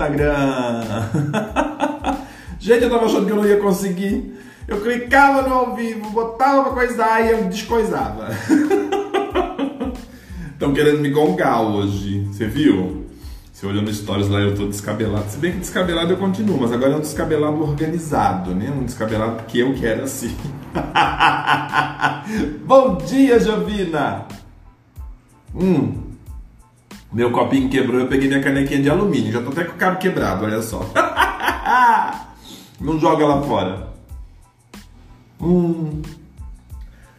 Instagram. Gente, eu tava achando que eu não ia conseguir. Eu clicava no ao vivo, botava pra coisar e eu descoisava. Estão querendo me gongar hoje. Você viu? Você olhou no stories lá, eu tô descabelado. Se bem que descabelado eu continuo, mas agora é um descabelado organizado, né? Um descabelado que eu quero assim. Bom dia, Jovina! Hum. Meu copinho quebrou, eu peguei minha canequinha de alumínio. Já tô até com o cabo quebrado, olha só. Não joga lá fora. Hum.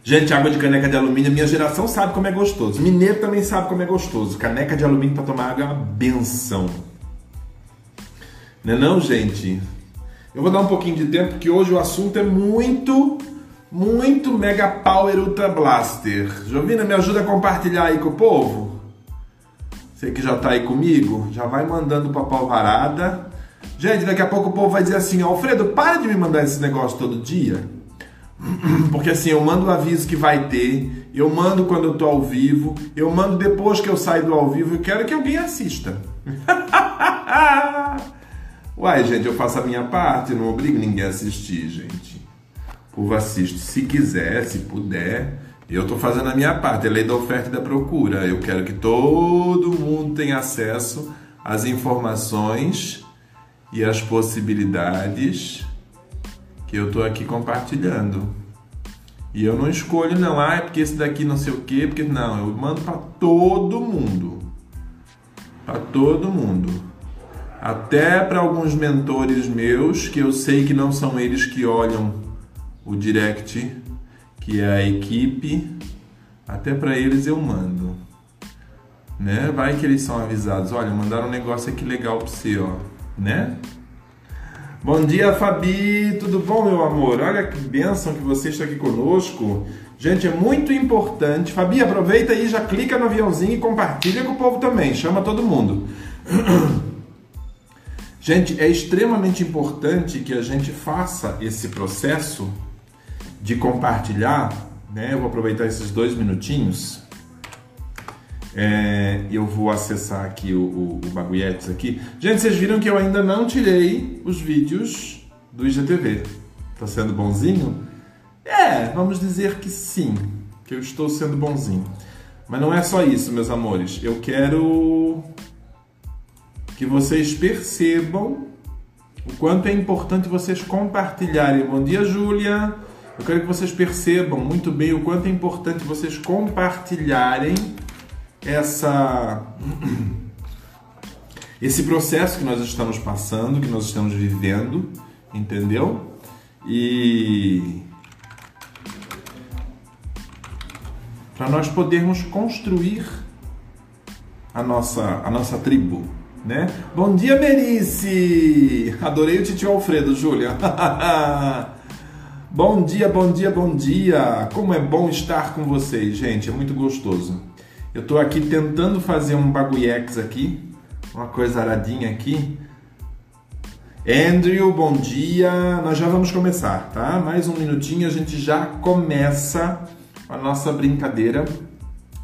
Gente, água de caneca de alumínio, minha geração sabe como é gostoso. Mineiro também sabe como é gostoso. Caneca de alumínio para tomar água é uma benção. Não é não, gente? Eu vou dar um pouquinho de tempo, porque hoje o assunto é muito, muito Mega Power Ultra Blaster. Jovina, me ajuda a compartilhar aí com o povo? Você que já tá aí comigo, já vai mandando pra palvarada. Gente, daqui a pouco o povo vai dizer assim, Alfredo, para de me mandar esse negócio todo dia. Porque assim, eu mando o aviso que vai ter, eu mando quando eu tô ao vivo, eu mando depois que eu saio do ao vivo, eu quero que alguém assista. Uai, gente, eu faço a minha parte, não obrigo ninguém a assistir, gente. O povo assiste se quiser, se puder. Eu tô fazendo a minha parte, é lei da oferta e da procura. Eu quero que todo mundo tenha acesso às informações e às possibilidades que eu tô aqui compartilhando. E eu não escolho não, ah, é porque esse daqui não sei o quê, porque não, eu mando para todo mundo. Para todo mundo. Até para alguns mentores meus, que eu sei que não são eles que olham o direct, que é a equipe, até para eles eu mando. Né? Vai que eles são avisados, olha, mandaram um negócio aqui legal para você, ó, né? Bom dia, Fabi. Tudo bom, meu amor? Olha que bênção que você está aqui conosco. Gente, é muito importante. Fabi, aproveita aí, já clica no aviãozinho e compartilha com o povo também. Chama todo mundo. Gente, é extremamente importante que a gente faça esse processo de compartilhar. Né? Eu vou aproveitar esses dois minutinhos é, eu vou acessar aqui o, o, o Bagulhetes aqui. Gente, vocês viram que eu ainda não tirei os vídeos do IGTV. Tá sendo bonzinho? É, vamos dizer que sim, que eu estou sendo bonzinho. Mas não é só isso, meus amores. Eu quero que vocês percebam o quanto é importante vocês compartilharem. Bom dia, Júlia. Eu quero que vocês percebam muito bem o quanto é importante vocês compartilharem essa esse processo que nós estamos passando, que nós estamos vivendo, entendeu? E para nós podermos construir a nossa a nossa tribo, né? Bom dia, Merice! Adorei o tio Alfredo, Júlia. bom dia, bom dia, bom dia! Como é bom estar com vocês, gente, é muito gostoso. Eu estou aqui tentando fazer um bagulhex aqui, uma coisa aradinha aqui. Andrew, bom dia. Nós já vamos começar, tá? Mais um minutinho, a gente já começa a nossa brincadeira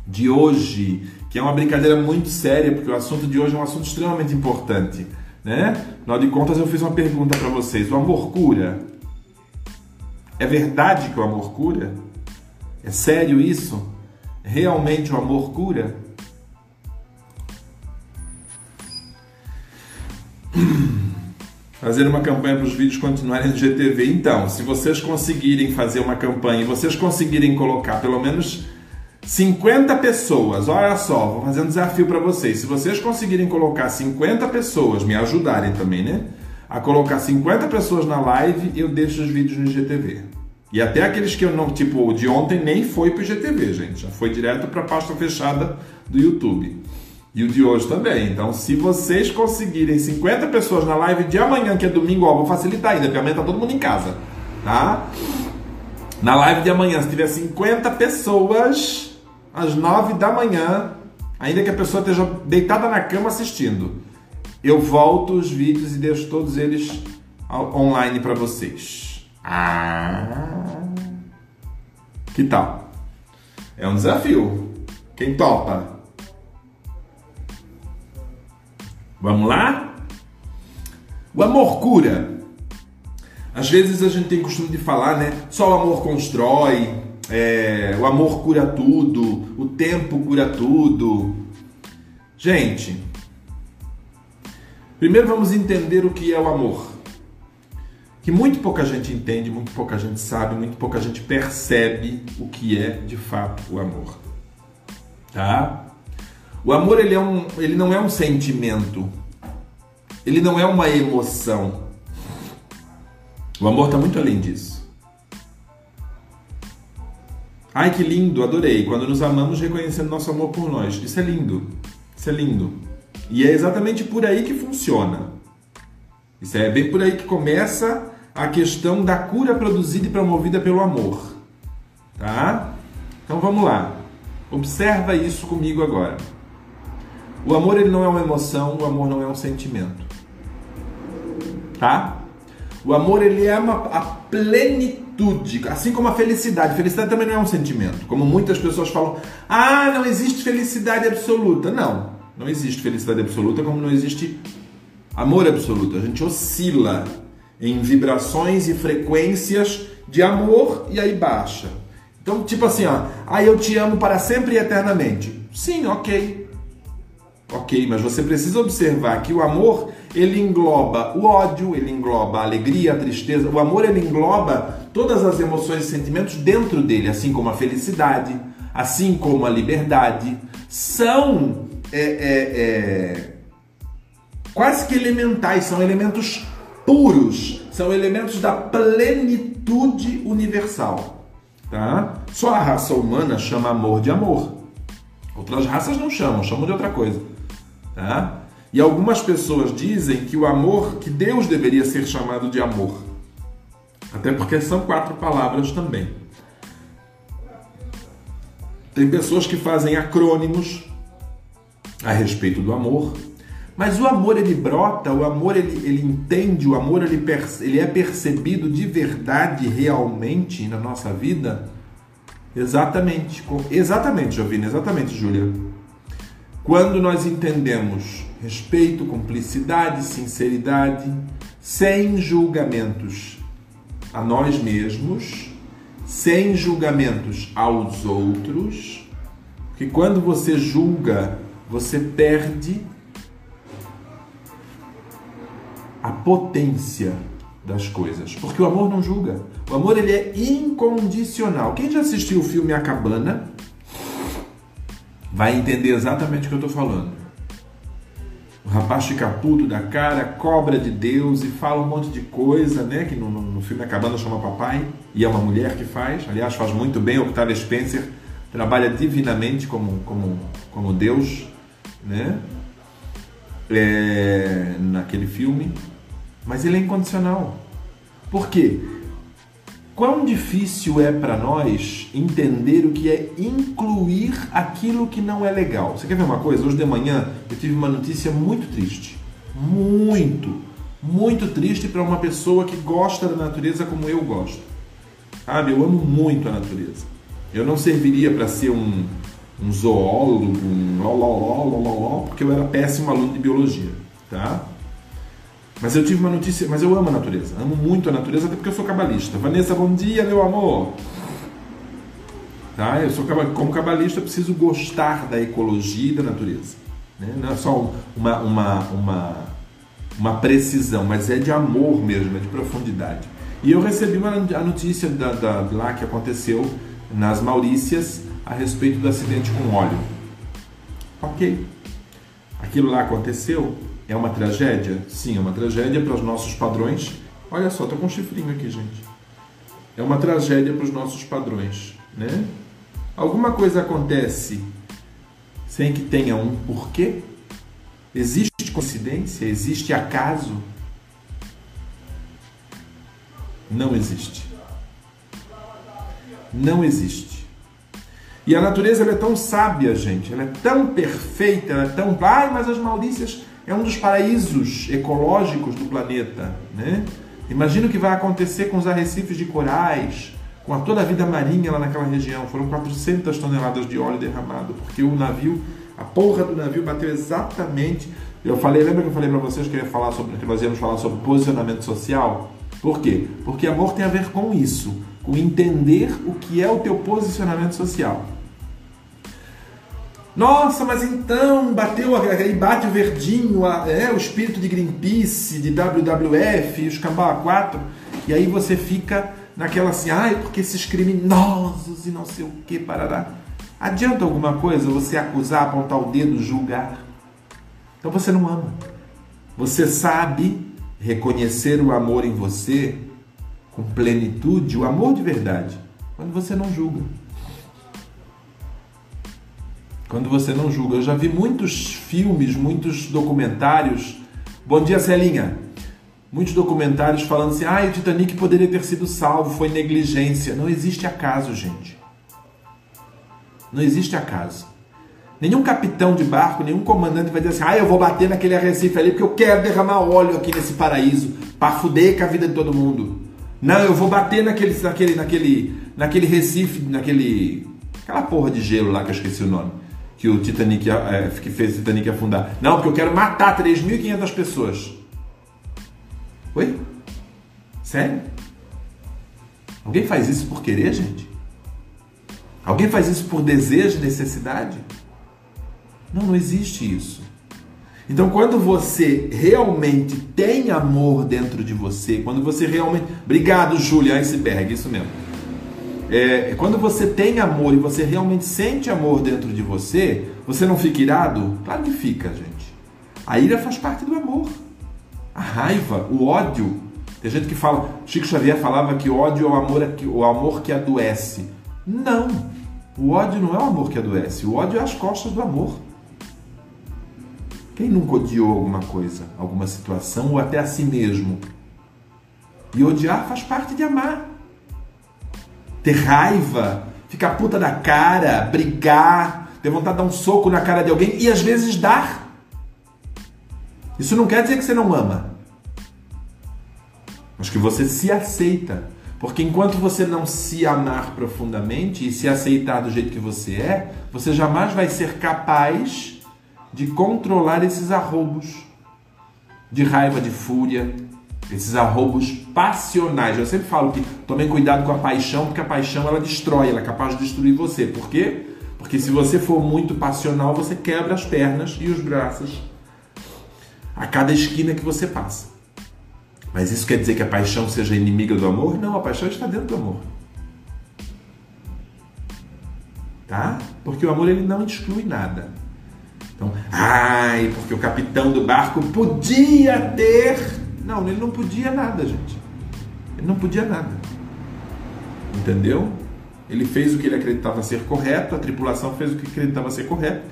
de hoje, que é uma brincadeira muito séria, porque o assunto de hoje é um assunto extremamente importante, né? Afinal de contas, eu fiz uma pergunta para vocês: o amor cura? É verdade que o amor cura? É sério isso? Realmente o amor cura? Fazer uma campanha para os vídeos continuarem no GTV. Então, se vocês conseguirem fazer uma campanha e vocês conseguirem colocar pelo menos 50 pessoas, olha só, vou fazer um desafio para vocês. Se vocês conseguirem colocar 50 pessoas, me ajudarem também, né? A colocar 50 pessoas na live, eu deixo os vídeos no GTV. E até aqueles que eu não, tipo, de ontem nem foi pro IGTV, gente. Já foi direto para a pasta fechada do YouTube. E o de hoje também. Então, se vocês conseguirem 50 pessoas na live de amanhã, que é domingo, ó, vou facilitar ainda, porque amanhã tá todo mundo em casa, tá? Na live de amanhã, se tiver 50 pessoas, às 9 da manhã, ainda que a pessoa esteja deitada na cama assistindo, eu volto os vídeos e deixo todos eles online para vocês. Ah. Que tal? É um desafio. Quem topa? Vamos lá? O amor cura. Às vezes a gente tem costume de falar, né? Só o amor constrói, é, o amor cura tudo, o tempo cura tudo. Gente, primeiro vamos entender o que é o amor. Que muito pouca gente entende, muito pouca gente sabe, muito pouca gente percebe o que é de fato o amor. Tá? O amor ele, é um, ele não é um sentimento, ele não é uma emoção. O amor está muito além disso. Ai que lindo, adorei. Quando nos amamos reconhecendo nosso amor por nós. Isso é lindo. Isso é lindo. E é exatamente por aí que funciona. Isso é bem por aí que começa a questão da cura produzida e promovida pelo amor. Tá? Então vamos lá. Observa isso comigo agora. O amor ele não é uma emoção, o amor não é um sentimento. Tá? O amor ele é uma, a plenitude, assim como a felicidade. Felicidade também não é um sentimento. Como muitas pessoas falam, ah, não existe felicidade absoluta. Não, não existe felicidade absoluta, como não existe amor absoluto. A gente oscila em vibrações e frequências de amor e aí baixa. Então, tipo assim, ó, ah, eu te amo para sempre e eternamente. Sim, ok. Ok, mas você precisa observar que o amor ele engloba o ódio, ele engloba a alegria, a tristeza. O amor ele engloba todas as emoções e sentimentos dentro dele, assim como a felicidade, assim como a liberdade. São é, é, é, quase que elementais, são elementos puros, são elementos da plenitude universal. Tá? Só a raça humana chama amor de amor. Outras raças não chamam, chamam de outra coisa. Tá? E algumas pessoas dizem que o amor, que Deus deveria ser chamado de amor. Até porque são quatro palavras também. Tem pessoas que fazem acrônimos a respeito do amor, mas o amor ele brota, o amor ele, ele entende, o amor ele, ele é percebido de verdade, realmente na nossa vida. Exatamente, exatamente, Jovina, exatamente, Júlia quando nós entendemos respeito, cumplicidade, sinceridade, sem julgamentos a nós mesmos, sem julgamentos aos outros, porque quando você julga, você perde a potência das coisas, porque o amor não julga. O amor ele é incondicional. Quem já assistiu o filme A Cabana? vai entender exatamente o que eu estou falando. O rapaz fica puto da cara, cobra de Deus e fala um monte de coisa, né? Que no, no filme Acabando chama papai, e é uma mulher que faz. Aliás, faz muito bem. Octavia Spencer trabalha divinamente como, como, como Deus, né? É, naquele filme. Mas ele é incondicional. Por quê? Quão difícil é para nós entender o que é incluir aquilo que não é legal? Você quer ver uma coisa? Hoje de manhã eu tive uma notícia muito triste. Muito, muito triste para uma pessoa que gosta da natureza como eu gosto. Sabe? Eu amo muito a natureza. Eu não serviria para ser um, um zoólogo, um lololó, porque eu era péssimo aluno de biologia, tá? Mas eu tive uma notícia, mas eu amo a natureza, amo muito a natureza, até porque eu sou cabalista. Vanessa, bom dia, meu amor. Tá? Eu sou como cabalista, eu preciso gostar da ecologia e da natureza. Né? Não é só uma, uma, uma, uma precisão, mas é de amor mesmo, é de profundidade. E eu recebi uma, a notícia da, da, lá que aconteceu nas Maurícias a respeito do acidente com óleo. Ok. Aquilo lá aconteceu, é uma tragédia? Sim, é uma tragédia para os nossos padrões. Olha só, estou com um chifrinho aqui, gente. É uma tragédia para os nossos padrões, né? Alguma coisa acontece sem que tenha um porquê? Existe coincidência? Existe acaso? Não existe. Não existe. E a natureza é tão sábia, gente. Ela é tão perfeita, ela é tão. Ai, mas as Maurícias é um dos paraísos ecológicos do planeta. Né? Imagina o que vai acontecer com os arrecifes de corais, com a toda a vida marinha lá naquela região. Foram 400 toneladas de óleo derramado, porque o navio, a porra do navio bateu exatamente. Eu falei, lembra que eu falei para vocês que eu ia falar sobre que nós íamos falar sobre posicionamento social? Por quê? Porque amor tem a ver com isso, com entender o que é o teu posicionamento social. Nossa, mas então bateu aí bate o verdinho, é o espírito de Greenpeace, de WWF, os Cambau 4, e aí você fica naquela assim, ai, porque esses criminosos e não sei o que, parará. Adianta alguma coisa você acusar, apontar o dedo, julgar? Então você não ama. Você sabe reconhecer o amor em você com plenitude, o amor de verdade, quando você não julga. Quando você não julga. Eu já vi muitos filmes, muitos documentários. Bom dia, Celinha. Muitos documentários falando assim: ah, o Titanic poderia ter sido salvo, foi negligência. Não existe acaso, gente. Não existe acaso. Nenhum capitão de barco, nenhum comandante vai dizer assim: ah, eu vou bater naquele arrecife ali porque eu quero derramar óleo aqui nesse paraíso para fuder com a vida de todo mundo. Não, eu vou bater naquele, naquele, naquele, naquele recife, naquele. aquela porra de gelo lá que eu esqueci o nome que o Titanic é, que fez o Titanic afundar. Não, porque eu quero matar 3.500 pessoas. Oi? Sério? Alguém faz isso por querer, gente? Alguém faz isso por desejo, necessidade? Não, não existe isso. Então, quando você realmente tem amor dentro de você, quando você realmente. Obrigado, Júlia Iceberg, isso mesmo é, quando você tem amor e você realmente sente amor dentro de você, você não fica irado? Claro que fica, gente. A ira faz parte do amor. A raiva, o ódio. Tem gente que fala, Chico Xavier falava que ódio é o amor, é o amor que adoece. Não. O ódio não é o amor que adoece. O ódio é as costas do amor. Quem nunca odiou alguma coisa, alguma situação ou até a si mesmo? E odiar faz parte de amar ter raiva, ficar puta da cara, brigar, ter vontade de dar um soco na cara de alguém e às vezes dar. Isso não quer dizer que você não ama, mas que você se aceita. Porque enquanto você não se amar profundamente e se aceitar do jeito que você é, você jamais vai ser capaz de controlar esses arroubos de raiva, de fúria, esses arroubos passionais. Eu sempre falo que tomem cuidado com a paixão, porque a paixão ela destrói, ela é capaz de destruir você. Por quê? Porque se você for muito passional, você quebra as pernas e os braços a cada esquina que você passa. Mas isso quer dizer que a paixão seja inimiga do amor? Não, a paixão está dentro do amor. Tá? Porque o amor ele não exclui nada. Então, ai, porque o capitão do barco podia ter não, ele não podia nada, gente. Ele não podia nada. Entendeu? Ele fez o que ele acreditava ser correto, a tripulação fez o que acreditava ser correto.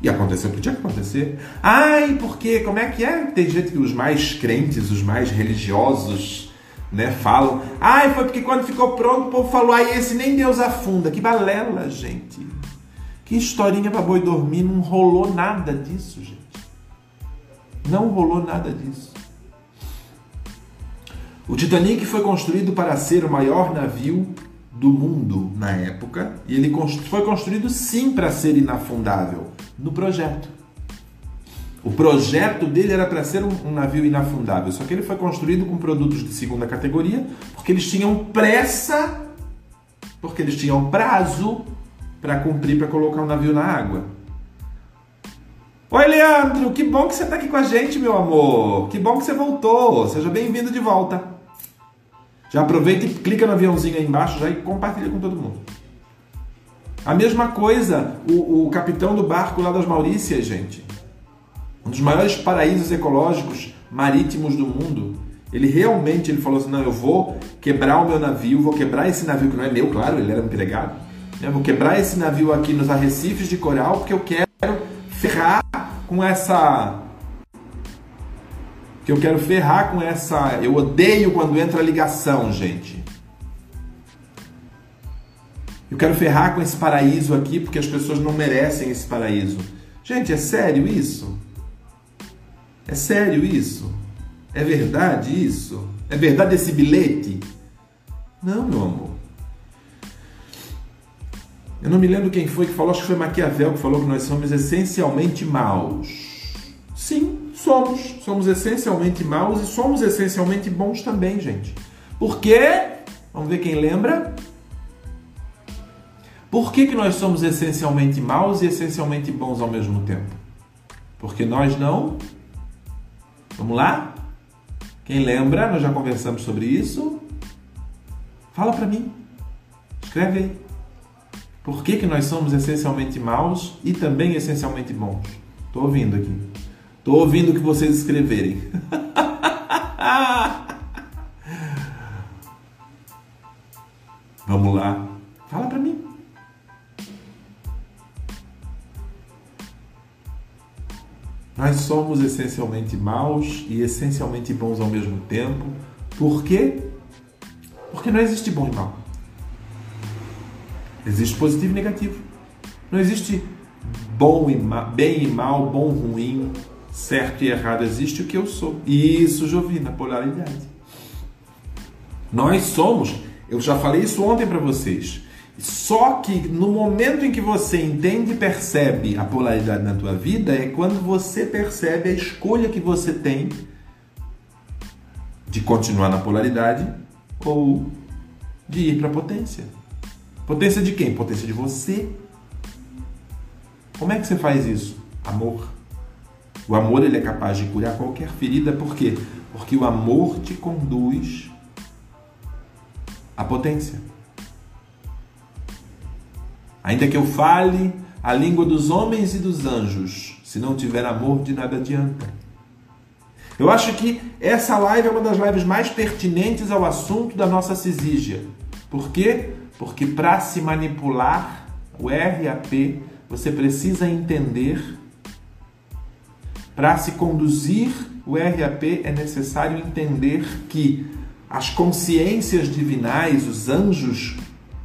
E aconteceu o que tinha que acontecer. Ai, porque como é que é? Tem gente que os mais crentes, os mais religiosos, né, falam. Ai, foi porque quando ficou pronto o povo falou, ai, esse nem Deus afunda. Que balela, gente. Que historinha para boi dormir, não rolou nada disso, gente. Não rolou nada disso. O Titanic foi construído para ser o maior navio do mundo na época e ele foi construído sim para ser inafundável no projeto. O projeto dele era para ser um, navio inafundável, só que ele foi construído com produtos de segunda categoria porque eles tinham pressa, porque eles tinham prazo para cumprir para colocar o um navio na água. Oi, Leandro, que bom que você está aqui com a gente, meu amor. Que bom que você voltou. Seja bem-vindo de volta. Já aproveita e clica no aviãozinho aí embaixo já e compartilha com todo mundo. A mesma coisa, o, o capitão do barco lá das Maurícias, gente. Um dos maiores paraísos ecológicos marítimos do mundo. Ele realmente ele falou assim: não, eu vou quebrar o meu navio, vou quebrar esse navio, que não é meu, claro, ele era um empregado. Eu vou quebrar esse navio aqui nos arrecifes de coral, porque eu quero ferrar com essa que eu quero ferrar com essa. Eu odeio quando entra ligação, gente. Eu quero ferrar com esse paraíso aqui porque as pessoas não merecem esse paraíso. Gente, é sério isso? É sério isso? É verdade isso? É verdade esse bilhete? Não, meu amor. Eu não me lembro quem foi que falou, acho que foi Maquiavel que falou que nós somos essencialmente maus. Somos. Somos essencialmente maus e somos essencialmente bons também, gente. Por quê? Vamos ver quem lembra? Por que, que nós somos essencialmente maus e essencialmente bons ao mesmo tempo? Porque nós não. Vamos lá? Quem lembra? Nós já conversamos sobre isso. Fala para mim. Escreve aí. Por que, que nós somos essencialmente maus e também essencialmente bons? Estou ouvindo aqui. Estou ouvindo o que vocês escreverem. Vamos lá. Fala para mim. Nós somos essencialmente maus e essencialmente bons ao mesmo tempo. Por quê? Porque não existe bom e mal. Existe positivo e negativo. Não existe bom e mal, bem e mal, bom e ruim, certo e errado. Existe o que eu sou. Isso, Jovina, polaridade. Nós somos, eu já falei isso ontem para vocês. Só que no momento em que você entende e percebe a polaridade na tua vida é quando você percebe a escolha que você tem de continuar na polaridade ou de ir para potência. Potência de quem? Potência de você. Como é que você faz isso? Amor. O amor ele é capaz de curar qualquer ferida, por quê? Porque o amor te conduz à potência. Ainda que eu fale a língua dos homens e dos anjos, se não tiver amor, de nada adianta. Eu acho que essa live é uma das lives mais pertinentes ao assunto da nossa cisígia. Por quê? Porque para se manipular o RAP, você precisa entender. Para se conduzir o RAP, é necessário entender que as consciências divinais, os anjos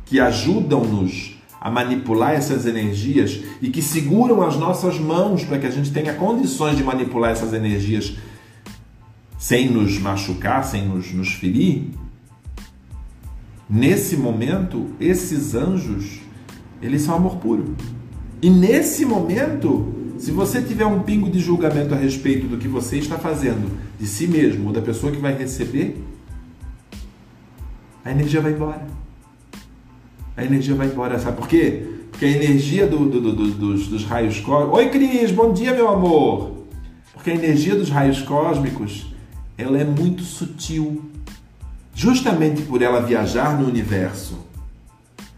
que ajudam-nos a manipular essas energias e que seguram as nossas mãos para que a gente tenha condições de manipular essas energias sem nos machucar, sem nos, nos ferir, nesse momento, esses anjos, eles são amor puro. E nesse momento, se você tiver um pingo de julgamento a respeito do que você está fazendo, de si mesmo ou da pessoa que vai receber, a energia vai embora a energia vai embora. Sabe por quê? Porque a energia do, do, do, dos, dos raios cósmicos. Oi, Cris, bom dia, meu amor! Porque a energia dos raios cósmicos ela é muito sutil. Justamente por ela viajar no universo,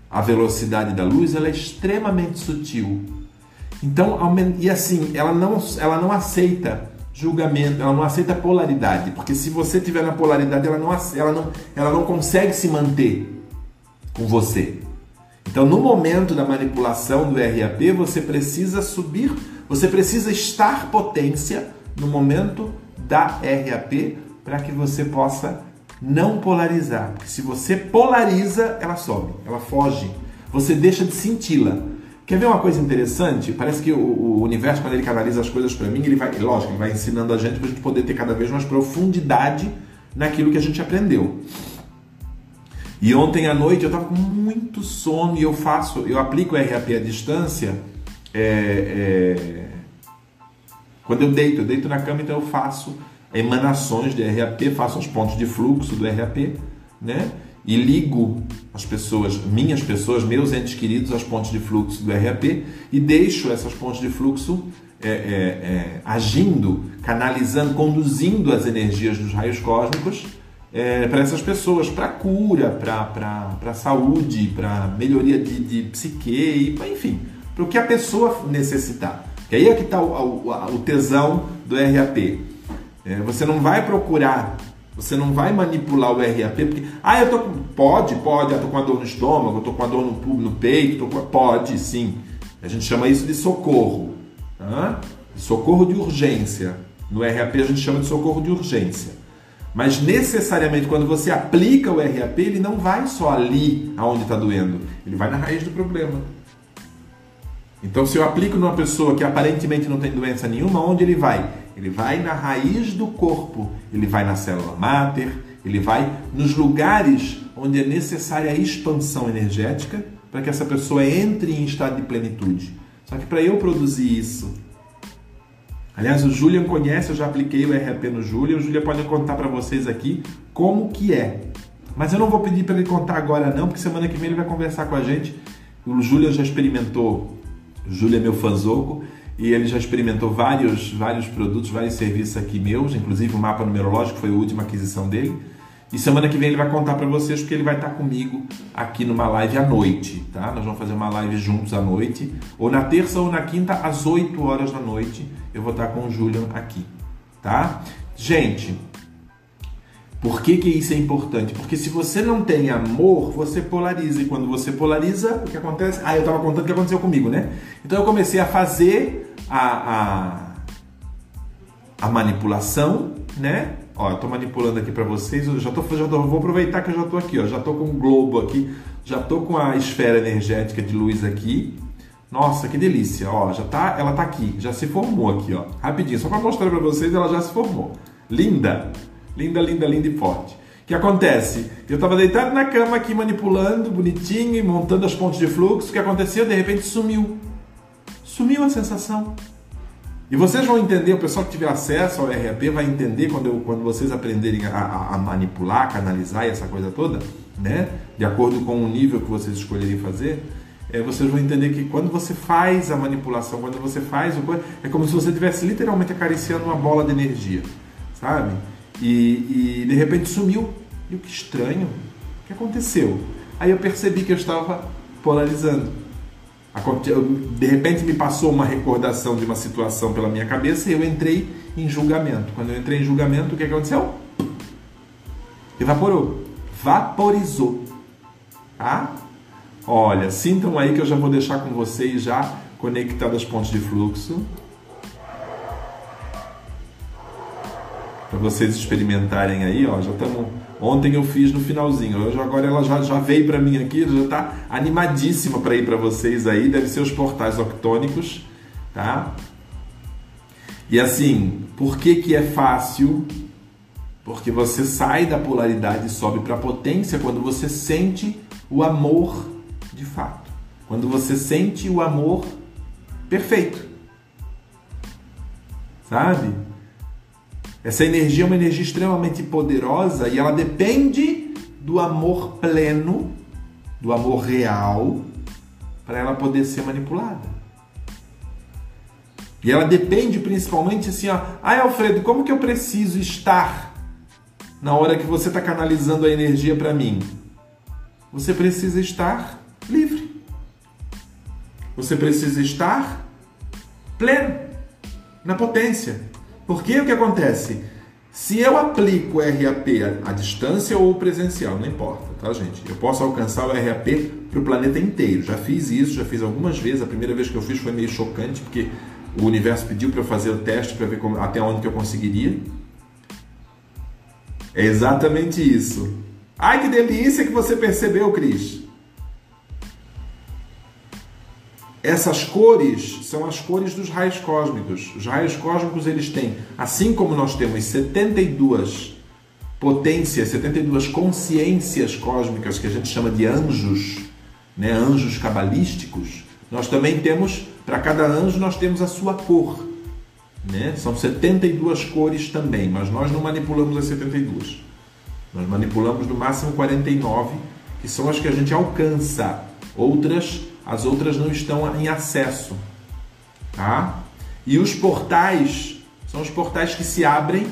a velocidade da luz ela é extremamente sutil. Então, e assim, ela não, ela não aceita julgamento, ela não aceita polaridade, porque se você tiver na polaridade, ela não, ela não, ela não consegue se manter com você. Então, no momento da manipulação do RAP, você precisa subir, você precisa estar potência no momento da RAP para que você possa não polarizar. Porque se você polariza, ela sobe, ela foge. Você deixa de senti-la. Quer ver uma coisa interessante? Parece que o, o universo, quando ele canaliza as coisas para mim, ele vai, lógico, ele vai ensinando a gente para a gente poder ter cada vez mais profundidade naquilo que a gente aprendeu. E ontem à noite eu estava com muito sono e eu faço, eu aplico o RAP à distância. É, é, quando eu deito, eu deito na cama, então eu faço emanações de RAP, faço os pontos de fluxo do RAP, né? E ligo as pessoas, minhas pessoas, meus entes queridos, às pontes de fluxo do RAP e deixo essas pontes de fluxo é, é, é, agindo, canalizando, conduzindo as energias dos raios cósmicos é, para essas pessoas, para cura, para saúde, para melhoria de, de psique, enfim, para o que a pessoa necessitar. Que aí é que está o, o, o, tesão do RAP. É, você não vai procurar, você não vai manipular o RAP, porque, ah, eu tô com, pode, pode, eu tô com a dor no estômago, eu tô com a dor no, no peito, com, pode, sim. A gente chama isso de socorro, tá? socorro de urgência. No RAP a gente chama de socorro de urgência. Mas necessariamente quando você aplica o RAP, ele não vai só ali aonde está doendo, ele vai na raiz do problema. Então, se eu aplico numa pessoa que aparentemente não tem doença nenhuma, onde ele vai? Ele vai na raiz do corpo, ele vai na célula máter, ele vai nos lugares onde é necessária a expansão energética para que essa pessoa entre em estado de plenitude. Só que para eu produzir isso, Aliás, o Julian conhece, eu já apliquei o RAP no Julian. O Julian pode contar para vocês aqui como que é. Mas eu não vou pedir para ele contar agora não, porque semana que vem ele vai conversar com a gente. O Julian já experimentou, o Julian é meu fanzoco, e ele já experimentou vários, vários produtos, vários serviços aqui meus, inclusive o mapa numerológico foi a última aquisição dele. E semana que vem ele vai contar para vocês porque ele vai estar comigo aqui numa live à noite, tá? Nós vamos fazer uma live juntos à noite, ou na terça ou na quinta às 8 horas da noite. Eu vou estar com o Julian aqui, tá? Gente, por que, que isso é importante? Porque se você não tem amor, você polariza. E quando você polariza, o que acontece? Ah, eu estava contando o que aconteceu comigo, né? Então eu comecei a fazer a, a, a manipulação, né? Ó, eu tô manipulando aqui para vocês. Eu já tô, já tô, vou aproveitar que eu já tô aqui, ó. Já tô com o globo aqui, já tô com a esfera energética de luz aqui. Nossa, que delícia, ó. Já tá, ela tá aqui, já se formou aqui, ó. Rapidinho, só para mostrar para vocês, ela já se formou. Linda, linda, linda, linda e forte. O que acontece? Eu estava deitado na cama aqui manipulando, bonitinho, e montando as pontes de fluxo. O que aconteceu? De repente sumiu. Sumiu a sensação. E vocês vão entender, o pessoal que tiver acesso ao RAP vai entender quando, eu, quando vocês aprenderem a, a, a manipular, canalizar e essa coisa toda, né? De acordo com o nível que vocês escolherem fazer, é, vocês vão entender que quando você faz a manipulação, quando você faz o é como se você estivesse literalmente acariciando uma bola de energia, sabe? E, e de repente sumiu. E o que estranho, o que aconteceu? Aí eu percebi que eu estava polarizando. De repente me passou uma recordação de uma situação pela minha cabeça e eu entrei em julgamento. Quando eu entrei em julgamento, o que aconteceu? Evaporou. Vaporizou. Tá? Olha, sintam aí que eu já vou deixar com vocês já conectadas as pontes de fluxo. Para vocês experimentarem aí, ó, já estamos Ontem eu fiz no finalzinho. Agora ela já, já veio para mim aqui, já está animadíssima para ir para vocês aí. Deve ser os portais octônicos, tá? E assim, por que que é fácil? Porque você sai da polaridade e sobe para a potência quando você sente o amor de fato. Quando você sente o amor perfeito. Sabe? Essa energia é uma energia extremamente poderosa e ela depende do amor pleno, do amor real, para ela poder ser manipulada. E ela depende principalmente assim, ó, ai Alfredo, como que eu preciso estar na hora que você está canalizando a energia para mim? Você precisa estar livre. Você precisa estar pleno, na potência. Porque o que acontece? Se eu aplico o RAP à distância ou presencial, não importa, tá, gente? Eu posso alcançar o RAP para o planeta inteiro. Já fiz isso, já fiz algumas vezes. A primeira vez que eu fiz foi meio chocante, porque o universo pediu para eu fazer o teste para ver como, até onde que eu conseguiria. É exatamente isso. Ai, que delícia que você percebeu, Cris. Essas cores são as cores dos raios cósmicos. Os raios cósmicos eles têm, assim como nós temos 72 potências, 72 consciências cósmicas que a gente chama de anjos, né, anjos cabalísticos, nós também temos, para cada anjo nós temos a sua cor. Né? São 72 cores também, mas nós não manipulamos as 72. Nós manipulamos no máximo 49, que são as que a gente alcança. Outras as outras não estão em acesso. Tá? E os portais são os portais que se abrem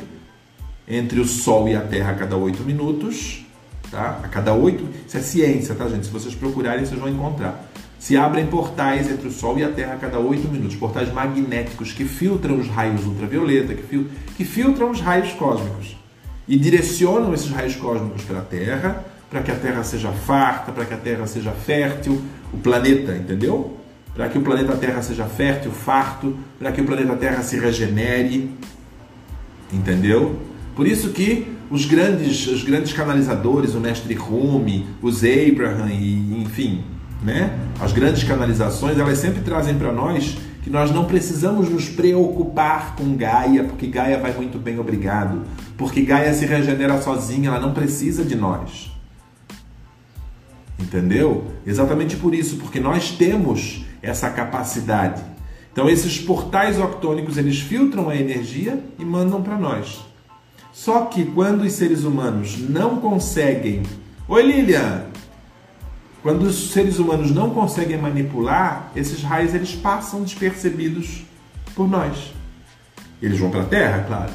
entre o Sol e a Terra a cada oito minutos. Tá? A cada oito. Isso é ciência, tá, gente? Se vocês procurarem, vocês vão encontrar. Se abrem portais entre o Sol e a Terra a cada oito minutos. Portais magnéticos que filtram os raios ultravioleta, que, fil que filtram os raios cósmicos. E direcionam esses raios cósmicos para a Terra para que a Terra seja farta, para que a Terra seja fértil, o planeta, entendeu? Para que o planeta Terra seja fértil, farto, para que o planeta Terra se regenere, entendeu? Por isso que os grandes, os grandes canalizadores, o mestre Rumi, os Abraham e enfim, né? As grandes canalizações, elas sempre trazem para nós que nós não precisamos nos preocupar com Gaia, porque Gaia vai muito bem, obrigado. Porque Gaia se regenera sozinha, ela não precisa de nós. Entendeu? Exatamente por isso, porque nós temos essa capacidade. Então esses portais octônicos eles filtram a energia e mandam para nós. Só que quando os seres humanos não conseguem, oi Lilian, quando os seres humanos não conseguem manipular, esses raios eles passam despercebidos por nós. Eles vão para a Terra, claro,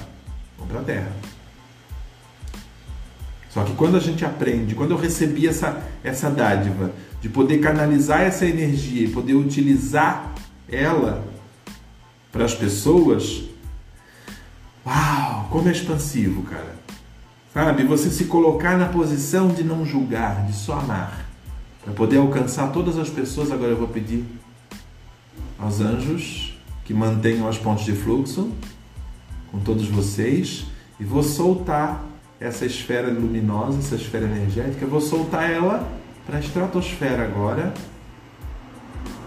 vão para a Terra. Só que quando a gente aprende, quando eu recebi essa, essa dádiva de poder canalizar essa energia e poder utilizar ela para as pessoas, uau, como é expansivo, cara. Sabe? Você se colocar na posição de não julgar, de só amar. Para poder alcançar todas as pessoas, agora eu vou pedir aos anjos que mantenham as pontes de fluxo com todos vocês e vou soltar essa esfera luminosa, essa esfera energética, vou soltar ela para a estratosfera agora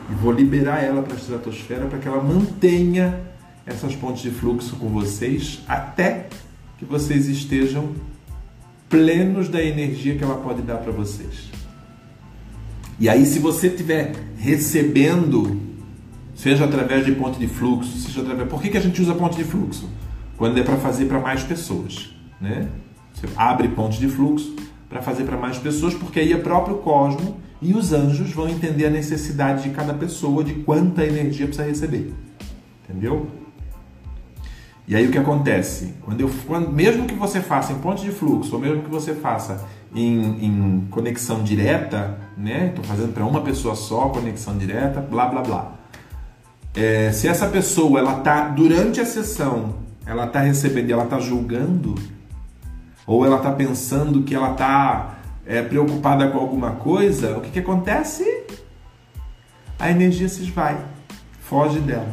e vou liberar ela para a estratosfera para que ela mantenha essas pontes de fluxo com vocês até que vocês estejam plenos da energia que ela pode dar para vocês. E aí, se você estiver recebendo, seja através de ponte de fluxo, seja através. Por que, que a gente usa ponte de fluxo? Quando é para fazer para mais pessoas, né? Você abre ponte de fluxo para fazer para mais pessoas, porque aí é próprio cosmo e os anjos vão entender a necessidade de cada pessoa, de quanta energia precisa receber. Entendeu? E aí o que acontece? Quando eu, quando, mesmo que você faça em ponte de fluxo, ou mesmo que você faça em, em conexão direta, né? Estou fazendo para uma pessoa só, conexão direta, blá blá blá. É, se essa pessoa ela tá durante a sessão, ela tá recebendo, ela tá julgando, ou ela tá pensando que ela tá é, preocupada com alguma coisa, o que, que acontece? A energia se esvai, foge dela.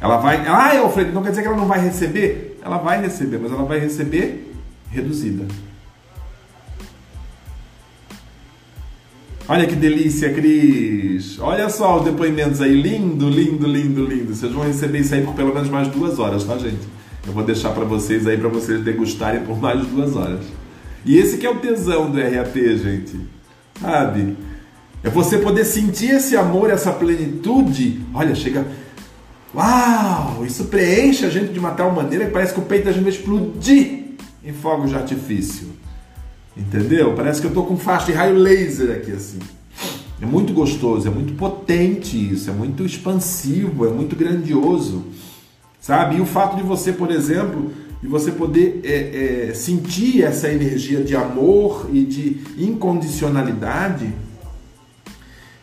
Ela vai. Ah, Alfredo, não quer dizer que ela não vai receber? Ela vai receber, mas ela vai receber reduzida. Olha que delícia, Cris! Olha só os depoimentos aí, lindo, lindo, lindo, lindo. Vocês vão receber isso aí por pelo menos mais duas horas, tá, gente? Eu vou deixar para vocês aí, para vocês degustarem por mais duas horas. E esse que é o tesão do RAP, gente. Sabe? É você poder sentir esse amor, essa plenitude. Olha, chega. Uau! Isso preenche a gente de uma tal maneira que parece que o peito da gente vai explodir em fogos de artifício. Entendeu? Parece que eu tô com faixa de raio laser aqui assim. É muito gostoso, é muito potente isso, é muito expansivo, é muito grandioso. Sabe? E o fato de você, por exemplo, e você poder é, é, sentir essa energia de amor e de incondicionalidade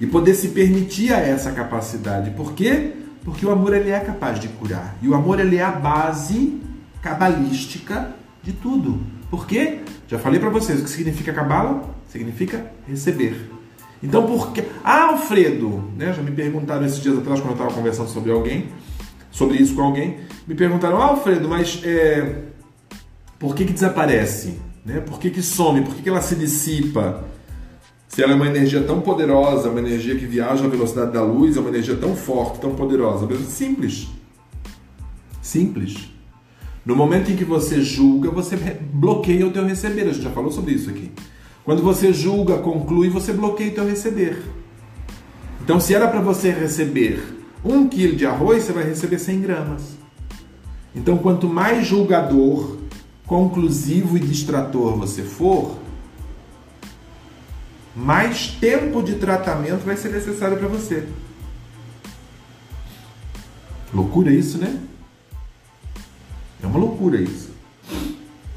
e poder se permitir a essa capacidade. Por quê? Porque o amor ele é capaz de curar. E o amor ele é a base cabalística de tudo. Por quê? Já falei para vocês o que significa cabala? Significa receber. Então, por que. Ah, Alfredo! Né? Já me perguntaram esses dias atrás quando eu estava conversando sobre alguém sobre isso com alguém, me perguntaram, ah, Alfredo, mas é, por que, que desaparece? Né? Por que, que some? Por que, que ela se dissipa? Se ela é uma energia tão poderosa, uma energia que viaja à velocidade da luz, é uma energia tão forte, tão poderosa. Simples. Simples. No momento em que você julga, você bloqueia o teu receber. A gente já falou sobre isso aqui. Quando você julga, conclui, você bloqueia o teu receber. Então, se era para você receber um quilo de arroz, você vai receber 100 gramas. Então, quanto mais julgador, conclusivo e distrator você for, mais tempo de tratamento vai ser necessário para você. Loucura isso, né? É uma loucura isso.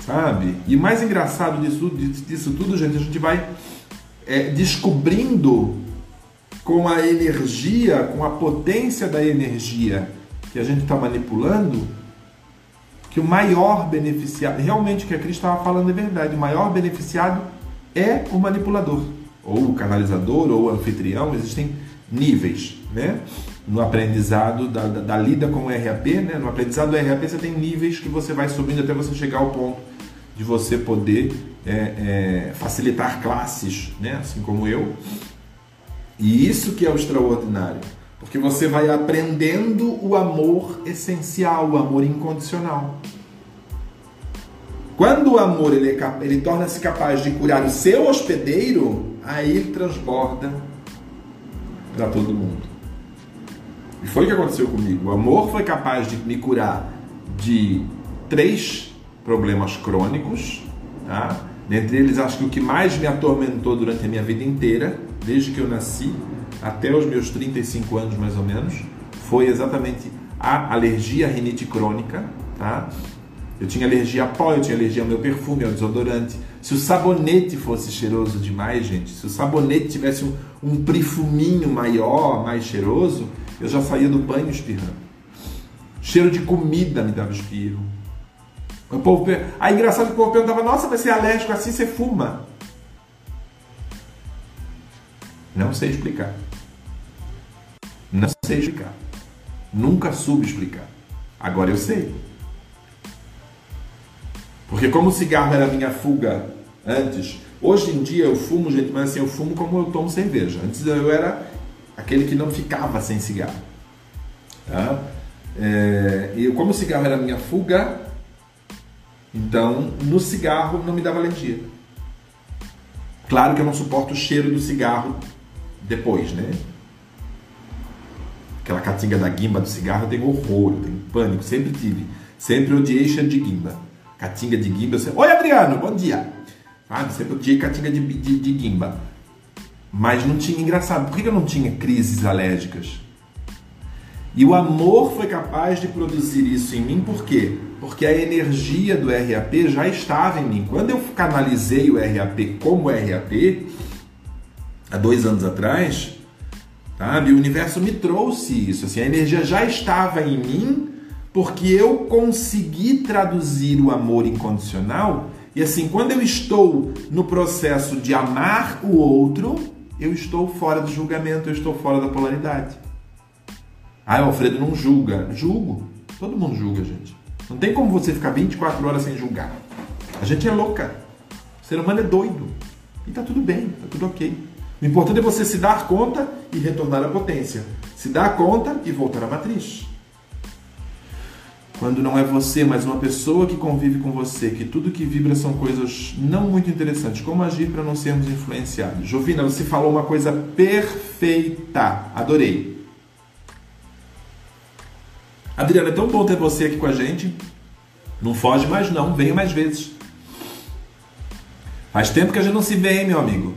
Sabe? E mais engraçado disso, disso tudo, gente, a gente vai é, descobrindo com a energia, com a potência da energia que a gente está manipulando, que o maior beneficiado, realmente o que a Cris estava falando é verdade, o maior beneficiado é o manipulador, ou o canalizador, ou o anfitrião, existem níveis, né? No aprendizado da, da, da lida com o RAP, né? No aprendizado do RAP você tem níveis que você vai subindo até você chegar ao ponto de você poder é, é, facilitar classes, né? Assim como eu, e isso que é o extraordinário, porque você vai aprendendo o amor essencial, o amor incondicional. Quando o amor ele, é, ele torna-se capaz de curar o seu hospedeiro, aí transborda para todo mundo. E foi o que aconteceu comigo. O amor foi capaz de me curar de três problemas crônicos, tá? Dentre eles, acho que o que mais me atormentou durante a minha vida inteira, desde que eu nasci até os meus 35 anos mais ou menos, foi exatamente a alergia à rinite crônica, tá? Eu tinha alergia a pó, eu tinha alergia ao meu perfume, ao desodorante. Se o sabonete fosse cheiroso demais, gente, se o sabonete tivesse um, um perfuminho maior, mais cheiroso, eu já saía do banho espirrando. Cheiro de comida me dava espirro. O povo, aí engraçado que o povo perguntava, nossa, mas você é alérgico assim, você fuma. Não sei explicar. Não sei explicar. Nunca soube explicar. Agora eu sei. Porque como o cigarro era a minha fuga antes, hoje em dia eu fumo, gente, mas assim, eu fumo como eu tomo cerveja. Antes eu era aquele que não ficava sem cigarro. Tá? É, e como o cigarro era a minha fuga, então no cigarro não me dava alergia. Claro que eu não suporto o cheiro do cigarro depois, né? Aquela catinga da guimba do cigarro eu tenho horror, eu tenho pânico, sempre tive. Sempre odiei cheiro de guimba. Catinga de Guimba. Você... Oi, Adriano, bom dia. Ah, sempre odiei Catinga de, de, de Guimba. Mas não tinha, engraçado, por que eu não tinha crises alérgicas? E o amor foi capaz de produzir isso em mim, por quê? Porque a energia do RAP já estava em mim. Quando eu canalizei o RAP como RAP, há dois anos atrás, sabe, o universo me trouxe isso. Assim, a energia já estava em mim porque eu consegui traduzir o amor incondicional e assim, quando eu estou no processo de amar o outro, eu estou fora do julgamento, eu estou fora da polaridade. Ah, o Alfredo não julga. Julgo. Todo mundo julga, gente. Não tem como você ficar 24 horas sem julgar. A gente é louca. O ser humano é doido. E tá tudo bem, tá tudo ok. O importante é você se dar conta e retornar à potência. Se dar conta e voltar à matriz. Quando não é você, mas uma pessoa que convive com você, que tudo que vibra são coisas não muito interessantes. Como agir para não sermos influenciados? Jovina, você falou uma coisa perfeita. Adorei. Adriana, é tão bom ter você aqui com a gente. Não foge mais não, venha mais vezes. Faz tempo que a gente não se vê, hein, meu amigo?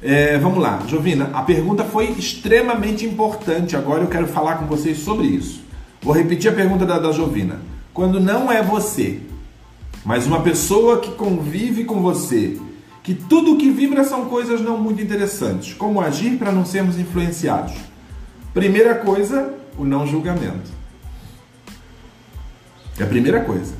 É, vamos lá, Jovina, a pergunta foi extremamente importante. Agora eu quero falar com vocês sobre isso. Vou repetir a pergunta da, da Jovina. Quando não é você, mas uma pessoa que convive com você, que tudo que vibra são coisas não muito interessantes, como agir para não sermos influenciados? Primeira coisa, o não julgamento. É a primeira coisa.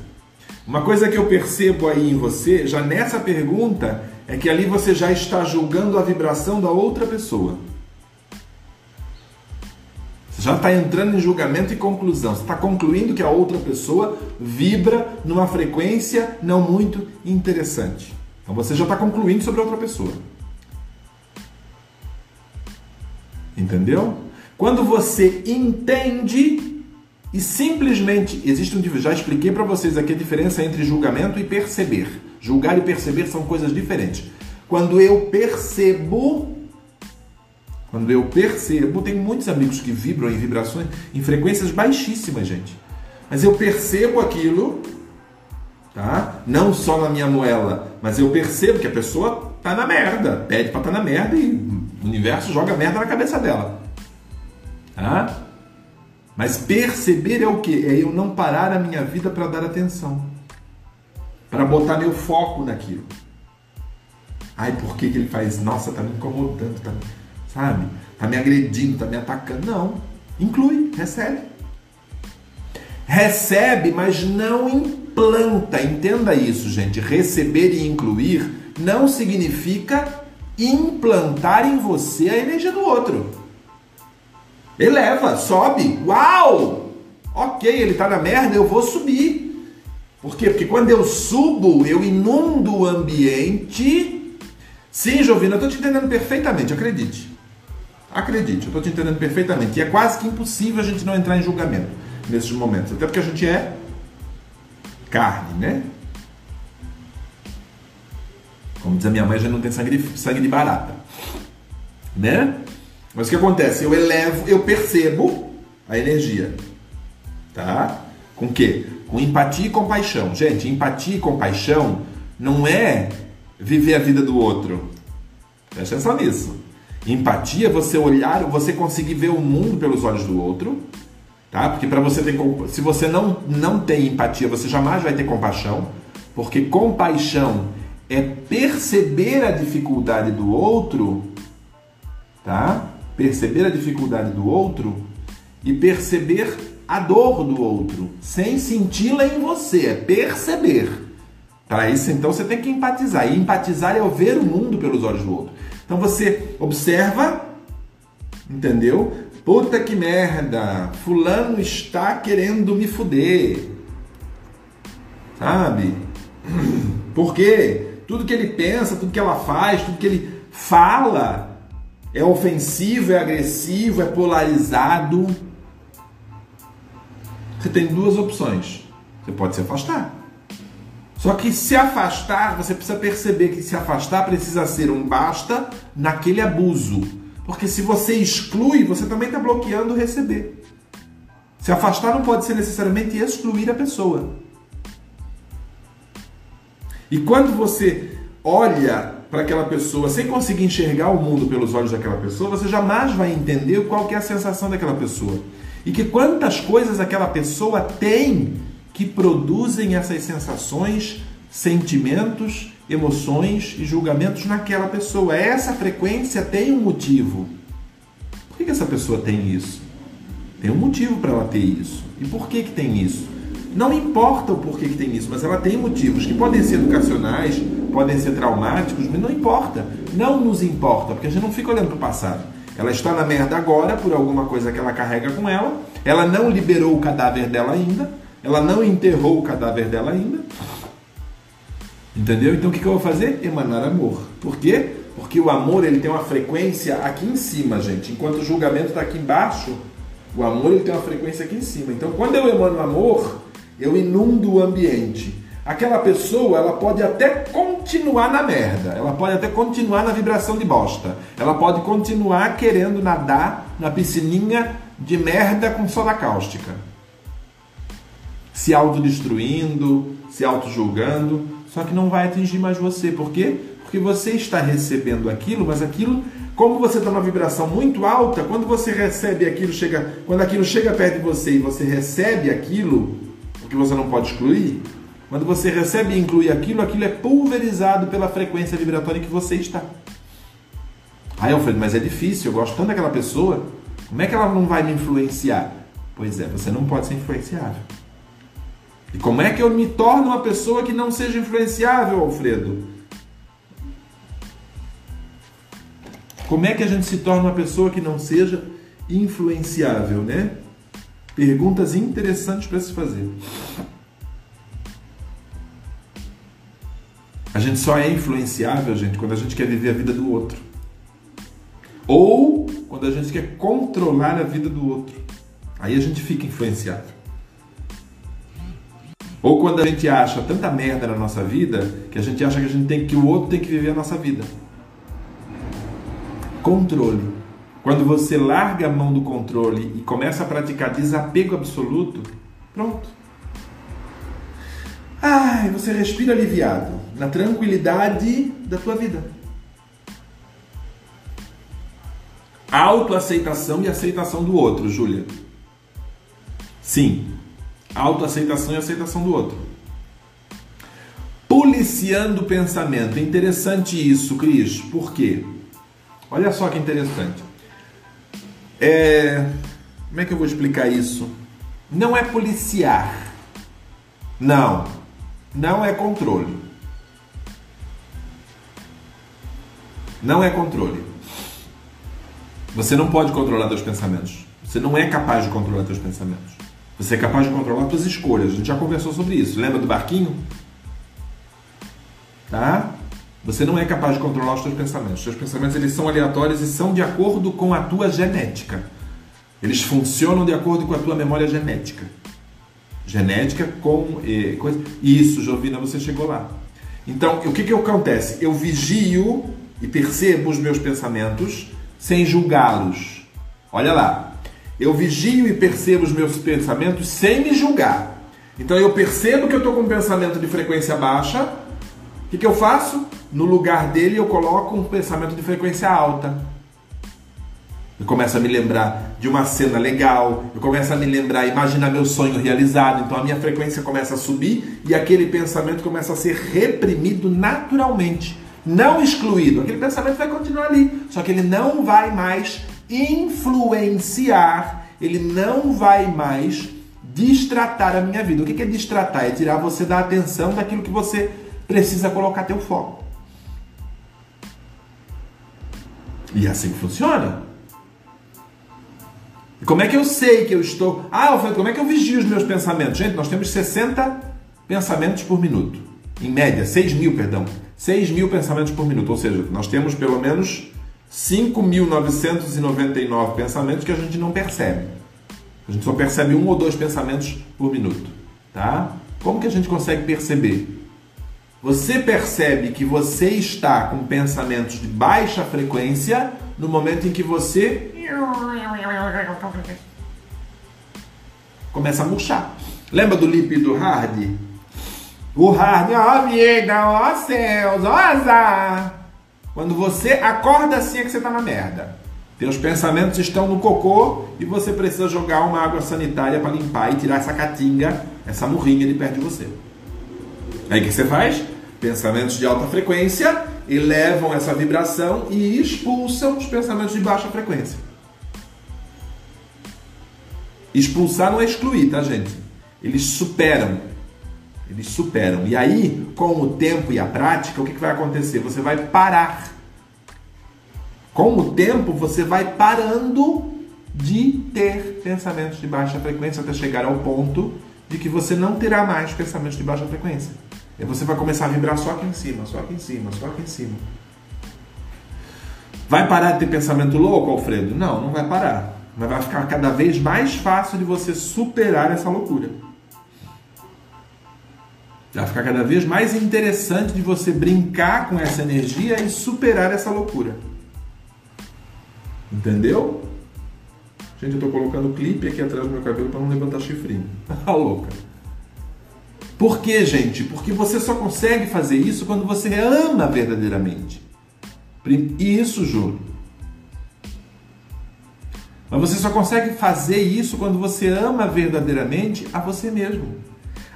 Uma coisa que eu percebo aí em você, já nessa pergunta, é que ali você já está julgando a vibração da outra pessoa. Você já está entrando em julgamento e conclusão. Você está concluindo que a outra pessoa vibra numa frequência não muito interessante. Então você já está concluindo sobre a outra pessoa. Entendeu? Quando você entende e simplesmente existe um já expliquei para vocês aqui a diferença entre julgamento e perceber. Julgar e perceber são coisas diferentes. Quando eu percebo quando eu percebo, tem muitos amigos que vibram em vibrações, em frequências baixíssimas, gente. Mas eu percebo aquilo, tá? Não só na minha moela, mas eu percebo que a pessoa tá na merda, pede para tá na merda e o universo joga merda na cabeça dela. Tá? Mas perceber é o que? É eu não parar a minha vida para dar atenção. Para botar meu foco naquilo. Ai, por que, que ele faz? Nossa, tá me incomodando, tá sabe? Tá me agredindo, tá me atacando. Não. Inclui, recebe. Recebe, mas não implanta. Entenda isso, gente. Receber e incluir não significa implantar em você a energia do outro. Eleva, sobe. Uau! Ok, ele tá na merda, eu vou subir. Por quê? Porque quando eu subo, eu inundo o ambiente. Sim, Jovina, eu tô te entendendo perfeitamente, acredite. Acredite, eu estou te entendendo perfeitamente. E é quase que impossível a gente não entrar em julgamento nesses momentos. Até porque a gente é carne, né? Como diz a minha mãe, a gente não tem sangue de, sangue de barata. Né? Mas o que acontece? Eu elevo, eu percebo, a energia. Tá? Com quê? Com empatia e compaixão. Gente, empatia e compaixão não é viver a vida do outro. Presta atenção nisso. Empatia é você olhar, você conseguir ver o mundo pelos olhos do outro, tá? Porque para você ter se você não não tem empatia, você jamais vai ter compaixão, porque compaixão é perceber a dificuldade do outro, tá? Perceber a dificuldade do outro e perceber a dor do outro, sem senti-la em você, é perceber. Para isso, então, você tem que empatizar. E empatizar é ver o mundo pelos olhos do outro. Então você observa, entendeu? Puta que merda, fulano está querendo me fuder. Sabe? Por quê? Tudo que ele pensa, tudo que ela faz, tudo que ele fala é ofensivo, é agressivo, é polarizado. Você tem duas opções. Você pode se afastar. Só que se afastar, você precisa perceber que se afastar precisa ser um basta naquele abuso. Porque se você exclui, você também está bloqueando receber. Se afastar não pode ser necessariamente excluir a pessoa. E quando você olha para aquela pessoa sem conseguir enxergar o mundo pelos olhos daquela pessoa, você jamais vai entender qual é a sensação daquela pessoa. E que quantas coisas aquela pessoa tem que produzem essas sensações, sentimentos, emoções e julgamentos naquela pessoa. Essa frequência tem um motivo. Por que, que essa pessoa tem isso? Tem um motivo para ela ter isso. E por que, que tem isso? Não importa o porquê que tem isso, mas ela tem motivos que podem ser educacionais, podem ser traumáticos, mas não importa. Não nos importa, porque a gente não fica olhando para o passado. Ela está na merda agora por alguma coisa que ela carrega com ela. Ela não liberou o cadáver dela ainda. Ela não enterrou o cadáver dela ainda. Entendeu? Então o que, eu vou fazer? Emanar amor. Por quê? Porque o amor ele tem uma frequência aqui em cima, gente. Enquanto o julgamento está aqui embaixo, o amor ele tem uma frequência aqui em cima. Então quando eu emano amor, eu inundo o ambiente. Aquela pessoa, ela pode até continuar na merda, ela pode até continuar na vibração de bosta, ela pode continuar querendo nadar na piscininha de merda com soda cáustica, se autodestruindo, se auto-julgando, só que não vai atingir mais você. Por quê? Porque você está recebendo aquilo, mas aquilo, como você está numa vibração muito alta, quando você recebe aquilo, chega, quando aquilo chega perto de você e você recebe aquilo, porque você não pode excluir, quando você recebe e inclui aquilo, aquilo é pulverizado pela frequência vibratória que você está. Aí, Alfredo, mas é difícil, eu gosto tanto daquela pessoa, como é que ela não vai me influenciar? Pois é, você não pode ser influenciável. E como é que eu me torno uma pessoa que não seja influenciável, Alfredo? Como é que a gente se torna uma pessoa que não seja influenciável, né? Perguntas interessantes para se fazer. A gente só é influenciável, gente, quando a gente quer viver a vida do outro. Ou quando a gente quer controlar a vida do outro. Aí a gente fica influenciável. Ou quando a gente acha tanta merda na nossa vida que a gente acha que a gente tem que o outro tem que viver a nossa vida. Controle. Quando você larga a mão do controle e começa a praticar desapego absoluto, pronto. Ai, você respira aliviado, na tranquilidade da tua vida. Autoaceitação e aceitação do outro, Júlia. Sim, autoaceitação e aceitação do outro. Policiando o pensamento. Interessante isso, Cris. Por quê? Olha só que interessante. É... Como é que eu vou explicar isso? Não é policiar. Não. Não é controle. Não é controle. Você não pode controlar seus pensamentos. Você não é capaz de controlar seus pensamentos. Você é capaz de controlar suas escolhas. A gente já conversou sobre isso. Lembra do barquinho? Tá? Você não é capaz de controlar os seus pensamentos. Os seus pensamentos eles são aleatórios e são de acordo com a tua genética. Eles funcionam de acordo com a tua memória genética. Genética com eh, coisa. Isso, Jovina, você chegou lá. Então, o que, que acontece? Eu vigio e percebo os meus pensamentos sem julgá-los. Olha lá. Eu vigio e percebo os meus pensamentos sem me julgar. Então eu percebo que eu estou com um pensamento de frequência baixa. O que, que eu faço? No lugar dele eu coloco um pensamento de frequência alta. Eu começo a me lembrar de uma cena legal, eu começo a me lembrar, imaginar meu sonho realizado, então a minha frequência começa a subir e aquele pensamento começa a ser reprimido naturalmente, não excluído. Aquele pensamento vai continuar ali, só que ele não vai mais influenciar, ele não vai mais distratar a minha vida. O que é distratar? É tirar você da atenção daquilo que você precisa colocar teu foco. E é assim funciona. E como é que eu sei que eu estou. Ah, Alfredo, como é que eu vigio os meus pensamentos? Gente, nós temos 60 pensamentos por minuto. Em média, 6 mil, perdão. 6 mil pensamentos por minuto. Ou seja, nós temos pelo menos 5.999 pensamentos que a gente não percebe. A gente só percebe um ou dois pensamentos por minuto. Tá? Como que a gente consegue perceber? Você percebe que você está com pensamentos de baixa frequência no momento em que você começa a murchar. Lembra do lip do hard? O hard, ó vida, ó céus, ó azar. Quando você acorda assim é que você está na merda. Teus pensamentos estão no cocô e você precisa jogar uma água sanitária para limpar e tirar essa catinga, essa murrinha de perto de você. Aí o que você faz? Pensamentos de alta frequência elevam essa vibração e expulsam os pensamentos de baixa frequência. Expulsar não é excluir, tá, gente? Eles superam. Eles superam. E aí, com o tempo e a prática, o que, que vai acontecer? Você vai parar. Com o tempo, você vai parando de ter pensamentos de baixa frequência até chegar ao ponto de que você não terá mais pensamentos de baixa frequência. E você vai começar a vibrar só aqui em cima, só aqui em cima, só aqui em cima. Vai parar de ter pensamento louco, Alfredo? Não, não vai parar. Mas vai ficar cada vez mais fácil de você superar essa loucura. Vai ficar cada vez mais interessante de você brincar com essa energia e superar essa loucura. Entendeu? Gente, eu tô colocando clipe aqui atrás do meu cabelo para não levantar chifrinho. Tá louca. Por quê, gente? Porque você só consegue fazer isso quando você ama verdadeiramente. Isso, juro. Mas você só consegue fazer isso quando você ama verdadeiramente a você mesmo.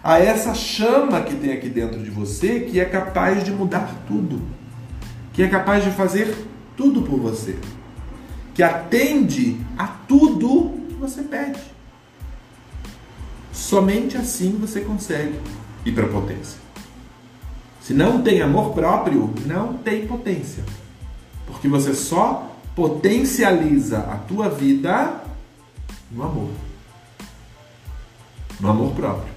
A essa chama que tem aqui dentro de você que é capaz de mudar tudo. Que é capaz de fazer tudo por você. Que atende a tudo que você pede. Somente assim você consegue ir para a potência. Se não tem amor próprio, não tem potência. Porque você só potencializa a tua vida no amor. No amor próprio.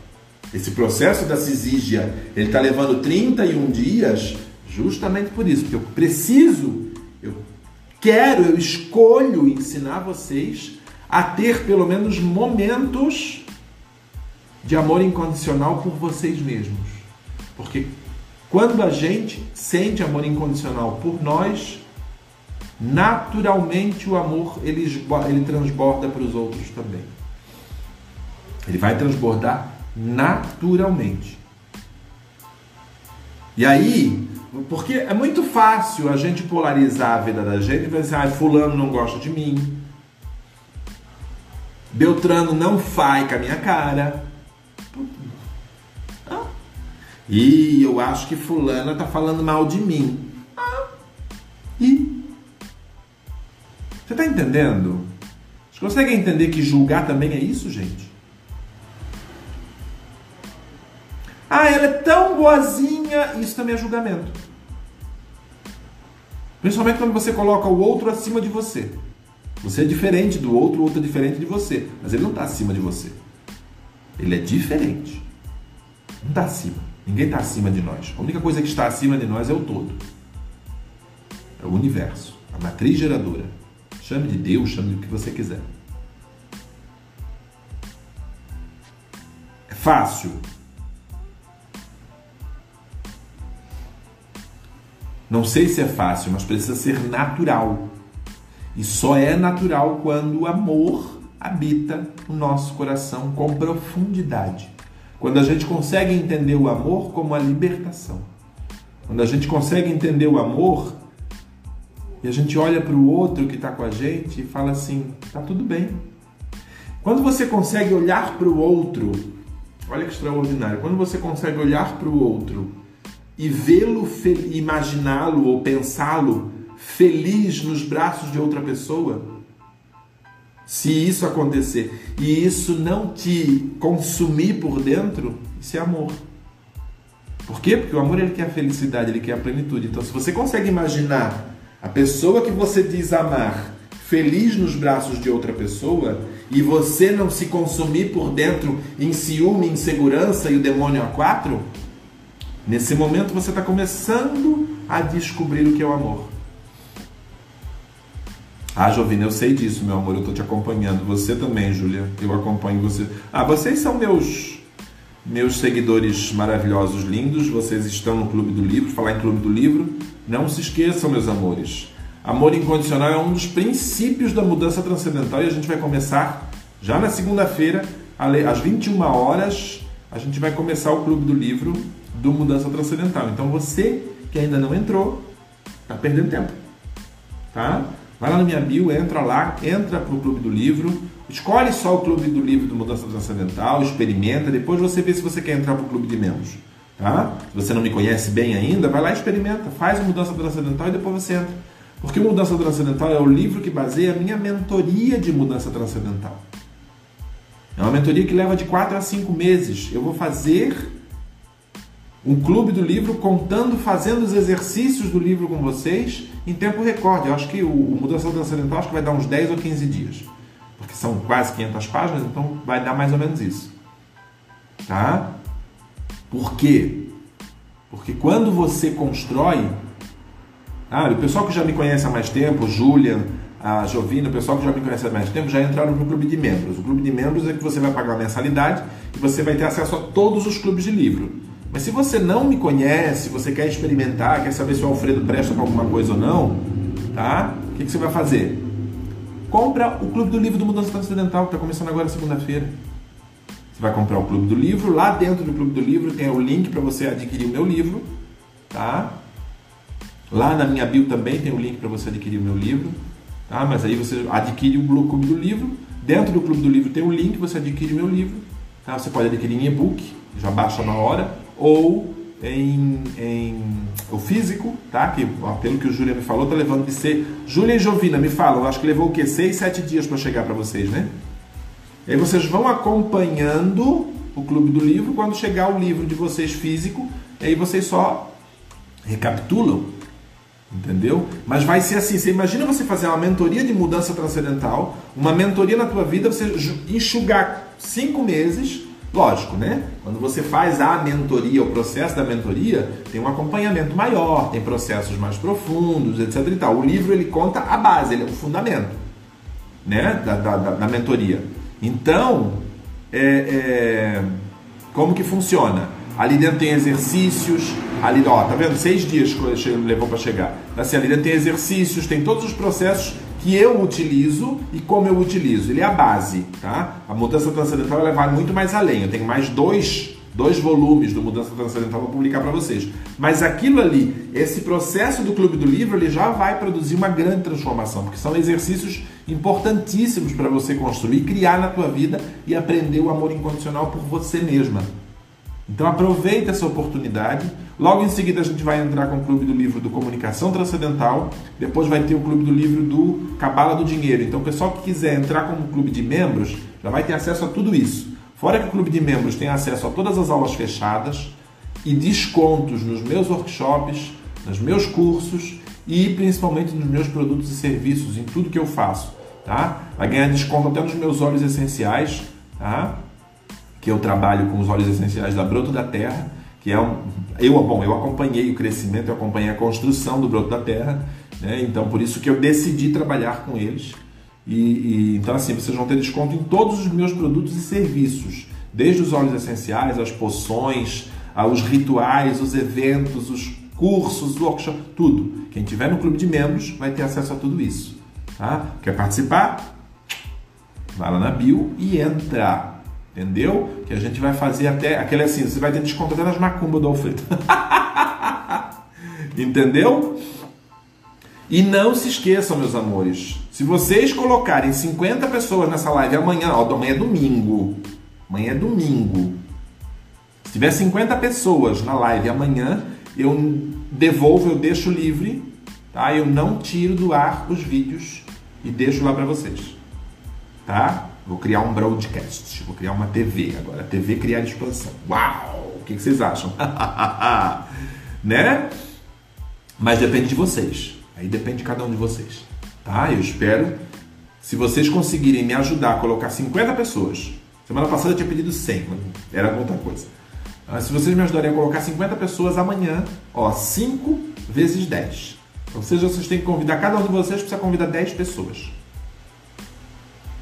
Esse processo da cisígia, ele está levando 31 dias justamente por isso, porque eu preciso, quero, eu escolho ensinar vocês a ter pelo menos momentos de amor incondicional por vocês mesmos. Porque quando a gente sente amor incondicional por nós, naturalmente o amor ele, ele transborda para os outros também. Ele vai transbordar naturalmente. E aí, porque é muito fácil a gente polarizar a vida da gente e dizer, ah, fulano não gosta de mim, Beltrano não faz com a minha cara. Ah. E eu acho que fulana tá falando mal de mim. Ah. E você está entendendo? Você consegue entender que julgar também é isso, gente? Ah, ela é tão boazinha. Isso também é julgamento. Principalmente quando você coloca o outro acima de você. Você é diferente do outro, o outro é diferente de você. Mas ele não está acima de você. Ele é diferente. Não está acima. Ninguém está acima de nós. A única coisa que está acima de nós é o todo. É o universo. A matriz geradora. Chame de Deus, chame do que você quiser. É fácil? Não sei se é fácil, mas precisa ser natural. E só é natural quando o amor habita o nosso coração com profundidade. Quando a gente consegue entender o amor como a libertação. Quando a gente consegue entender o amor e a gente olha para o outro que está com a gente e fala assim: tá tudo bem. Quando você consegue olhar para o outro, olha que extraordinário, quando você consegue olhar para o outro e vê-lo, imaginá-lo ou pensá-lo feliz nos braços de outra pessoa, se isso acontecer e isso não te consumir por dentro, isso é amor. Por quê? Porque o amor ele quer a felicidade, ele quer a plenitude. Então, se você consegue imaginar a pessoa que você diz amar feliz nos braços de outra pessoa e você não se consumir por dentro em ciúme, insegurança e o demônio a quatro, nesse momento você está começando a descobrir o que é o amor. Ah, Jovina, eu sei disso, meu amor, eu estou te acompanhando. Você também, Júlia, eu acompanho você. Ah, vocês são meus meus seguidores maravilhosos, lindos. Vocês estão no Clube do Livro. Falar em Clube do Livro, não se esqueçam, meus amores. Amor incondicional é um dos princípios da mudança transcendental e a gente vai começar já na segunda-feira, às 21 horas, a gente vai começar o Clube do Livro do Mudança Transcendental. Então você que ainda não entrou, está perdendo tempo. Tá? Vai lá na minha bio, entra lá, entra para o Clube do Livro, escolhe só o Clube do Livro do Mudança Transcendental, experimenta, depois você vê se você quer entrar para o Clube de Membros. Tá? Se você não me conhece bem ainda, vai lá experimenta, faz o Mudança Transcendental e depois você entra. Porque o Mudança Transcendental é o livro que baseia a minha mentoria de mudança transcendental. É uma mentoria que leva de 4 a 5 meses. Eu vou fazer um clube do livro contando, fazendo os exercícios do livro com vocês em tempo recorde. Eu acho que o, o Mudança Transcendental acho que vai dar uns 10 ou 15 dias. Porque são quase 500 páginas, então vai dar mais ou menos isso. Tá? Por quê? Porque quando você constrói, ah, o pessoal que já me conhece há mais tempo, Julian, a Jovina, o pessoal que já me conhece há mais tempo, já entraram no clube de membros. O clube de membros é que você vai pagar uma mensalidade e você vai ter acesso a todos os clubes de livro. Mas se você não me conhece, você quer experimentar, quer saber se o Alfredo presta para alguma coisa ou não, tá? O que, que você vai fazer? Compra o Clube do Livro do Mudança Transcendental, que está começando agora segunda-feira. Você vai comprar o Clube do Livro, lá dentro do Clube do Livro tem o link para você adquirir o meu livro, tá? Lá na minha bio também tem o link para você adquirir o meu livro, tá? Mas aí você adquire o Clube do Livro, dentro do Clube do Livro tem o link, você adquire o meu livro, tá? Você pode adquirir em e-book, já baixa na hora, ou em, em o físico, tá? Que ó, pelo que o Júlia me falou, tá levando de ser. Júlia e Jovina me falam, acho que levou o quê? Seis, sete dias para chegar para vocês, né? E aí vocês vão acompanhando o Clube do Livro, quando chegar o livro de vocês físico, aí vocês só recapitulam, entendeu? Mas vai ser assim, você imagina você fazer uma mentoria de mudança transcendental, uma mentoria na tua vida, você enxugar cinco meses, lógico, né? Quando você faz a mentoria, o processo da mentoria, tem um acompanhamento maior, tem processos mais profundos, etc e tal. O livro, ele conta a base, ele é o fundamento, né? da, da, da mentoria. Então, é, é, como que funciona? Ali dentro tem exercícios, ali, ó, tá vendo? Seis dias que levou para chegar. Assim, ali dentro tem exercícios, tem todos os processos que eu utilizo e como eu utilizo. Ele é a base, tá? A mudança transcendental ela vai muito mais além. Eu tenho mais dois dois volumes do Mudança Transcendental para publicar para vocês. Mas aquilo ali, esse processo do Clube do Livro, ele já vai produzir uma grande transformação, porque são exercícios importantíssimos para você construir, criar na tua vida e aprender o amor incondicional por você mesma. Então aproveita essa oportunidade. Logo em seguida a gente vai entrar com o Clube do Livro do Comunicação Transcendental. Depois vai ter o Clube do Livro do Cabala do Dinheiro. Então o pessoal que quiser entrar como clube de membros já vai ter acesso a tudo isso. Fora que o clube de membros tem acesso a todas as aulas fechadas e descontos nos meus workshops, nos meus cursos e principalmente nos meus produtos e serviços, em tudo que eu faço, tá? Vai ganhar desconto até nos meus óleos essenciais, tá? Que eu trabalho com os óleos essenciais da Broto da Terra, que é um eu, bom, eu acompanhei o crescimento, eu acompanhei a construção do Broto da Terra, né? Então por isso que eu decidi trabalhar com eles. E, e, então, assim, vocês vão ter desconto em todos os meus produtos e serviços, desde os óleos essenciais, as poções, os rituais, os eventos, os cursos, o workshop, tudo. Quem tiver no clube de membros vai ter acesso a tudo isso. Tá? Quer participar? Vai lá na bio e entra. Entendeu? Que a gente vai fazer até. Aquele assim, você vai ter desconto até nas macumbas do Alfredo. Entendeu? E não se esqueçam, meus amores. Se vocês colocarem 50 pessoas nessa live amanhã, ó, amanhã é domingo. Amanhã é domingo. Se tiver 50 pessoas na live amanhã, eu devolvo, eu deixo livre, tá? Eu não tiro do ar os vídeos e deixo lá para vocês. Tá? Vou criar um broadcast, vou criar uma TV agora. TV criar expansão. Uau! O que, vocês acham? né? Mas depende de vocês. Aí depende de cada um de vocês. Tá? Eu espero. Se vocês conseguirem me ajudar a colocar 50 pessoas. Semana passada eu tinha pedido 100, mas era outra coisa. Ah, se vocês me ajudarem a colocar 50 pessoas amanhã, ó, 5 vezes 10. Ou seja, vocês têm que convidar, cada um de vocês precisa convidar 10 pessoas.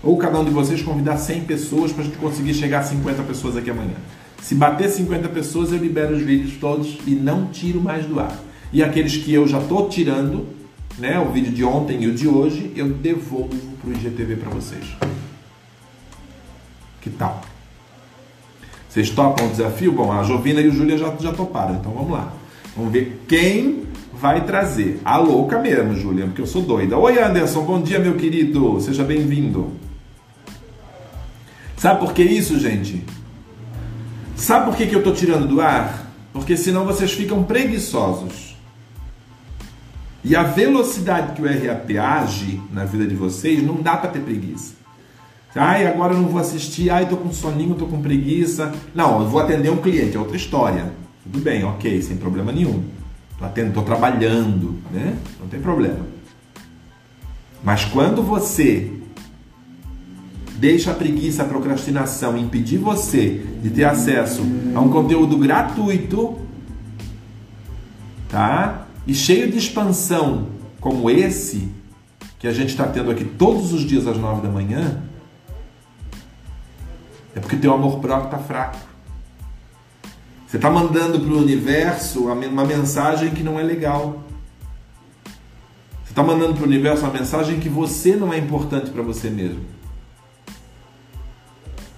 Ou cada um de vocês convidar 100 pessoas para a gente conseguir chegar a 50 pessoas aqui amanhã. Se bater 50 pessoas, eu libero os vídeos todos e não tiro mais do ar. E aqueles que eu já estou tirando, né, o vídeo de ontem e o de hoje, eu devolvo para o IGTV para vocês. Que tal? Vocês topam o desafio? Bom, a Jovina e o Júlia já, já toparam, então vamos lá. Vamos ver quem vai trazer. A louca mesmo, Júlia, porque eu sou doida. Oi, Anderson, bom dia, meu querido. Seja bem-vindo. Sabe por que isso, gente? Sabe por que, que eu estou tirando do ar? Porque senão vocês ficam preguiçosos. E a velocidade que o RAP age na vida de vocês não dá para ter preguiça. Ai, agora eu não vou assistir, ai, tô com soninho, tô com preguiça. Não, eu vou atender um cliente, é outra história. Tudo bem, ok, sem problema nenhum. Tô atendendo, tô trabalhando, né? Não tem problema. Mas quando você deixa a preguiça, a procrastinação impedir você de ter acesso a um conteúdo gratuito, tá? E cheio de expansão como esse, que a gente está tendo aqui todos os dias às nove da manhã, é porque teu amor próprio está fraco. Você está mandando para o universo uma mensagem que não é legal. Você está mandando para o universo uma mensagem que você não é importante para você mesmo.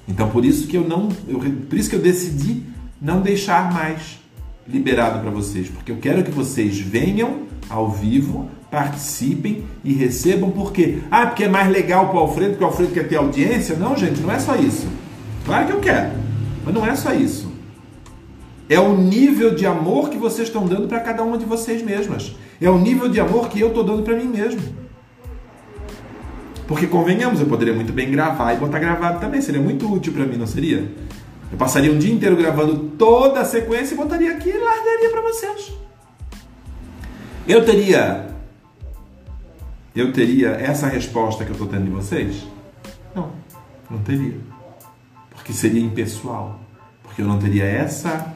Então por isso que eu não, eu, por isso que eu decidi não deixar mais liberado para vocês, porque eu quero que vocês venham ao vivo, participem e recebam porque ah, porque é mais legal para o Alfredo, porque o Alfredo quer ter audiência? Não, gente, não é só isso. Claro que eu quero, mas não é só isso. É o nível de amor que vocês estão dando para cada uma de vocês mesmas. É o nível de amor que eu estou dando para mim mesmo. Porque convenhamos, eu poderia muito bem gravar e botar gravado também, seria muito útil para mim, não seria? Eu passaria um dia inteiro gravando toda a sequência e botaria aqui e largaria para vocês. Eu teria eu teria essa resposta que eu estou tendo de vocês? Não, não teria porque seria impessoal, porque eu não teria essa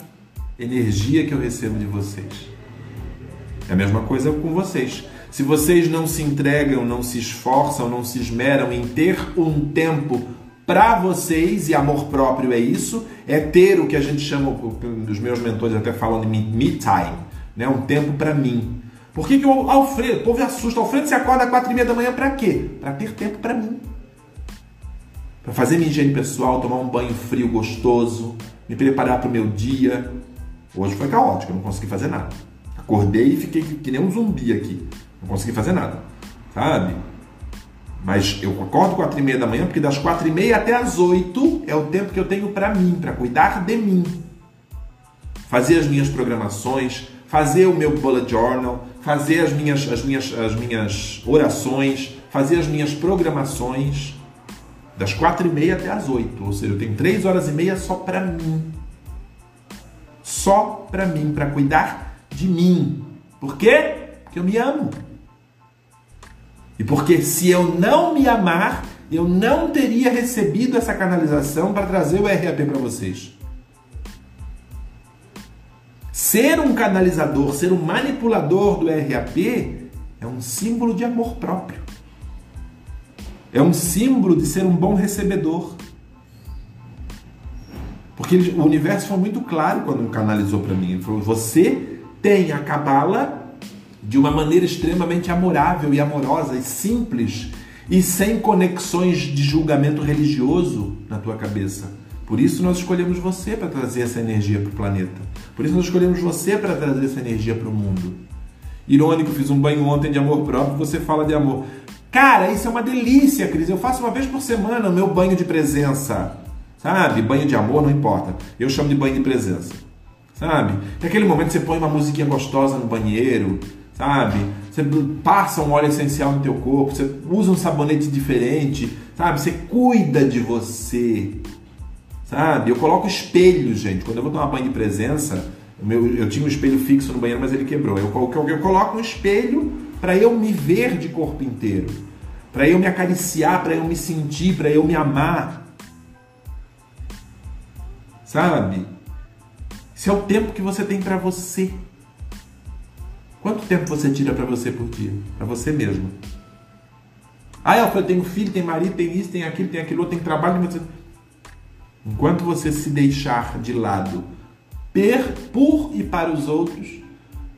energia que eu recebo de vocês. É a mesma coisa com vocês. Se vocês não se entregam, não se esforçam, não se esmeram em ter um tempo para vocês, e amor próprio é isso, é ter o que a gente chama, os meus mentores até falam de me, me time, né? um tempo para mim. Por que, que o Alfredo, o povo assusta, Alfredo se acorda às quatro e meia da manhã para quê? Para ter tempo para mim para fazer minha higiene pessoal, tomar um banho frio gostoso, me preparar para o meu dia. Hoje foi caótico, eu não consegui fazer nada. Acordei e fiquei que nem um zumbi aqui. Não consegui fazer nada, sabe? Mas eu acordo quatro e meia da manhã porque das quatro e meia até as oito é o tempo que eu tenho para mim, para cuidar de mim. Fazer as minhas programações, fazer o meu bullet journal, fazer as minhas, as minhas, as minhas orações, fazer as minhas programações das quatro e meia até as oito, ou seja, eu tenho três horas e meia só para mim, só para mim, para cuidar de mim. Por quê? Porque eu me amo. E porque se eu não me amar, eu não teria recebido essa canalização para trazer o RAP para vocês. Ser um canalizador, ser um manipulador do RAP é um símbolo de amor próprio. É um símbolo de ser um bom recebedor. Porque o universo foi muito claro quando canalizou para mim. Ele falou: você tem a cabala de uma maneira extremamente amorável e amorosa e simples e sem conexões de julgamento religioso na tua cabeça. Por isso nós escolhemos você para trazer essa energia para o planeta. Por isso nós escolhemos você para trazer essa energia para o mundo. Irônico, fiz um banho ontem de amor próprio, você fala de amor. Cara, isso é uma delícia, Cris. Eu faço uma vez por semana o meu banho de presença. Sabe? Banho de amor, não importa. Eu chamo de banho de presença. Sabe? É aquele momento você põe uma musiquinha gostosa no banheiro, sabe? Você passa um óleo essencial no teu corpo, você usa um sabonete diferente, sabe? Você cuida de você, sabe? Eu coloco espelho, gente. Quando eu vou tomar banho de presença, meu, eu tinha um espelho fixo no banheiro, mas ele quebrou. Eu, eu, eu coloco um espelho para eu me ver de corpo inteiro, para eu me acariciar, para eu me sentir, para eu me amar. Sabe? Esse é o tempo que você tem para você. Quanto tempo você tira para você por dia? Para você mesmo. Ah, eu tenho filho, tem marido, tem isso, tem aquilo, tem aquilo, tem trabalho. Você... Enquanto você se deixar de lado per, por e para os outros,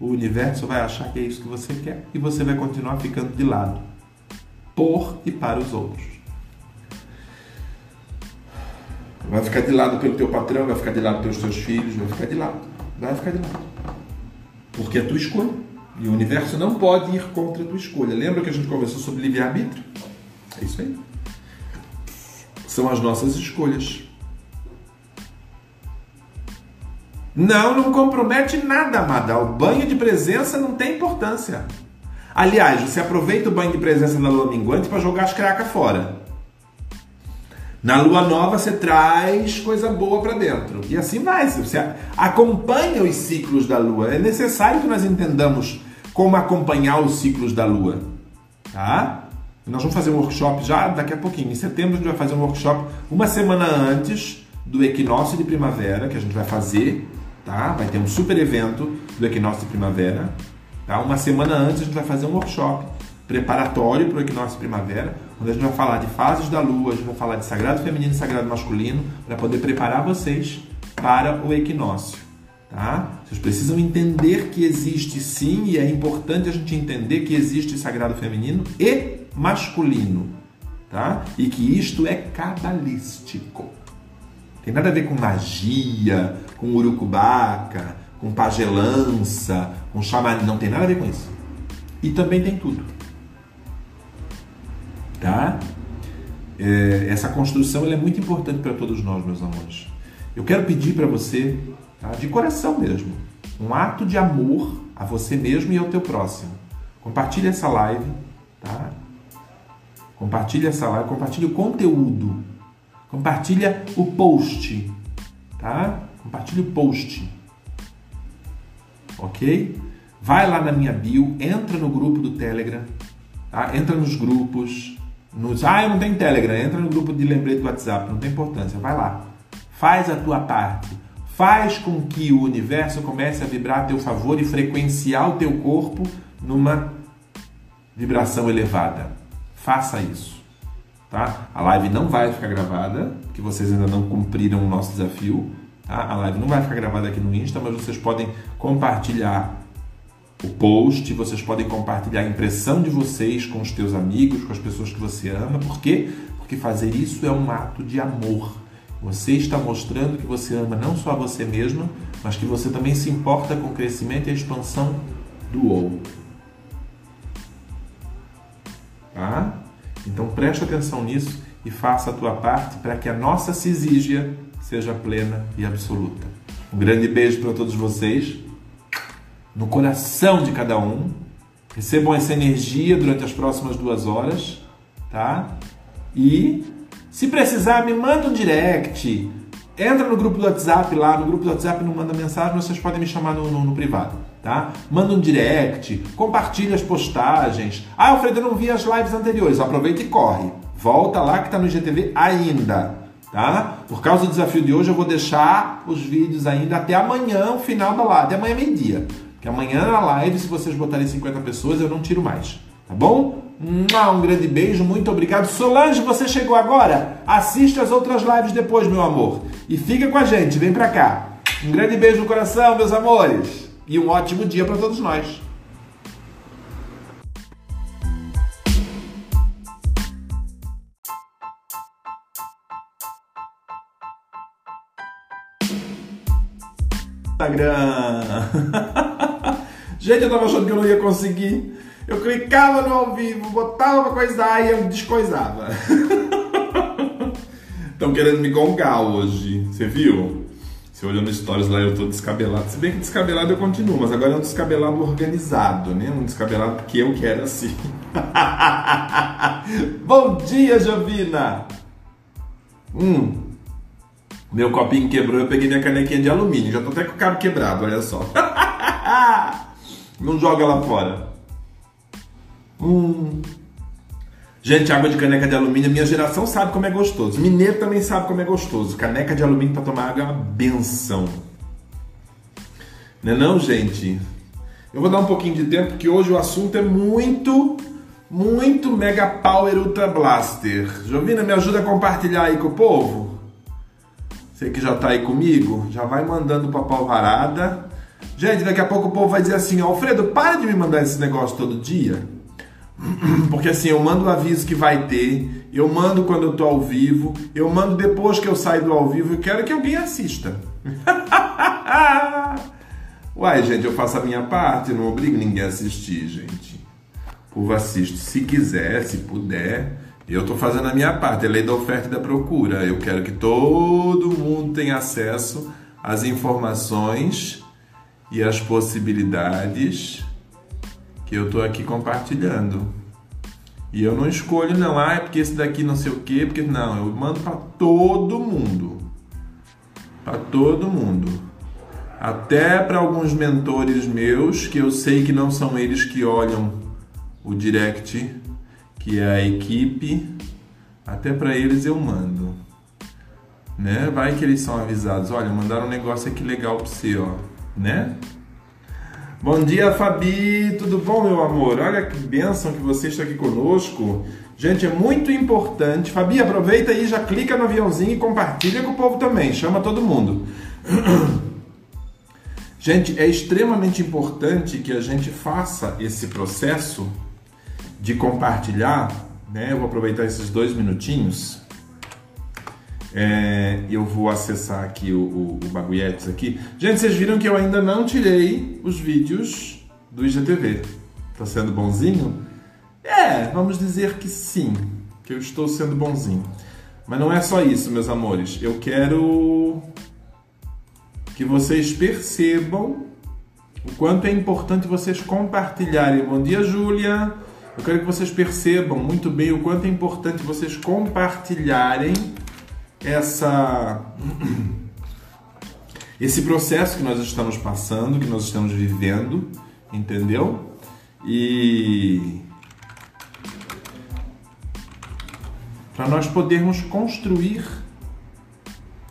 o universo vai achar que é isso que você quer e você vai continuar ficando de lado por e para os outros. Vai ficar de lado pelo teu patrão, vai ficar de lado pelos teus filhos, vai ficar de lado. Vai ficar de lado. Porque é tua escolha. E o universo não pode ir contra a tua escolha. Lembra que a gente conversou sobre livre-arbítrio? É isso aí. São as nossas escolhas. Não, não compromete nada, amada. O banho de presença não tem importância. Aliás, você aproveita o banho de presença da lua minguante para jogar as cracas fora. Na lua nova você traz coisa boa para dentro. E assim vai. Você acompanha os ciclos da lua. É necessário que nós entendamos como acompanhar os ciclos da lua. Tá? Nós vamos fazer um workshop já daqui a pouquinho. Em setembro a gente vai fazer um workshop uma semana antes do equinócio de primavera que a gente vai fazer. Tá? Vai ter um super evento do equinócio de primavera. Tá? Uma semana antes a gente vai fazer um workshop preparatório para o equinócio de primavera, onde a gente vai falar de fases da lua, a gente vai falar de sagrado feminino e sagrado masculino, para poder preparar vocês para o equinócio. Tá? Vocês precisam entender que existe sim, e é importante a gente entender que existe sagrado feminino e masculino. Tá? E que isto é cabalístico. Tem nada a ver com magia, com urucubaca, com pagelança, com xamanismo. Não tem nada a ver com isso. E também tem tudo tá? É, essa construção é muito importante para todos nós, meus amores. Eu quero pedir para você, tá? de coração mesmo, um ato de amor a você mesmo e ao teu próximo. Compartilhe essa live, tá? Compartilhe essa live, compartilhe o conteúdo, compartilha o post, tá? Compartilhe o post, ok? Vai lá na minha bio, entra no grupo do Telegram, tá? Entra nos grupos, nos, ah, eu não tenho Telegram, entra no grupo de lembrete do WhatsApp, não tem importância, vai lá. Faz a tua parte. Faz com que o universo comece a vibrar a teu favor e frequenciar o teu corpo numa vibração elevada. Faça isso. Tá? A live não vai ficar gravada, porque vocês ainda não cumpriram o nosso desafio. Tá? A live não vai ficar gravada aqui no Insta, mas vocês podem compartilhar o post, vocês podem compartilhar a impressão de vocês com os teus amigos, com as pessoas que você ama. Por quê? Porque fazer isso é um ato de amor. Você está mostrando que você ama não só a você mesmo, mas que você também se importa com o crescimento e a expansão do outro. Tá? Então preste atenção nisso e faça a tua parte para que a nossa cisígia seja plena e absoluta. Um grande beijo para todos vocês no coração de cada um. Recebam essa energia durante as próximas duas horas, tá? E se precisar, me manda um direct. Entra no grupo do WhatsApp lá, no grupo do WhatsApp não manda mensagem, vocês podem me chamar no, no, no privado, tá? Manda um direct, compartilha as postagens. Ah, Alfredo, eu não vi as lives anteriores. Aproveita e corre. Volta lá que está no IGTV ainda, tá? Por causa do desafio de hoje, eu vou deixar os vídeos ainda até amanhã, o final da live, até amanhã meio-dia. Que amanhã na live, se vocês botarem 50 pessoas, eu não tiro mais. Tá bom? Um grande beijo, muito obrigado. Solange, você chegou agora? Assiste as outras lives depois, meu amor. E fica com a gente, vem pra cá. Um grande beijo no coração, meus amores. E um ótimo dia para todos nós. Instagram. Gente, eu tava achando que eu não ia conseguir. Eu clicava no ao vivo, botava pra coisar e eu descoisava. Estão querendo me gongar hoje. Você viu? Você olhou no stories lá, eu tô descabelado. Se bem que descabelado eu continuo, mas agora é um descabelado organizado, né? Um descabelado que eu quero assim. Bom dia, Jovina! Hum. Meu copinho quebrou, eu peguei minha canequinha de alumínio. Já tô até com o cabo quebrado, olha só. Não joga lá fora. Hum. Gente, água de caneca de alumínio, minha geração sabe como é gostoso. Mineiro também sabe como é gostoso. Caneca de alumínio para tomar água é uma benção. Não é não, gente? Eu vou dar um pouquinho de tempo, porque hoje o assunto é muito, muito Mega Power Ultra Blaster. Jovina, me ajuda a compartilhar aí com o povo? Você que já tá aí comigo, já vai mandando pra Palvarada. Gente, daqui a pouco o povo vai dizer assim, Alfredo, para de me mandar esse negócio todo dia. Porque assim, eu mando o aviso que vai ter, eu mando quando eu tô ao vivo, eu mando depois que eu saio do ao vivo, eu quero que alguém assista. Uai, gente, eu faço a minha parte, não obrigo ninguém a assistir, gente. O povo assiste se quiser, se puder. Eu tô fazendo a minha parte, é lei da oferta e da procura. Eu quero que todo mundo tenha acesso às informações e às possibilidades que eu tô aqui compartilhando. E eu não escolho não, ah, é porque esse daqui não sei o quê, porque não, eu mando para todo mundo. Para todo mundo. Até para alguns mentores meus, que eu sei que não são eles que olham o direct, que é a equipe, até para eles eu mando. Né? Vai que eles são avisados, olha, mandaram um negócio aqui legal para você, ó, né? Bom dia, Fabi. Tudo bom, meu amor? Olha que bênção que você está aqui conosco. Gente, é muito importante. Fabi, aproveita aí, já clica no aviãozinho e compartilha com o povo também. Chama todo mundo. Gente, é extremamente importante que a gente faça esse processo de compartilhar. Né? Eu vou aproveitar esses dois minutinhos é, eu vou acessar aqui o, o, o aqui. Gente, vocês viram que eu ainda não tirei os vídeos do IGTV. Tá sendo bonzinho? É, vamos dizer que sim, que eu estou sendo bonzinho. Mas não é só isso, meus amores. Eu quero que vocês percebam o quanto é importante vocês compartilharem. Bom dia, Júlia. Eu quero que vocês percebam muito bem o quanto é importante vocês compartilharem essa esse processo que nós estamos passando, que nós estamos vivendo, entendeu? E para nós podermos construir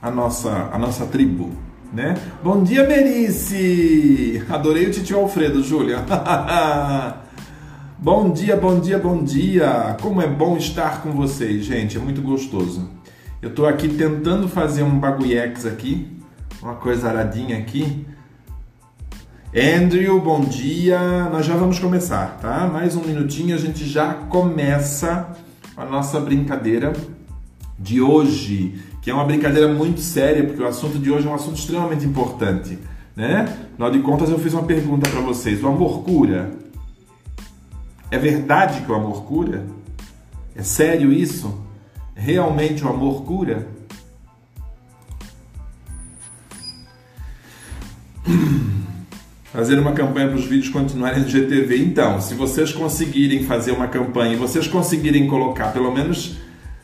a nossa a nossa tribo, né? Bom dia, Merice! Adorei o tio Alfredo, Júlia. bom dia, bom dia, bom dia! Como é bom estar com vocês, gente, é muito gostoso. Eu estou aqui tentando fazer um bagulhex aqui, uma coisa aradinha aqui. Andrew, bom dia. Nós já vamos começar, tá? Mais um minutinho, a gente já começa a nossa brincadeira de hoje, que é uma brincadeira muito séria, porque o assunto de hoje é um assunto extremamente importante, né? Afinal de contas, eu fiz uma pergunta para vocês: o amor cura? É verdade que o amor cura? É sério isso? Realmente o amor cura? Fazer uma campanha para os vídeos continuarem no GTV. Então, se vocês conseguirem fazer uma campanha e vocês conseguirem colocar pelo menos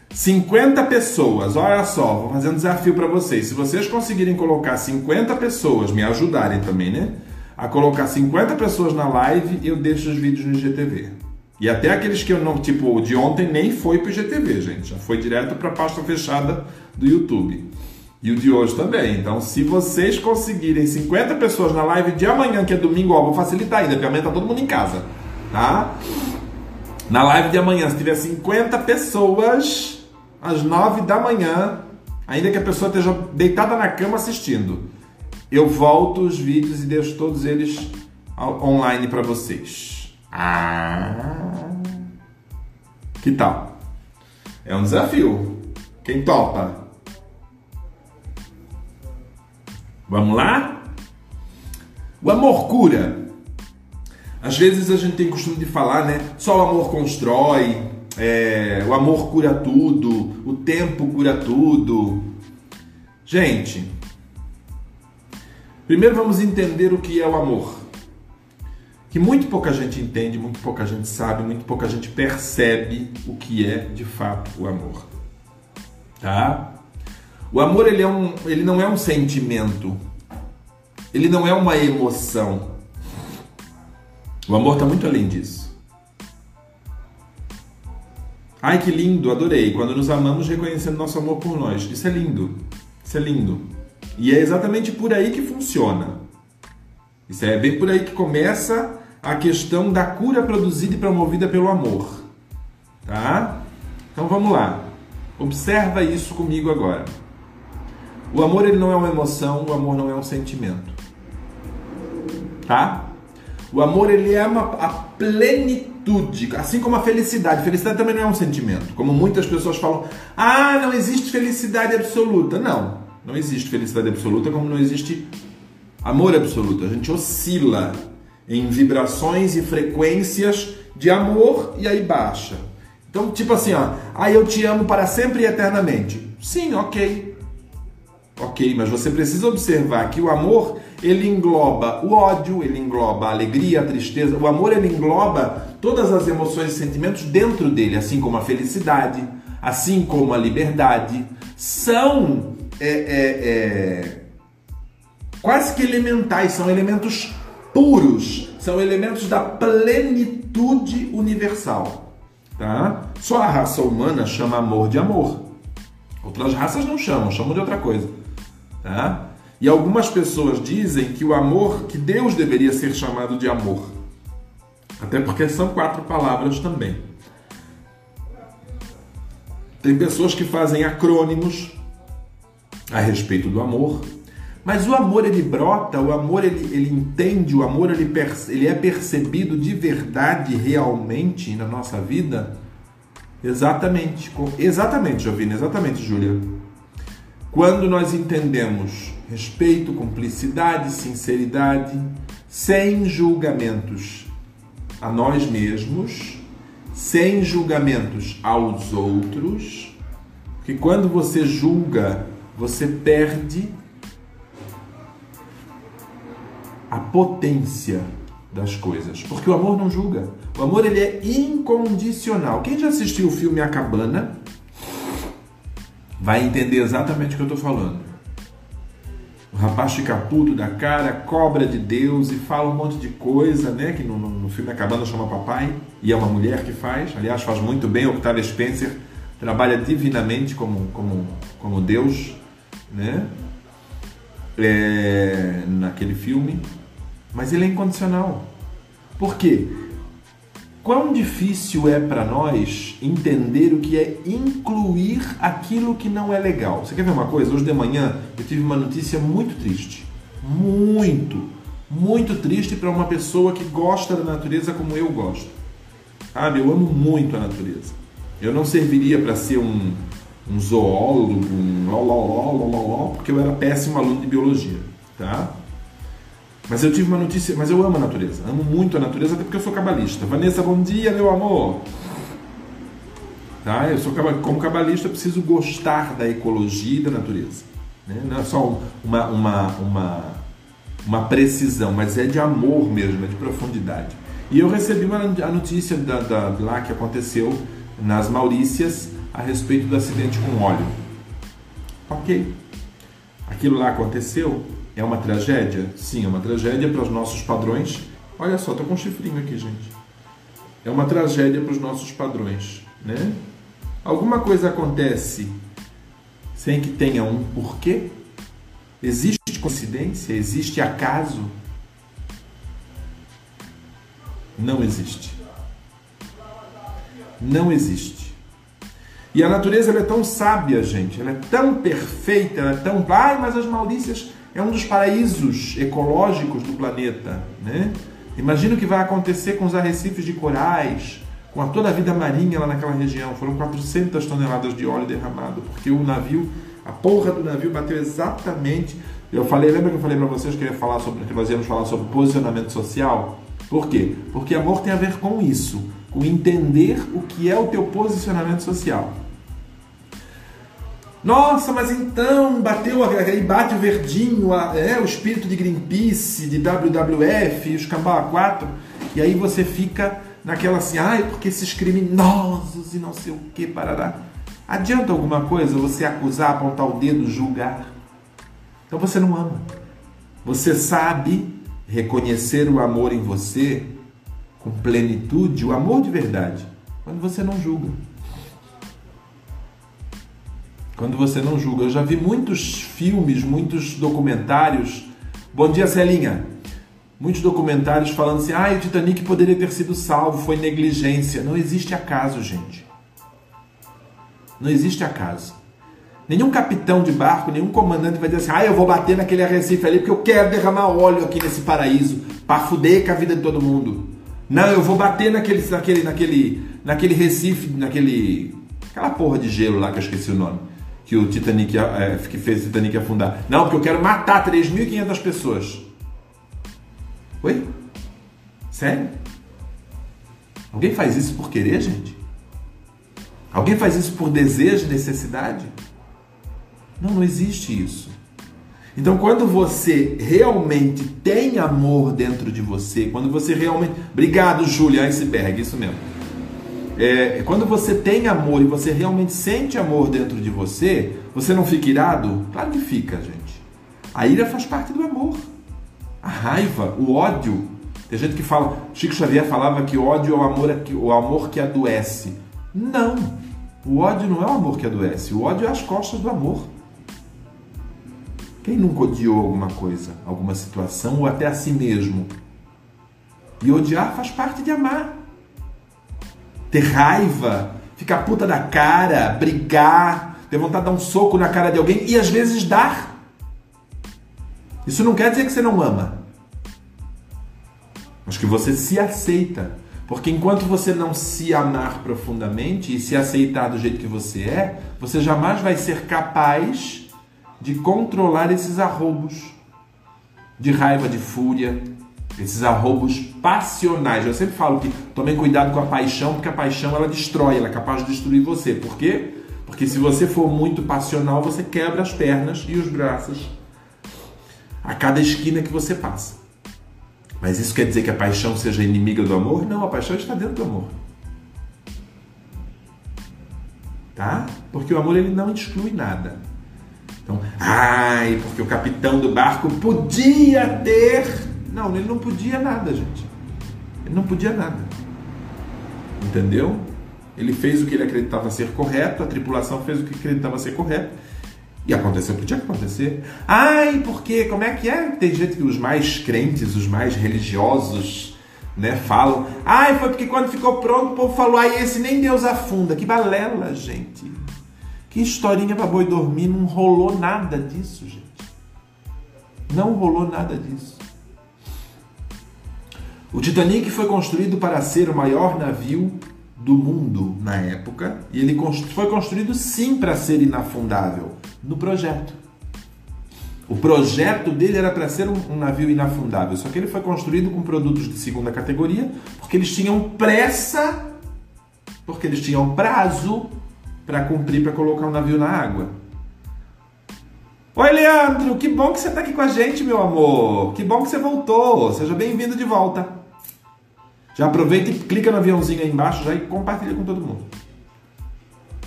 50 pessoas, olha só, vou fazer um desafio para vocês. Se vocês conseguirem colocar 50 pessoas, me ajudarem também, né? A colocar 50 pessoas na live, eu deixo os vídeos no GTV. E até aqueles que eu não, tipo, o de ontem nem foi pro IGTV, gente. Já foi direto para a pasta fechada do YouTube. E o de hoje também. Então, se vocês conseguirem 50 pessoas na live de amanhã, que é domingo, ó, vou facilitar ainda, porque amanhã tá todo mundo em casa, tá? Na live de amanhã, se tiver 50 pessoas, às 9 da manhã, ainda que a pessoa esteja deitada na cama assistindo, eu volto os vídeos e deixo todos eles online para vocês. Ah. Que tal? É um desafio. Quem topa? Vamos lá? O amor cura. Às vezes a gente tem costume de falar, né? Só o amor constrói, é, o amor cura tudo, o tempo cura tudo. Gente, primeiro vamos entender o que é o amor. Que muito pouca gente entende, muito pouca gente sabe, muito pouca gente percebe o que é de fato o amor. Tá? O amor ele, é um, ele não é um sentimento, ele não é uma emoção. O amor está muito além disso. Ai que lindo, adorei. Quando nos amamos reconhecendo nosso amor por nós. Isso é lindo. Isso é lindo. E é exatamente por aí que funciona. Isso é bem por aí que começa a questão da cura produzida e promovida pelo amor. Tá? Então vamos lá. Observa isso comigo agora. O amor ele não é uma emoção, o amor não é um sentimento. Tá? O amor ele é uma, a plenitude, assim como a felicidade. Felicidade também não é um sentimento. Como muitas pessoas falam, ah, não existe felicidade absoluta. Não, não existe felicidade absoluta, como não existe amor absoluto. A gente oscila em vibrações e frequências de amor e aí baixa. Então, tipo assim, ó, ah, eu te amo para sempre e eternamente. Sim, ok. Ok, mas você precisa observar que o amor ele engloba o ódio, ele engloba a alegria, a tristeza. O amor ele engloba todas as emoções e sentimentos dentro dele, assim como a felicidade, assim como a liberdade. São é, é, é, quase que elementais, são elementos puros, são elementos da plenitude universal. Tá? Só a raça humana chama amor de amor. Outras raças não chamam, chamam de outra coisa. Tá? E algumas pessoas dizem que o amor, que Deus deveria ser chamado de amor. Até porque são quatro palavras também. Tem pessoas que fazem acrônimos a respeito do amor, mas o amor ele brota, o amor ele, ele entende, o amor ele, ele é percebido de verdade, realmente na nossa vida. Exatamente, exatamente, Jovina, exatamente, Júlia quando nós entendemos respeito, cumplicidade, sinceridade, sem julgamentos a nós mesmos, sem julgamentos aos outros, que quando você julga, você perde a potência das coisas, porque o amor não julga. O amor ele é incondicional. Quem já assistiu o filme A Cabana? vai entender exatamente o que eu estou falando. O rapaz fica puto da cara, cobra de Deus e fala um monte de coisa, né? Que no, no filme Acabando chama papai, e é uma mulher que faz. Aliás, faz muito bem. Octavia Spencer trabalha divinamente como, como, como Deus, né? É, naquele filme. Mas ele é incondicional. Por quê? Quão difícil é para nós entender o que é incluir aquilo que não é legal. Você quer ver uma coisa? Hoje de manhã eu tive uma notícia muito triste. Muito, muito triste para uma pessoa que gosta da natureza como eu gosto. Sabe? Eu amo muito a natureza. Eu não serviria para ser um, um zoólogo, um lololó, porque eu era péssimo aluno de biologia, tá? Mas eu tive uma notícia, mas eu amo a natureza, amo muito a natureza, até porque eu sou cabalista. Vanessa, bom dia, meu amor. Tá? Eu sou como cabalista, eu preciso gostar da ecologia e da natureza. Né? Não é só uma, uma, uma, uma precisão, mas é de amor mesmo, é de profundidade. E eu recebi uma, a notícia da, da, lá que aconteceu nas Maurícias a respeito do acidente com óleo. Ok. Aquilo lá aconteceu, é uma tragédia? Sim, é uma tragédia para os nossos padrões. Olha só, tô com um chifrinho aqui, gente. É uma tragédia para os nossos padrões, né? Alguma coisa acontece sem que tenha um porquê? Existe coincidência? Existe acaso? Não existe. Não existe. E a natureza é tão sábia, gente. Ela é tão perfeita, ela é tão. Ai, mas as Maurícias é um dos paraísos ecológicos do planeta. Né? Imagina o que vai acontecer com os arrecifes de corais, com a toda a vida marinha lá naquela região. Foram 400 toneladas de óleo derramado, porque o navio A porra do navio bateu exatamente. Eu falei, lembra que eu falei para vocês que eu ia falar sobre que nós íamos falar sobre posicionamento social? Por quê? Porque amor tem a ver com isso, com entender o que é o teu posicionamento social. Nossa, mas então bateu aí bate o verdinho, é o espírito de Greenpeace, de WWF, os Cambau 4, e aí você fica naquela assim, ai, porque esses criminosos e não sei o que, parará. Adianta alguma coisa você acusar, apontar o dedo, julgar? Então você não ama. Você sabe reconhecer o amor em você com plenitude, o amor de verdade, quando você não julga. Quando você não julga. Eu já vi muitos filmes, muitos documentários. Bom dia, Celinha. Muitos documentários falando assim: ah, o Titanic poderia ter sido salvo, foi negligência. Não existe acaso, gente. Não existe acaso. Nenhum capitão de barco, nenhum comandante vai dizer assim: ah, eu vou bater naquele arrecife ali porque eu quero derramar óleo aqui nesse paraíso para fuder com a vida de todo mundo. Não, eu vou bater naquele, naquele, naquele, naquele recife, naquele. aquela porra de gelo lá que eu esqueci o nome que o Titanic é, que fez o Titanic afundar. Não, porque eu quero matar 3.500 pessoas. Oi? Sério? Alguém faz isso por querer, gente? Alguém faz isso por desejo, necessidade? Não, não existe isso. Então, quando você realmente tem amor dentro de você, quando você realmente. Obrigado, Júlia Iceberg, isso mesmo é, quando você tem amor e você realmente sente amor dentro de você, você não fica irado? Claro que fica, gente. A ira faz parte do amor. A raiva, o ódio. Tem gente que fala, Chico Xavier falava que ódio é o amor, o amor que adoece. Não. O ódio não é o amor que adoece. O ódio é as costas do amor. Quem nunca odiou alguma coisa, alguma situação ou até a si mesmo? E odiar faz parte de amar ter raiva, ficar puta da cara, brigar, ter vontade de dar um soco na cara de alguém e às vezes dar. Isso não quer dizer que você não ama, mas que você se aceita. Porque enquanto você não se amar profundamente e se aceitar do jeito que você é, você jamais vai ser capaz de controlar esses arroubos de raiva, de fúria, esses arroubos passionais. Eu sempre falo que tomem cuidado com a paixão, porque a paixão ela destrói, ela é capaz de destruir você. Por quê? Porque se você for muito passional, você quebra as pernas e os braços a cada esquina que você passa. Mas isso quer dizer que a paixão seja inimiga do amor? Não, a paixão está dentro do amor. Tá? Porque o amor ele não exclui nada. Então, ai, porque o capitão do barco podia ter não, ele não podia nada, gente. Ele não podia nada. Entendeu? Ele fez o que ele acreditava ser correto, a tripulação fez o que acreditava ser correto. E aconteceu o que tinha que acontecer. Ai, porque como é que é? Tem gente que os mais crentes, os mais religiosos, né, falam. Ai, foi porque quando ficou pronto o povo falou, ai, esse nem Deus afunda. Que balela, gente. Que historinha para boi dormir, não rolou nada disso, gente. Não rolou nada disso. O Titanic foi construído para ser o maior navio do mundo na época e ele foi construído sim para ser inafundável no projeto. O projeto dele era para ser um, navio inafundável, só que ele foi construído com produtos de segunda categoria porque eles tinham pressa, porque eles tinham prazo para cumprir para colocar o um navio na água. Oi, Leandro, que bom que você está aqui com a gente, meu amor. Que bom que você voltou. Seja bem-vindo de volta. Já aproveita e clica no aviãozinho aí embaixo já e compartilha com todo mundo.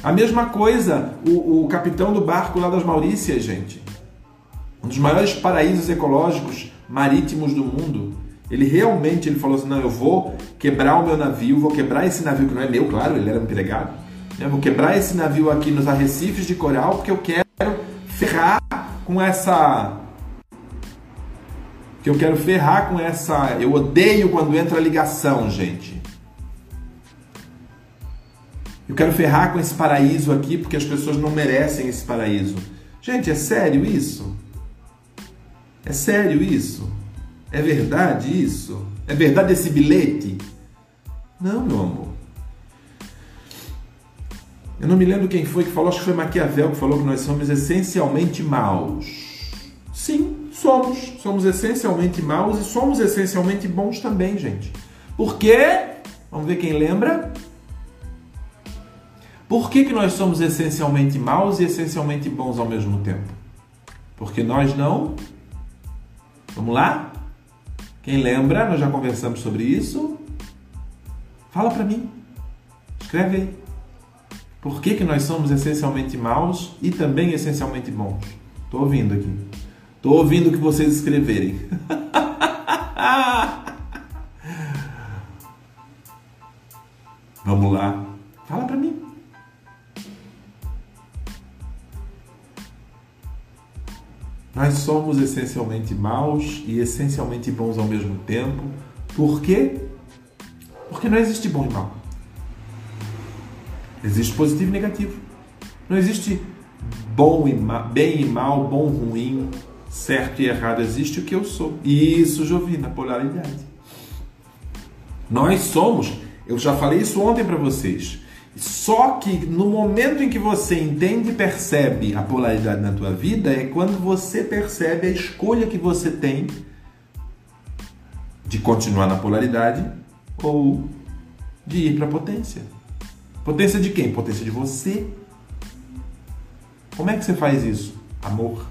A mesma coisa, o, o capitão do barco lá das Maurícias, gente. Um dos maiores paraísos ecológicos marítimos do mundo. Ele realmente ele falou assim: não, eu vou quebrar o meu navio, vou quebrar esse navio que não é meu, claro, ele era empregado. Né? Vou quebrar esse navio aqui nos arrecifes de coral porque eu quero ferrar com essa. Que eu quero ferrar com essa. Eu odeio quando entra ligação, gente. Eu quero ferrar com esse paraíso aqui porque as pessoas não merecem esse paraíso. Gente, é sério isso? É sério isso? É verdade isso? É verdade esse bilhete? Não, meu amor. Eu não me lembro quem foi que falou, acho que foi Maquiavel que falou que nós somos essencialmente maus. Sim, somos. Somos essencialmente maus e somos essencialmente bons também, gente. Por quê? Vamos ver quem lembra? Por que, que nós somos essencialmente maus e essencialmente bons ao mesmo tempo? Porque nós não. Vamos lá? Quem lembra? Nós já conversamos sobre isso. Fala para mim. Escreve aí. Por que, que nós somos essencialmente maus e também essencialmente bons? Estou ouvindo aqui. Estou ouvindo o que vocês escreverem. Vamos lá. Fala para mim. Nós somos essencialmente maus e essencialmente bons ao mesmo tempo. Por quê? Porque não existe bom e mal. Existe positivo e negativo. Não existe bom e mal, bem e mal, bom e ruim, certo e errado. Existe o que eu sou. E isso, Jovina, polaridade. Nós somos, eu já falei isso ontem para vocês. Só que no momento em que você entende e percebe a polaridade na tua vida é quando você percebe a escolha que você tem de continuar na polaridade ou de ir para a potência. Potência de quem? Potência de você. Como é que você faz isso? Amor.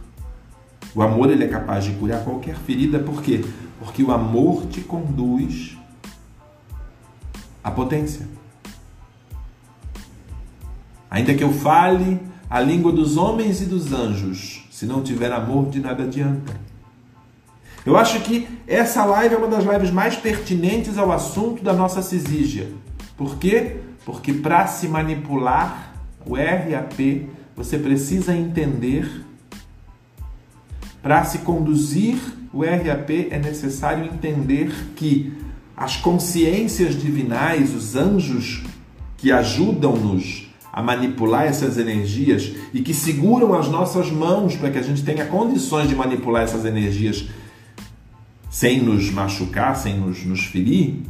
O amor ele é capaz de curar qualquer ferida, por quê? Porque o amor te conduz à potência. Ainda que eu fale a língua dos homens e dos anjos, se não tiver amor, de nada adianta. Eu acho que essa live é uma das lives mais pertinentes ao assunto da nossa cisígia. Por quê? Porque para se manipular o RAP, você precisa entender. Para se conduzir o RAP, é necessário entender que as consciências divinais, os anjos que ajudam-nos a manipular essas energias e que seguram as nossas mãos para que a gente tenha condições de manipular essas energias sem nos machucar, sem nos, nos ferir,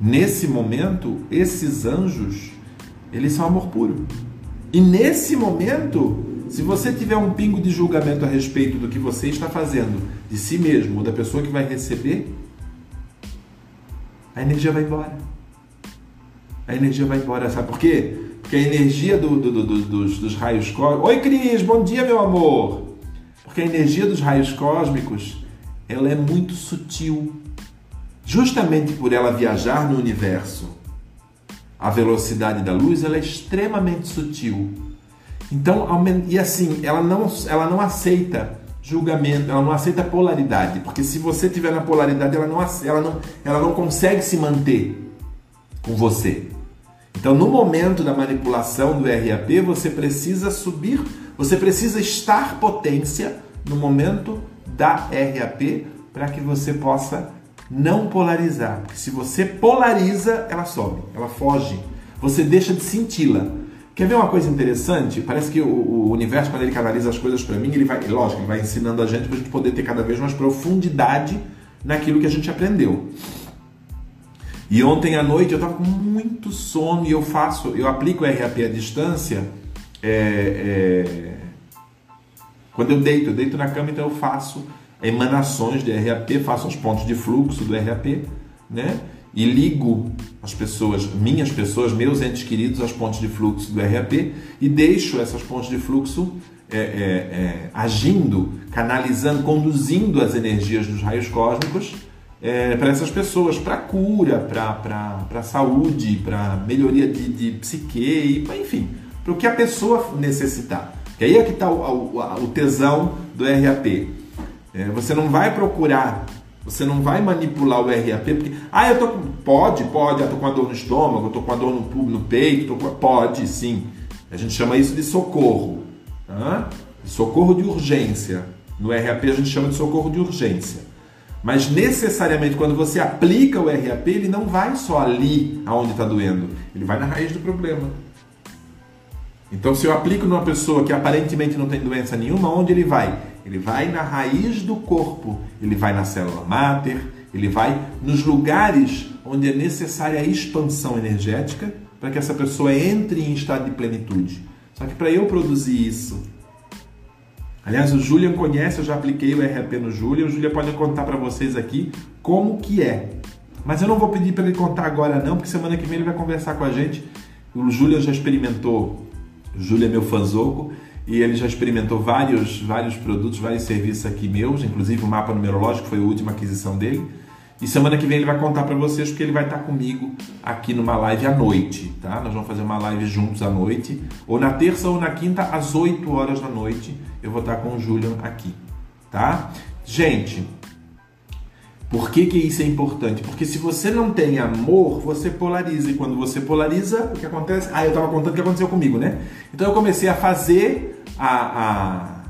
nesse momento, esses anjos, eles são amor puro. E nesse momento, se você tiver um pingo de julgamento a respeito do que você está fazendo, de si mesmo ou da pessoa que vai receber, a energia vai embora a energia vai embora. Sabe por quê? Porque a energia do, do, do, dos, dos raios cósmicos. Oi, Cris, bom dia, meu amor! Porque a energia dos raios cósmicos ela é muito sutil. Justamente por ela viajar no universo, a velocidade da luz ela é extremamente sutil. Então, e assim, ela não, ela não aceita julgamento, ela não aceita polaridade, porque se você tiver na polaridade, ela não, ela não, ela não consegue se manter com você. Então, no momento da manipulação do RAP, você precisa subir, você precisa estar potência no momento da RAP para que você possa não polarizar. Porque se você polariza, ela sobe, ela foge. Você deixa de senti-la. Quer ver uma coisa interessante? Parece que o, o universo, quando ele canaliza as coisas para mim, ele vai, lógico, ele vai ensinando a gente para a gente poder ter cada vez mais profundidade naquilo que a gente aprendeu. E ontem à noite eu estava com muito sono e eu faço, eu aplico o RAP à distância. É, é, quando eu deito, eu deito na cama, então eu faço emanações de RAP, faço os pontos de fluxo do RAP, né? E ligo as pessoas, minhas pessoas, meus entes queridos, às pontes de fluxo do RAP e deixo essas pontes de fluxo é, é, é, agindo, canalizando, conduzindo as energias dos raios cósmicos é, para essas pessoas, para cura, para saúde, para melhoria de, de psique, enfim, para o que a pessoa necessitar. E aí é que está o, o, o, tesão do RAP. É, você não vai procurar, você não vai manipular o RAP, porque, ah, eu tô com, pode, pode, eu tô com uma dor no estômago, eu tô com uma dor no, no peito, pode, sim. A gente chama isso de socorro, tá? socorro de urgência. No RAP a gente chama de socorro de urgência. Mas necessariamente quando você aplica o RAP, ele não vai só ali aonde está doendo, ele vai na raiz do problema. Então, se eu aplico numa pessoa que aparentemente não tem doença nenhuma, onde ele vai? Ele vai na raiz do corpo, ele vai na célula máter, ele vai nos lugares onde é necessária a expansão energética para que essa pessoa entre em estado de plenitude. Só que para eu produzir isso, aliás, o Julian conhece, eu já apliquei o RAP no Julian, o Julian pode contar para vocês aqui como que é. Mas eu não vou pedir para ele contar agora não, porque semana que vem ele vai conversar com a gente. O Julian já experimentou, o Julian é meu fanzoco, e ele já experimentou vários, vários produtos, vários serviços aqui meus, inclusive o mapa numerológico foi a última aquisição dele. E semana que vem ele vai contar para vocês porque ele vai estar comigo aqui numa live à noite, tá? Nós vamos fazer uma live juntos à noite, ou na terça ou na quinta às 8 horas da noite. Eu vou estar com o Julian aqui, tá? Gente, por que, que isso é importante? Porque se você não tem amor, você polariza. E quando você polariza, o que acontece? Ah, eu estava contando o que aconteceu comigo, né? Então eu comecei a fazer a,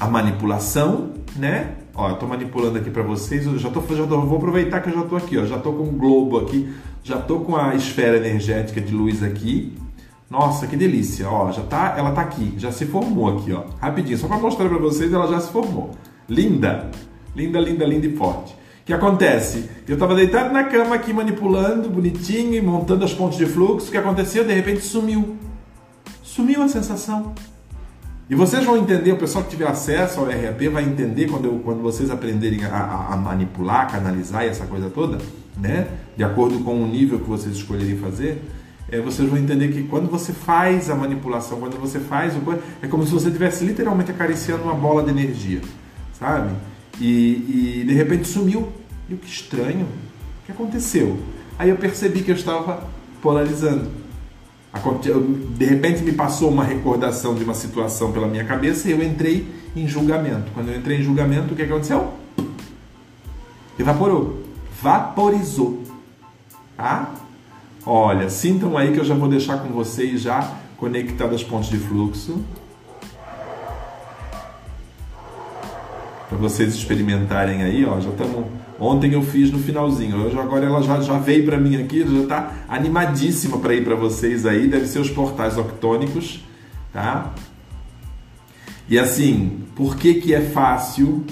a, a manipulação, né? Ó, eu tô manipulando aqui para vocês. Eu já tô, já tô, vou aproveitar que eu já tô aqui, ó. Já tô com o globo aqui, já tô com a esfera energética de luz aqui. Nossa, que delícia, ó, já tá, ela tá aqui, já se formou aqui, ó. Rapidinho, só para mostrar para vocês, ela já se formou. Linda. Linda, linda, linda e forte. O que acontece? Eu estava deitado na cama aqui manipulando, bonitinho, e montando as pontes de fluxo. O que aconteceu? De repente sumiu. Sumiu a sensação. E vocês vão entender, o pessoal que tiver acesso ao RAP vai entender quando, eu, quando vocês aprenderem a, a, a manipular, canalizar e essa coisa toda, né? De acordo com o nível que vocês escolherem fazer, é, vocês vão entender que quando você faz a manipulação, quando você faz o é como se você estivesse literalmente acariciando uma bola de energia, sabe? E, e de repente sumiu. E o que estranho, o que aconteceu? Aí eu percebi que eu estava polarizando. De repente me passou uma recordação de uma situação pela minha cabeça e eu entrei em julgamento. Quando eu entrei em julgamento, o que aconteceu? Evaporou. Vaporizou. Tá? Olha, sintam aí que eu já vou deixar com vocês já conectadas as pontes de fluxo. Para vocês experimentarem aí, ó, já estamos Ontem eu fiz no finalzinho. Hoje agora ela já, já veio para mim aqui, já está animadíssima para ir para vocês aí. Deve ser os portais octônicos, tá? E assim, por que que é fácil?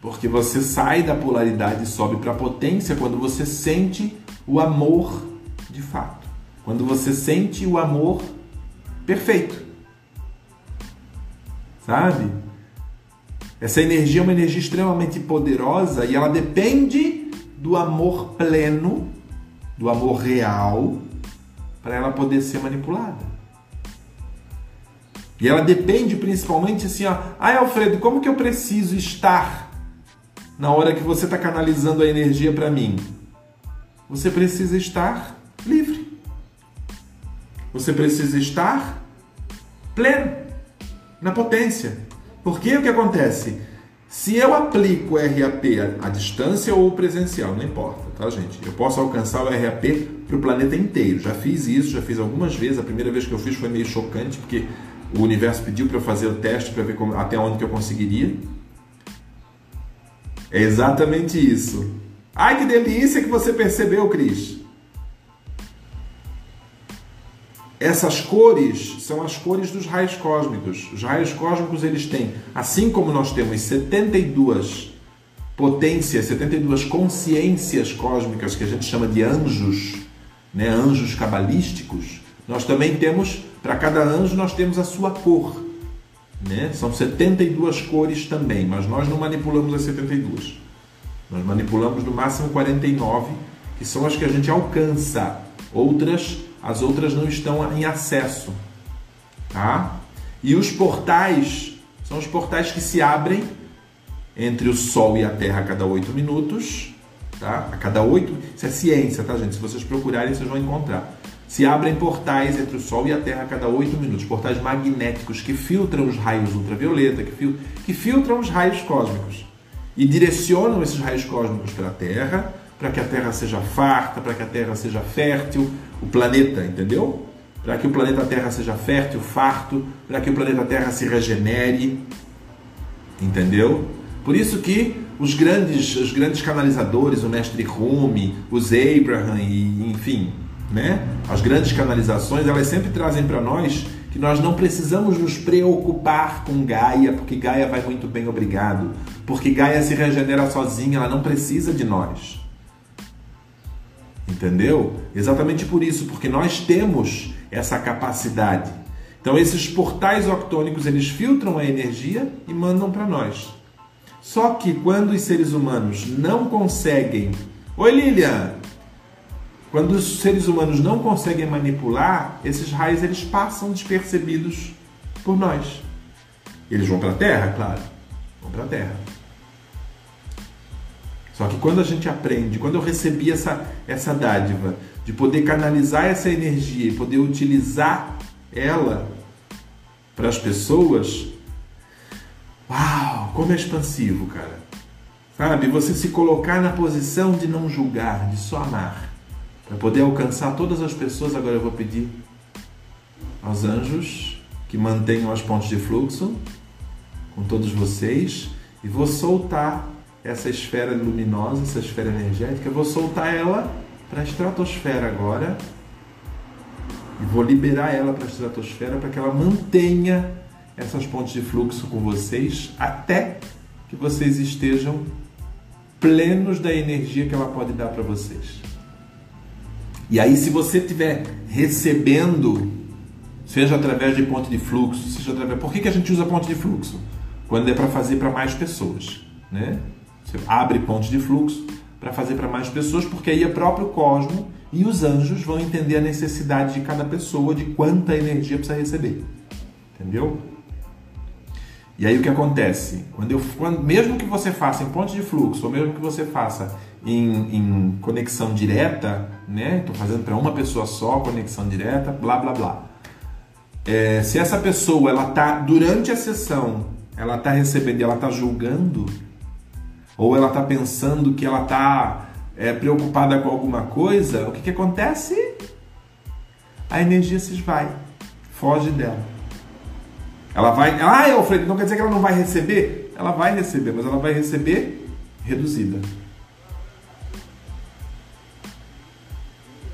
Porque você sai da polaridade e sobe para a potência quando você sente o amor de fato. Quando você sente o amor perfeito. Sabe? Essa energia é uma energia extremamente poderosa e ela depende do amor pleno, do amor real, para ela poder ser manipulada. E ela depende principalmente assim, ó, ai Alfredo, como que eu preciso estar na hora que você está canalizando a energia para mim? Você precisa estar livre. Você precisa estar pleno, na potência. Porque o que acontece? Se eu aplico o RAP à distância ou presencial, não importa, tá, gente? Eu posso alcançar o RAP para o planeta inteiro. Já fiz isso, já fiz algumas vezes. A primeira vez que eu fiz foi meio chocante, porque o universo pediu para eu fazer o teste para ver como, até onde que eu conseguiria. É exatamente isso. Ai, que delícia que você percebeu, Cris. Essas cores são as cores dos raios cósmicos. Os raios cósmicos eles têm, assim como nós temos 72 potências, 72 consciências cósmicas que a gente chama de anjos, né, anjos cabalísticos, nós também temos, para cada anjo nós temos a sua cor. Né? São 72 cores também, mas nós não manipulamos as 72. Nós manipulamos no máximo 49, que são as que a gente alcança. Outras as outras não estão em acesso. Tá? E os portais são os portais que se abrem entre o Sol e a Terra a cada oito minutos. Tá? A cada oito. Isso é ciência, tá, gente? Se vocês procurarem, vocês vão encontrar. Se abrem portais entre o Sol e a Terra a cada oito minutos, portais magnéticos que filtram os raios ultravioleta, que, fil que filtram os raios cósmicos e direcionam esses raios cósmicos para a Terra para que a Terra seja farta, para que a Terra seja fértil, o planeta, entendeu? Para que o planeta Terra seja fértil, farto, para que o planeta Terra se regenere, entendeu? Por isso que os grandes, os grandes canalizadores, o mestre Rumi, os Abraham e enfim, né? As grandes canalizações, elas sempre trazem para nós que nós não precisamos nos preocupar com Gaia, porque Gaia vai muito bem, obrigado. Porque Gaia se regenera sozinha, ela não precisa de nós. Entendeu? Exatamente por isso, porque nós temos essa capacidade. Então esses portais octônicos eles filtram a energia e mandam para nós. Só que quando os seres humanos não conseguem, oi Lilian, quando os seres humanos não conseguem manipular, esses raios eles passam despercebidos por nós. Eles vão para a Terra, claro, vão para a Terra. Só que quando a gente aprende, quando eu recebi essa, essa dádiva de poder canalizar essa energia e poder utilizar ela para as pessoas, uau, como é expansivo, cara. Sabe? Você se colocar na posição de não julgar, de só amar. Para poder alcançar todas as pessoas, agora eu vou pedir aos anjos que mantenham as pontes de fluxo com todos vocês e vou soltar essa esfera luminosa, essa esfera energética, vou soltar ela para a estratosfera agora e vou liberar ela para a estratosfera para que ela mantenha essas pontes de fluxo com vocês até que vocês estejam plenos da energia que ela pode dar para vocês. E aí, se você estiver recebendo, seja através de ponte de fluxo, seja através. Por que, que a gente usa ponte de fluxo? Quando é para fazer para mais pessoas, né? Você abre pontos de fluxo para fazer para mais pessoas, porque aí é próprio cosmo e os anjos vão entender a necessidade de cada pessoa, de quanta energia precisa receber. Entendeu? E aí o que acontece? Quando eu, quando, mesmo que você faça em pontos de fluxo, ou mesmo que você faça em, em conexão direta, né? Estou fazendo para uma pessoa só, conexão direta, blá blá blá. É, se essa pessoa ela tá durante a sessão, ela tá recebendo, ela tá julgando, ou ela está pensando que ela está é, preocupada com alguma coisa, o que, que acontece? A energia se esvai, foge dela. Ela vai. Ah, Alfredo, não quer dizer que ela não vai receber? Ela vai receber, mas ela vai receber reduzida.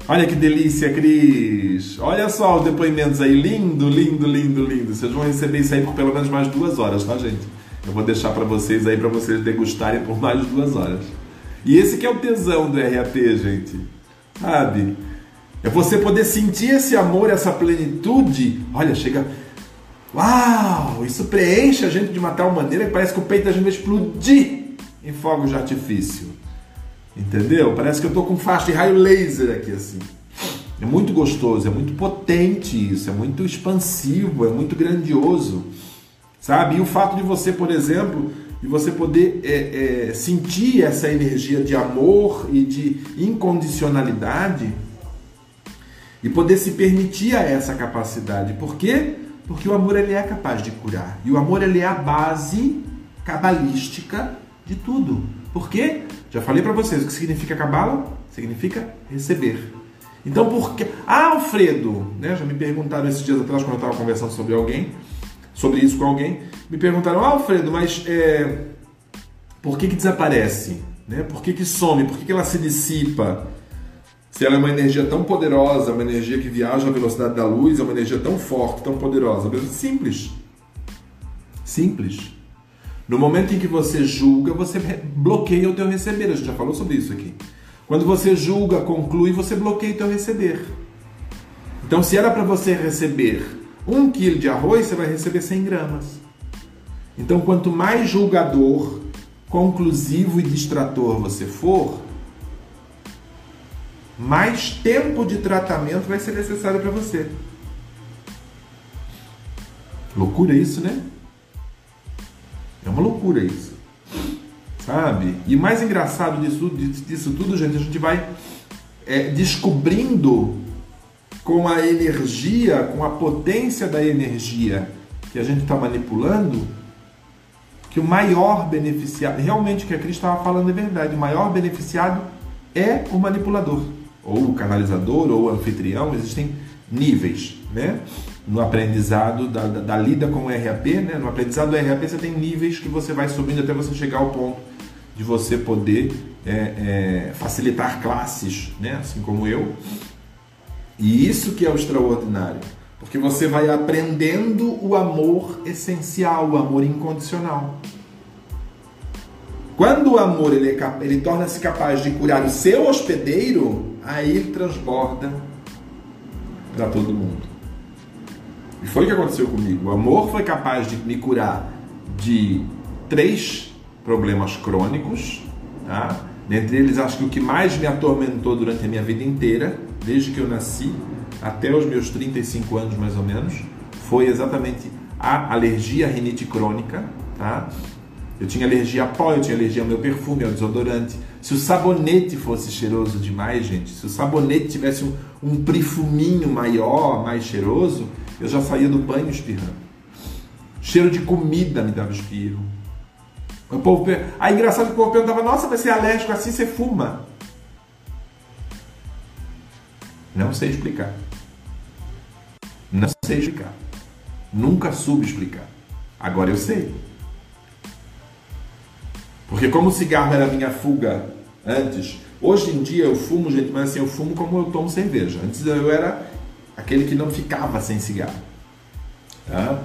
Olha que delícia, Cris! Olha só os depoimentos aí, lindo, lindo, lindo, lindo. Vocês vão receber isso aí por pelo menos mais duas horas, tá, gente? Eu vou deixar para vocês aí para vocês degustarem por mais duas horas. E esse que é o tesão do RAP, gente. Sabe? É você poder sentir esse amor, essa plenitude. Olha, chega. Uau! Isso preenche a gente de uma tal maneira que parece que o peito da gente vai explodir em fogos de artifício. Entendeu? Parece que eu tô com faixa de raio laser aqui assim. É muito gostoso, é muito potente isso, é muito expansivo, é muito grandioso sabe? E o fato de você, por exemplo, de você poder é, é, sentir essa energia de amor e de incondicionalidade e poder se permitir a essa capacidade. Por quê? Porque o amor ele é capaz de curar. E o amor ele é a base cabalística de tudo. Por quê? Já falei para vocês o que significa cabala? Significa receber. Então, por que. Ah, Alfredo, né? Já me perguntaram esses dias atrás quando eu estava conversando sobre alguém sobre isso com alguém, me perguntaram, ah, Alfredo, mas é, por que, que desaparece? Né? Por que, que some? Por que, que ela se dissipa? Se ela é uma energia tão poderosa, uma energia que viaja à velocidade da luz, é uma energia tão forte, tão poderosa. Simples. Simples. No momento em que você julga, você bloqueia o teu receber. A gente já falou sobre isso aqui. Quando você julga, conclui, você bloqueia o teu receber. Então, se era para você receber um quilo de arroz, você vai receber 100 gramas. Então, quanto mais julgador, conclusivo e distrator você for, mais tempo de tratamento vai ser necessário para você. Loucura isso, né? É uma loucura isso. Sabe? E mais engraçado disso, disso tudo, gente, a gente vai é, descobrindo com a energia, com a potência da energia que a gente está manipulando, que o maior beneficiado, realmente o que a Cris estava falando é verdade, o maior beneficiado é o manipulador, ou o canalizador, ou o anfitrião, existem níveis, né? No aprendizado da, da, da lida com o RAP, né? No aprendizado do RAP você tem níveis que você vai subindo até você chegar ao ponto de você poder é, é, facilitar classes, né? Assim como eu, e isso que é o extraordinário, porque você vai aprendendo o amor essencial, o amor incondicional. Quando o amor ele, é, ele torna-se capaz de curar o seu hospedeiro, aí ele transborda para todo mundo. E foi o que aconteceu comigo. O amor foi capaz de me curar de três problemas crônicos, tá? Dentre eles, acho que o que mais me atormentou durante a minha vida inteira, desde que eu nasci até os meus 35 anos mais ou menos, foi exatamente a alergia à rinite crônica, tá? Eu tinha alergia a pó, eu tinha alergia ao meu perfume, ao desodorante. Se o sabonete fosse cheiroso demais, gente, se o sabonete tivesse um, um perfuminho maior, mais cheiroso, eu já saía do banho espirrando. Cheiro de comida me dava espirro. O povo, aí engraçado que o povo perguntava, nossa, mas você é alérgico assim, você fuma. Não sei explicar. Não sei explicar. Nunca soube explicar. Agora eu sei. Porque como o cigarro era minha fuga antes, hoje em dia eu fumo, gente, mas assim, eu fumo como eu tomo cerveja. Antes eu era aquele que não ficava sem cigarro. Tá?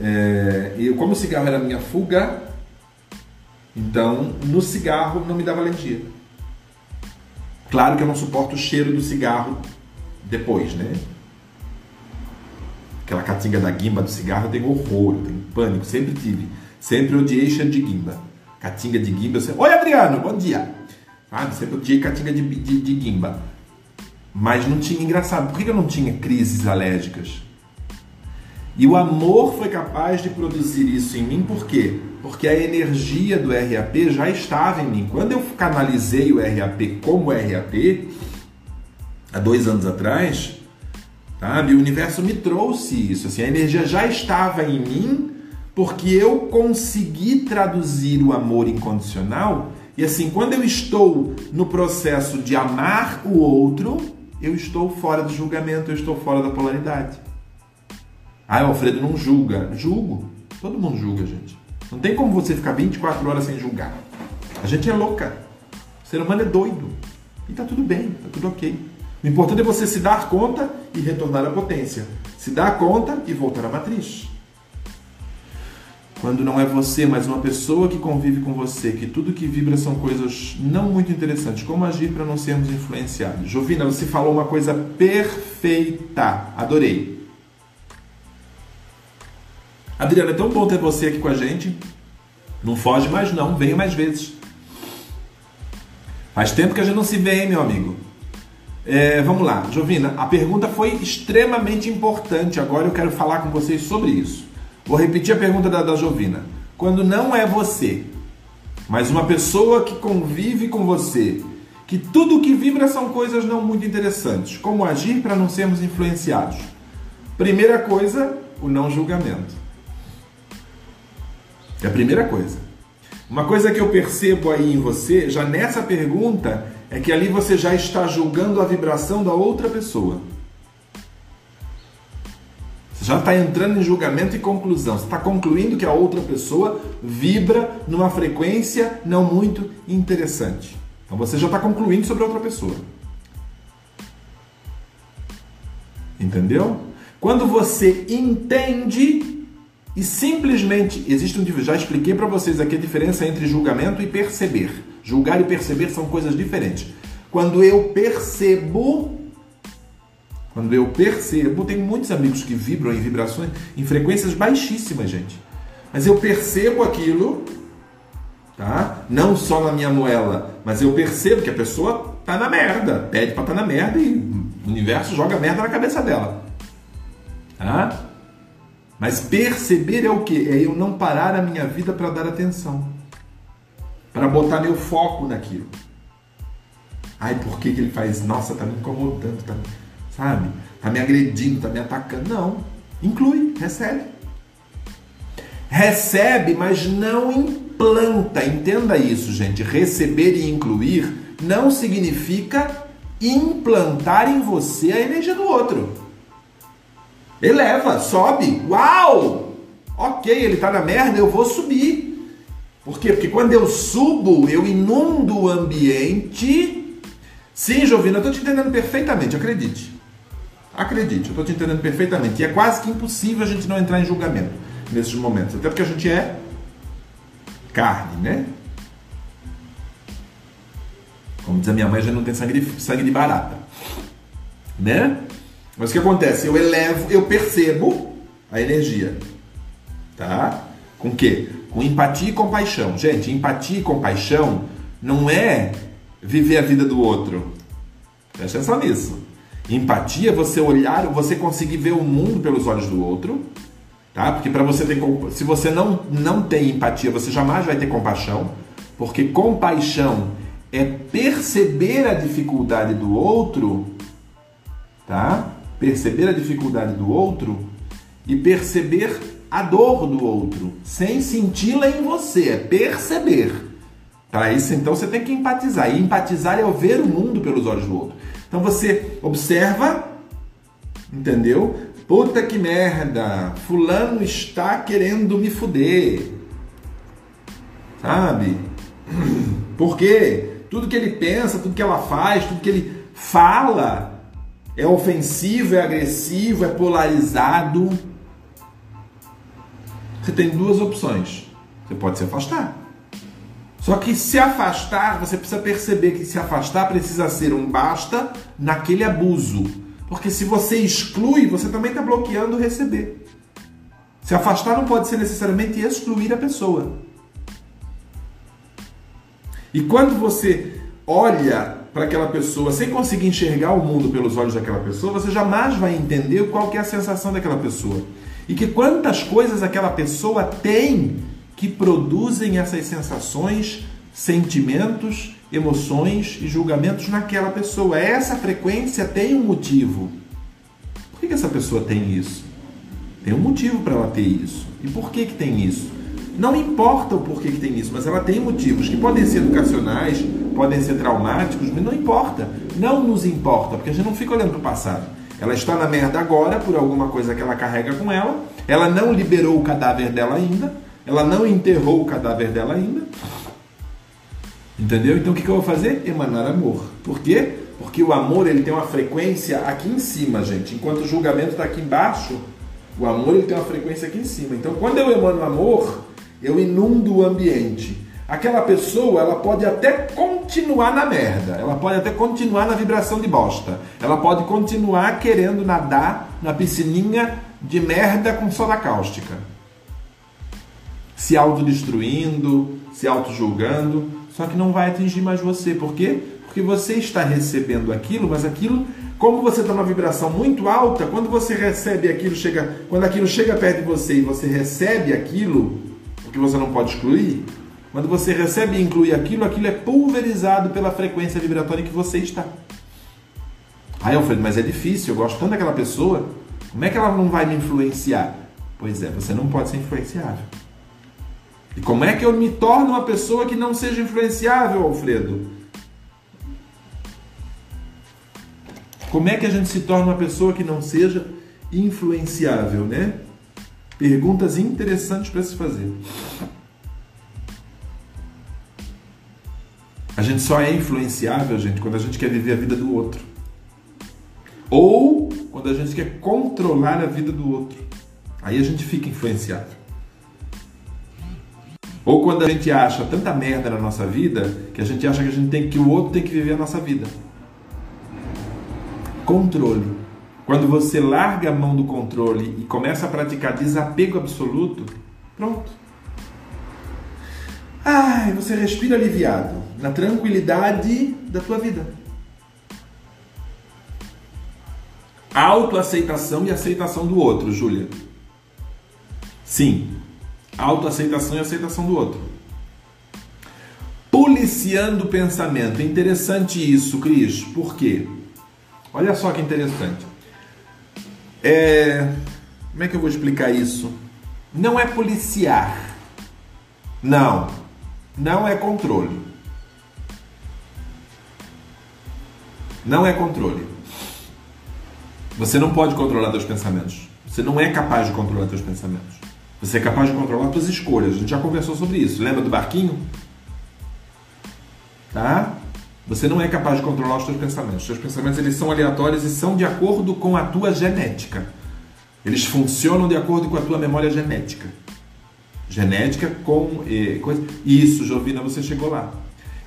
É, e como o cigarro era minha fuga, então no cigarro não me dava alergia. Claro que eu não suporto o cheiro do cigarro depois, né? Aquela catinga da guimba do cigarro eu tenho horror, eu tenho pânico, sempre tive. Sempre odiei cheiro de guimba. Catinga de guimba. Sempre... Oi, Adriano, bom dia. Sabe? Sempre odiei catinga de, de, de guimba. Mas não tinha, engraçado, por que eu não tinha crises alérgicas? E o amor foi capaz de produzir isso em mim, por quê? Porque a energia do RAP já estava em mim. Quando eu canalizei o RAP como RAP, há dois anos atrás, sabe, o universo me trouxe isso. Assim, a energia já estava em mim porque eu consegui traduzir o amor incondicional. E assim, quando eu estou no processo de amar o outro, eu estou fora do julgamento, eu estou fora da polaridade. Ah, o Alfredo não julga. Julgo. Todo mundo julga, gente. Não tem como você ficar 24 horas sem julgar. A gente é louca. O ser humano é doido. E tá tudo bem, tá tudo ok. O importante é você se dar conta e retornar à potência. Se dar conta e voltar à matriz. Quando não é você, mas uma pessoa que convive com você, que tudo que vibra são coisas não muito interessantes. Como agir para não sermos influenciados? Jovina, você falou uma coisa perfeita. Adorei. Adriana, é tão bom ter você aqui com a gente. Não foge mais não, venha mais vezes. Faz tempo que a gente não se vê, hein, meu amigo? É, vamos lá, Jovina, a pergunta foi extremamente importante. Agora eu quero falar com vocês sobre isso. Vou repetir a pergunta da, da Jovina. Quando não é você, mas uma pessoa que convive com você, que tudo que vibra são coisas não muito interessantes, como agir para não sermos influenciados? Primeira coisa, o não julgamento. É a primeira coisa. Uma coisa que eu percebo aí em você, já nessa pergunta, é que ali você já está julgando a vibração da outra pessoa. Você já está entrando em julgamento e conclusão. Você está concluindo que a outra pessoa vibra numa frequência não muito interessante. Então você já está concluindo sobre a outra pessoa. Entendeu? Quando você entende e simplesmente existe um já expliquei para vocês aqui a diferença entre julgamento e perceber. Julgar e perceber são coisas diferentes. Quando eu percebo, quando eu percebo, tem muitos amigos que vibram em vibrações, em frequências baixíssimas, gente. Mas eu percebo aquilo, tá? Não só na minha moela, mas eu percebo que a pessoa tá na merda, pede para tá na merda e o universo joga merda na cabeça dela. Tá? Mas perceber é o que? É eu não parar a minha vida para dar atenção para botar meu foco naquilo. Ai, por que, que ele faz? Nossa, tá me incomodando, tá, sabe? Tá me agredindo, tá me atacando. Não. Inclui, recebe. Recebe, mas não implanta. Entenda isso, gente. Receber e incluir não significa implantar em você a energia do outro. Eleva, sobe. Uau! Ok, ele tá na merda, eu vou subir. Por quê? Porque quando eu subo, eu inundo o ambiente. Sim, Jovina, eu estou te entendendo perfeitamente, acredite. Acredite, eu estou te entendendo perfeitamente. E é quase que impossível a gente não entrar em julgamento nesses momentos. Até porque a gente é carne, né? Como diz a minha mãe, já não tem sangue de, sangue de barata. Né? Mas o que acontece? Eu elevo, eu percebo a energia. Tá? Com o quê? Com empatia e compaixão. Gente, empatia e compaixão não é viver a vida do outro. Presta atenção nisso. Empatia é você olhar, você conseguir ver o mundo pelos olhos do outro, tá? Porque para você ter se você não não tem empatia, você jamais vai ter compaixão, porque compaixão é perceber a dificuldade do outro, tá? Perceber a dificuldade do outro e perceber a dor do outro, sem senti-la em você, é perceber. Para isso, então, você tem que empatizar. E empatizar é ver o mundo pelos olhos do outro. Então você observa, entendeu? Puta que merda, fulano está querendo me fuder. Sabe? Por quê? Tudo que ele pensa, tudo que ela faz, tudo que ele fala é ofensivo, é agressivo, é polarizado. Você tem duas opções. Você pode se afastar. Só que se afastar, você precisa perceber que se afastar precisa ser um basta naquele abuso. Porque se você exclui, você também está bloqueando receber. Se afastar não pode ser necessariamente excluir a pessoa. E quando você olha para aquela pessoa sem conseguir enxergar o mundo pelos olhos daquela pessoa, você jamais vai entender qual é a sensação daquela pessoa. E que quantas coisas aquela pessoa tem que produzem essas sensações, sentimentos, emoções e julgamentos naquela pessoa. Essa frequência tem um motivo. Por que, essa pessoa tem isso? Tem um motivo para ela ter isso. E por que, que tem isso? Não importa o porquê que tem isso, mas ela tem motivos que podem ser educacionais, podem ser traumáticos, mas não importa. Não nos importa, porque a gente não fica olhando para o passado. Ela está na merda agora por alguma coisa que ela carrega com ela. Ela não liberou o cadáver dela ainda. Ela não enterrou o cadáver dela ainda. Entendeu? Então o que eu vou fazer? Emanar amor. Por quê? Porque o amor ele tem uma frequência aqui em cima, gente. Enquanto o julgamento está aqui embaixo, o amor ele tem uma frequência aqui em cima. Então quando eu emano amor, eu inundo o ambiente. Aquela pessoa, ela pode até continuar na merda, ela pode até continuar na vibração de bosta, ela pode continuar querendo nadar na piscininha de merda com soda cáustica, se autodestruindo, se auto-julgando, só que não vai atingir mais você. Por quê? Porque você está recebendo aquilo, mas aquilo, como você está numa vibração muito alta, quando você recebe aquilo, chega, quando aquilo chega perto de você e você recebe aquilo, porque você não pode excluir, quando você recebe e inclui aquilo, aquilo é pulverizado pela frequência vibratória que você está. Aí falei, mas é difícil, eu gosto tanto daquela pessoa, como é que ela não vai me influenciar? Pois é, você não pode ser influenciável. E como é que eu me torno uma pessoa que não seja influenciável, Alfredo? Como é que a gente se torna uma pessoa que não seja influenciável, né? Perguntas interessantes para se fazer. A gente só é influenciável, gente, quando a gente quer viver a vida do outro. Ou quando a gente quer controlar a vida do outro. Aí a gente fica influenciável. Ou quando a gente acha tanta merda na nossa vida que a gente acha que a gente tem que o outro tem que viver a nossa vida. Controle. Quando você larga a mão do controle e começa a praticar desapego absoluto, pronto. Ai, você respira aliviado, na tranquilidade da tua vida. Autoaceitação e aceitação do outro, Júlia. Sim, autoaceitação e aceitação do outro. Policiando o pensamento. Interessante isso, Cris. Por quê? Olha só que interessante. É... Como é que eu vou explicar isso? Não é policiar. Não. Não é controle. Não é controle. Você não pode controlar seus pensamentos. Você não é capaz de controlar seus pensamentos. Você é capaz de controlar suas escolhas. A gente já conversou sobre isso. Lembra do barquinho? Tá? Você não é capaz de controlar os seus pensamentos. Os seus pensamentos eles são aleatórios e são de acordo com a tua genética. Eles funcionam de acordo com a tua memória genética. Genética com eh, coisa. Isso, Jovina, você chegou lá.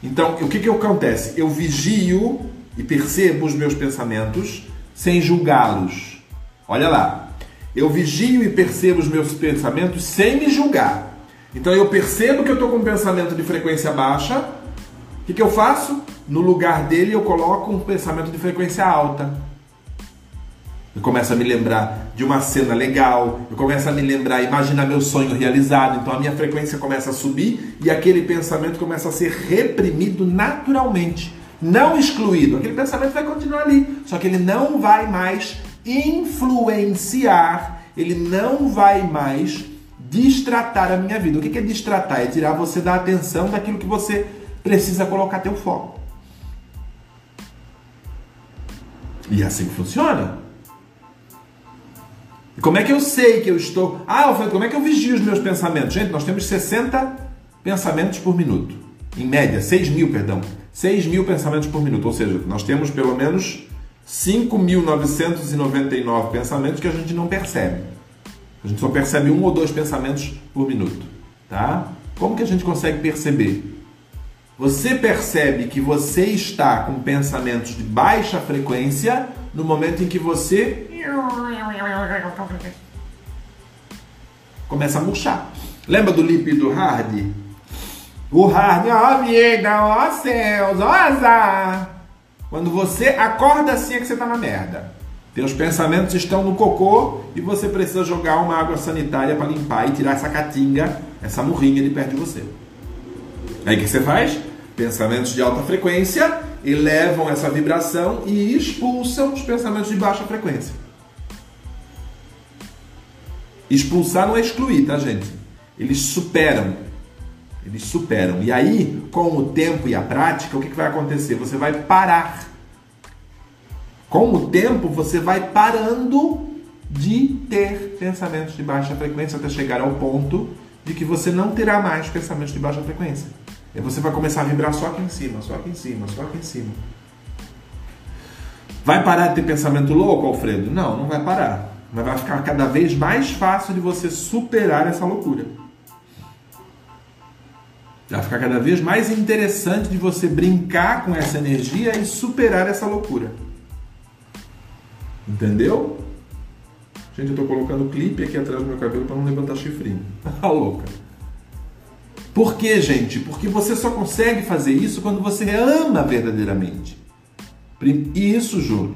Então, o que, que acontece? Eu vigio e percebo os meus pensamentos sem julgá-los. Olha lá. Eu vigio e percebo os meus pensamentos sem me julgar. Então eu percebo que eu estou com um pensamento de frequência baixa. O que, que eu faço? No lugar dele eu coloco um pensamento de frequência alta. Eu começo a me lembrar de uma cena legal, eu começo a me lembrar, imaginar meu sonho realizado, então a minha frequência começa a subir e aquele pensamento começa a ser reprimido naturalmente, não excluído. Aquele pensamento vai continuar ali, só que ele não vai mais influenciar, ele não vai mais distratar a minha vida. O que é distratar? É tirar você da atenção daquilo que você precisa colocar teu foco. E é assim funciona. E como é que eu sei que eu estou. Ah, Alfredo, como é que eu vigio os meus pensamentos? Gente, nós temos 60 pensamentos por minuto. Em média, 6 mil, perdão. 6 mil pensamentos por minuto. Ou seja, nós temos pelo menos 5.999 pensamentos que a gente não percebe. A gente só percebe um ou dois pensamentos por minuto. Tá? Como que a gente consegue perceber? Você percebe que você está com pensamentos de baixa frequência no momento em que você começa a murchar. Lembra do lip do hard? O hard, ó vida, ó céus, ó azar. Quando você acorda assim é que você está na merda. Teus pensamentos estão no cocô e você precisa jogar uma água sanitária para limpar e tirar essa catinga, essa murrinha de perto de você. Aí o que você faz? Pensamentos de alta frequência elevam essa vibração e expulsam os pensamentos de baixa frequência. Expulsar não é excluir, tá, gente? Eles superam. Eles superam. E aí, com o tempo e a prática, o que, vai acontecer? Você vai parar. Com o tempo, você vai parando de ter pensamentos de baixa frequência até chegar ao ponto de que você não terá mais pensamentos de baixa frequência. E você vai começar a vibrar só aqui em cima, só aqui em cima, só aqui em cima. Vai parar de ter pensamento louco, Alfredo? Não, não vai parar. Mas vai ficar cada vez mais fácil de você superar essa loucura. Vai ficar cada vez mais interessante de você brincar com essa energia e superar essa loucura. Entendeu? Gente, eu estou colocando clipe aqui atrás do meu cabelo para não levantar chifrinho. A louca. Por quê, gente? Porque você só consegue fazer isso quando você ama verdadeiramente. E isso, juro.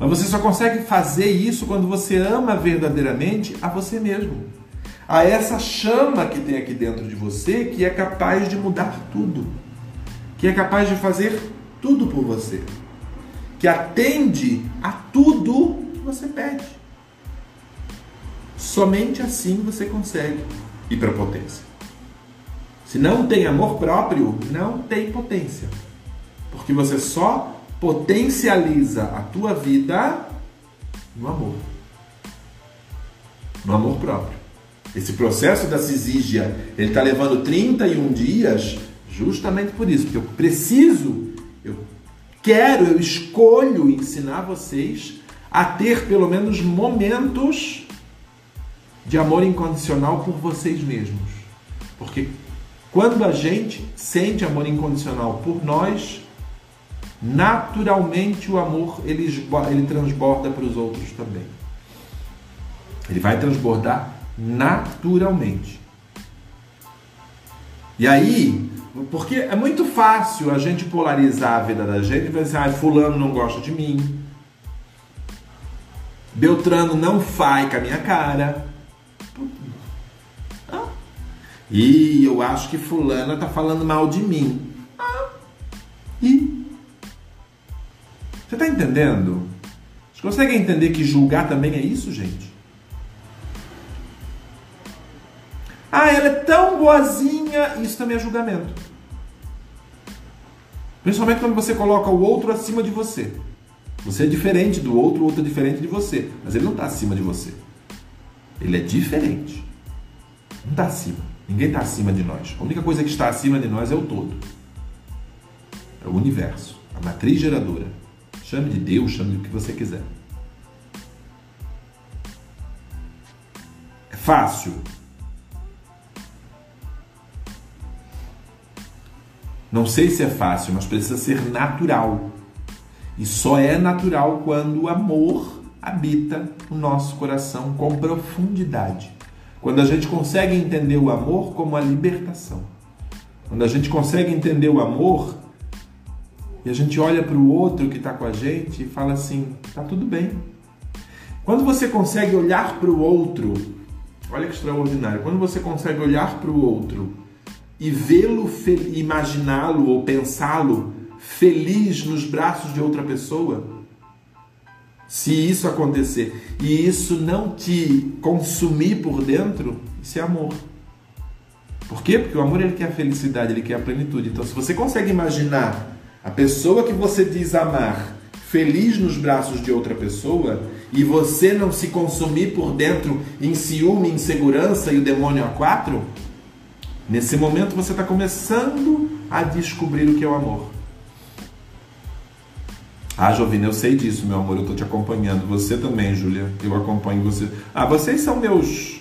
Mas você só consegue fazer isso quando você ama verdadeiramente a você mesmo. A essa chama que tem aqui dentro de você que é capaz de mudar tudo. Que é capaz de fazer tudo por você. Que atende a tudo que você pede. Somente assim você consegue ir para a potência. Se não tem amor próprio, não tem potência. Porque você só potencializa a tua vida no amor. No amor próprio. Esse processo da cisígia, ele está levando 31 dias justamente por isso. Porque eu preciso, eu quero, eu escolho ensinar vocês a ter pelo menos momentos de amor incondicional por vocês mesmos. Porque quando a gente sente amor incondicional por nós, naturalmente o amor ele, ele transborda para os outros também. Ele vai transbordar naturalmente. E aí, porque é muito fácil a gente polarizar a vida da gente e pensar, ah, fulano não gosta de mim, Beltrano não faz com a minha cara. E eu acho que fulana tá falando mal de mim. Ah. Você está entendendo? Vocês conseguem entender que julgar também é isso, gente? Ah, ela é tão boazinha, isso também é julgamento. Principalmente quando você coloca o outro acima de você. Você é diferente do outro, o outro é diferente de você. Mas ele não está acima de você. Ele é diferente. Não está acima. Ninguém está acima de nós. A única coisa que está acima de nós é o todo. É o universo, a matriz geradora. Chame de Deus, chame do que você quiser. É fácil. Não sei se é fácil, mas precisa ser natural. E só é natural quando o amor habita o nosso coração com profundidade. Quando a gente consegue entender o amor como a libertação. Quando a gente consegue entender o amor e a gente olha para o outro que está com a gente e fala assim: tá tudo bem. Quando você consegue olhar para o outro, olha que extraordinário, quando você consegue olhar para o outro e vê-lo, imaginá-lo ou pensá-lo feliz nos braços de outra pessoa, se isso acontecer e isso não te consumir por dentro, isso é amor. Por quê? Porque o amor ele quer a felicidade, ele quer a plenitude. Então, se você consegue imaginar a pessoa que você diz amar feliz nos braços de outra pessoa e você não se consumir por dentro em ciúme, insegurança e o demônio a quatro, nesse momento você está começando a descobrir o que é o amor. Ah, Jovina, eu sei disso, meu amor, eu estou te acompanhando. Você também, Júlia, eu acompanho você. Ah, vocês são meus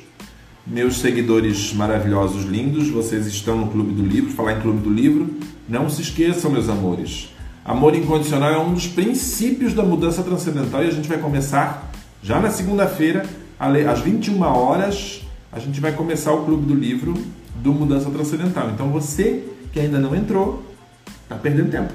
meus seguidores maravilhosos, lindos. Vocês estão no Clube do Livro. Falar em Clube do Livro, não se esqueçam, meus amores. Amor incondicional é um dos princípios da mudança transcendental e a gente vai começar já na segunda-feira, às 21 horas, a gente vai começar o Clube do Livro do Mudança Transcendental. Então você que ainda não entrou, está perdendo tempo.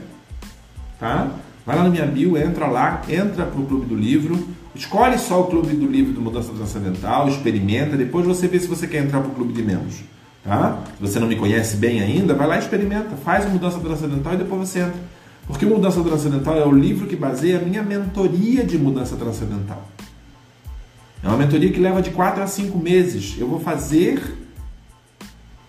Tá? Vai lá na minha bio, entra lá, entra para o Clube do Livro, escolhe só o Clube do Livro do Mudança Transcendental, experimenta, depois você vê se você quer entrar para o Clube de Membros. Tá? Você não me conhece bem ainda, vai lá e experimenta, faz o Mudança Transcendental e depois você entra. Porque Mudança Transcendental é o livro que baseia a minha mentoria de mudança transcendental. É uma mentoria que leva de 4 a 5 meses. Eu vou fazer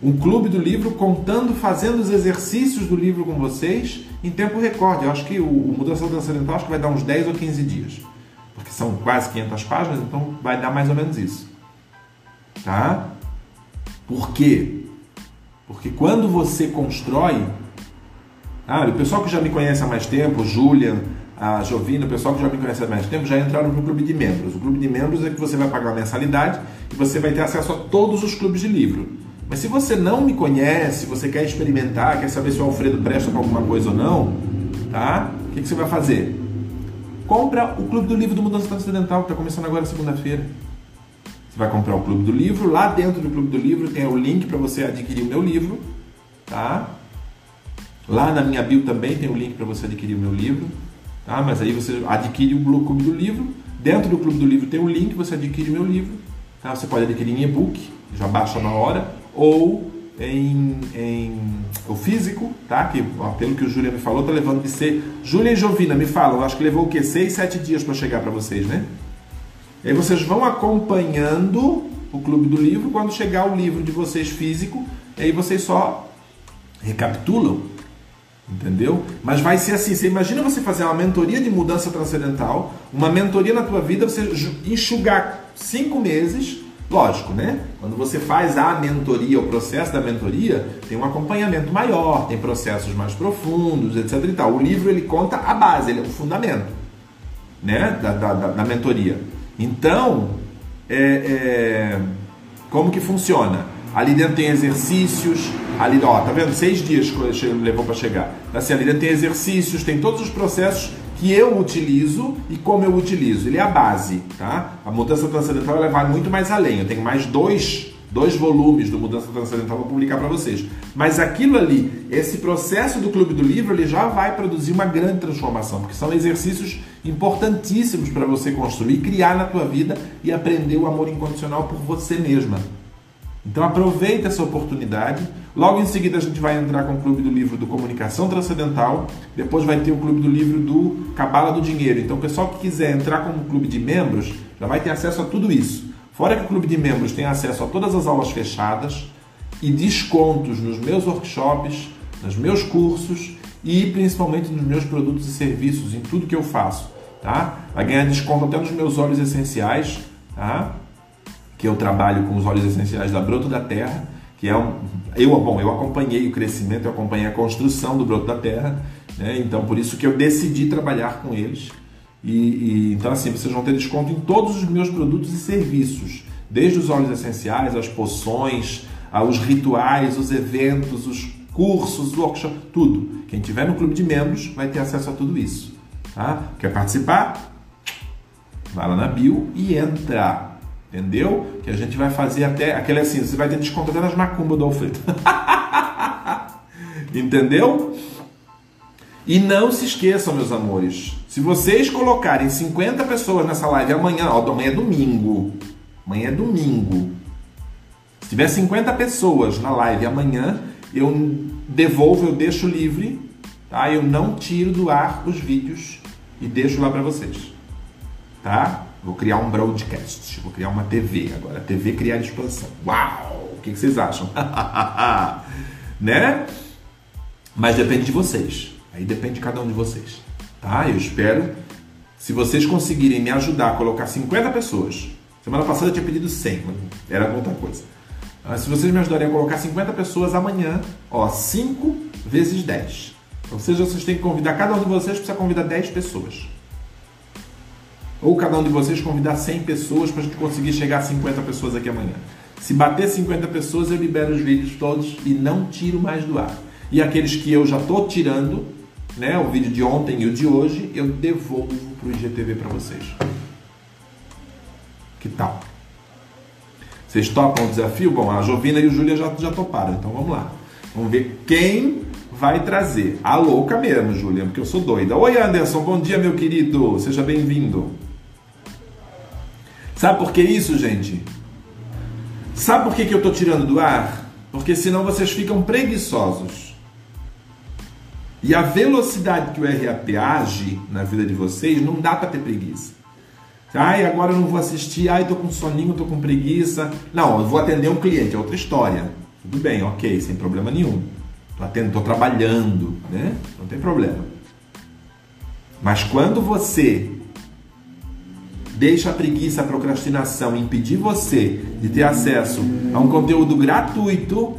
um clube do livro contando, fazendo os exercícios do livro com vocês em tempo recorde. Eu acho que o, Mudança Transcendental acho que vai dar uns 10 ou 15 dias. Porque são quase 500 páginas, então vai dar mais ou menos isso. Tá? Por quê? Porque quando você constrói, ah, o pessoal que já me conhece há mais tempo, Julian, a Jovina, o pessoal que já me conhece há mais tempo, já entraram no clube de membros. O clube de membros é que você vai pagar uma mensalidade e você vai ter acesso a todos os clubes de livro. Mas se você não me conhece, você quer experimentar, quer saber se o Alfredo presta para alguma coisa ou não, tá? O que, que você vai fazer? Compra o Clube do Livro do Mudança Transcendental, que está começando agora segunda-feira. Você vai comprar o Clube do Livro, lá dentro do Clube do Livro tem o link para você adquirir o meu livro, tá? Lá na minha bio também tem o link para você adquirir o meu livro, tá? Mas aí você adquire o Clube do Livro. Dentro do Clube do Livro tem o link, você adquire o meu livro. Tá? Você pode adquirir em e-book, já baixa na hora, ou em, em o físico, tá? Que ó, pelo que o Júlia me falou, tá levando de ser. Júlia e Jovina me falam, acho que levou o quê? Seis, sete dias para chegar para vocês, né? E aí vocês vão acompanhando o Clube do Livro. Quando chegar o livro de vocês físico, aí vocês só recapitulam Entendeu? Mas vai ser assim, você imagina você fazer uma mentoria de mudança transcendental, uma mentoria na tua vida, você enxugar cinco meses, lógico, né? Quando você faz a mentoria, o processo da mentoria, tem um acompanhamento maior, tem processos mais profundos, etc e tal. O livro ele conta a base, ele é o fundamento, né? Da, da, da mentoria. Então, é, é, como que funciona? Ali dentro tem exercícios, ali, ó, tá vendo? Seis dias levou para chegar. Assim, ali dentro tem exercícios, tem todos os processos que eu utilizo e como eu utilizo. Ele é a base, tá? A mudança transcendental vai muito mais além. Eu tenho mais dois, dois volumes do Mudança Transcendental para publicar para vocês. Mas aquilo ali, esse processo do Clube do Livro, ele já vai produzir uma grande transformação, porque são exercícios importantíssimos para você construir, criar na tua vida e aprender o amor incondicional por você mesma. Então aproveita essa oportunidade. Logo em seguida a gente vai entrar com o clube do livro do Comunicação Transcendental. Depois vai ter o clube do livro do Cabala do Dinheiro. Então o pessoal que quiser entrar como clube de membros já vai ter acesso a tudo isso. Fora que o clube de membros tem acesso a todas as aulas fechadas e descontos nos meus workshops, nos meus cursos e principalmente nos meus produtos e serviços, em tudo que eu faço, tá? Vai ganhar desconto até nos meus óleos essenciais, tá? que eu trabalho com os óleos essenciais da Broto da Terra, que é um. Eu, bom, eu acompanhei o crescimento, eu acompanhei a construção do Broto da Terra, né? então por isso que eu decidi trabalhar com eles. E, e, então, assim, vocês vão ter desconto em todos os meus produtos e serviços, desde os óleos essenciais, as poções, os rituais, os eventos, os cursos, workshops, tudo. Quem tiver no clube de membros vai ter acesso a tudo isso. Tá? Quer participar? Vai lá na bio e entra. Entendeu? Que a gente vai fazer até. Aquele assim, você vai ter desconto até nas macumbas do Alfredo. Entendeu? E não se esqueçam, meus amores. Se vocês colocarem 50 pessoas nessa live amanhã, ó, amanhã é domingo. Amanhã é domingo. Se tiver 50 pessoas na live amanhã, eu devolvo, eu deixo livre, tá? Eu não tiro do ar os vídeos e deixo lá para vocês. Tá? Vou criar um broadcast, vou criar uma TV agora, TV criar expansão. Uau! O que, vocês acham? né? Mas depende de vocês. Aí depende de cada um de vocês. Tá? Eu espero. Se vocês conseguirem me ajudar a colocar 50 pessoas. Semana passada eu tinha pedido 100, mas era muita coisa. Mas se vocês me ajudarem a colocar 50 pessoas amanhã, ó, 5 vezes 10. Ou seja, vocês têm que convidar, cada um de vocês precisa convidar 10 pessoas. Ou cada um de vocês convidar 100 pessoas para a gente conseguir chegar a 50 pessoas aqui amanhã. Se bater 50 pessoas, eu libero os vídeos todos e não tiro mais do ar. E aqueles que eu já estou tirando, né, o vídeo de ontem e o de hoje, eu devolvo para o IGTV para vocês. Que tal? Vocês topam o desafio? Bom, a Jovina e o Júlia já, já toparam, então vamos lá. Vamos ver quem vai trazer. A louca mesmo, Júlia, porque eu sou doida. Oi, Anderson, bom dia, meu querido. Seja bem-vindo. Sabe por que isso, gente? Sabe por que, que eu estou tirando do ar? Porque senão vocês ficam preguiçosos. E a velocidade que o RAP age na vida de vocês não dá para ter preguiça. Ai, agora eu não vou assistir, ai, tô com soninho, tô com preguiça. Não, eu vou atender um cliente, é outra história. Tudo bem, ok, sem problema nenhum. Tô atendendo, tô trabalhando, né? Não tem problema. Mas quando você deixa a preguiça, a procrastinação impedir você de ter acesso a um conteúdo gratuito,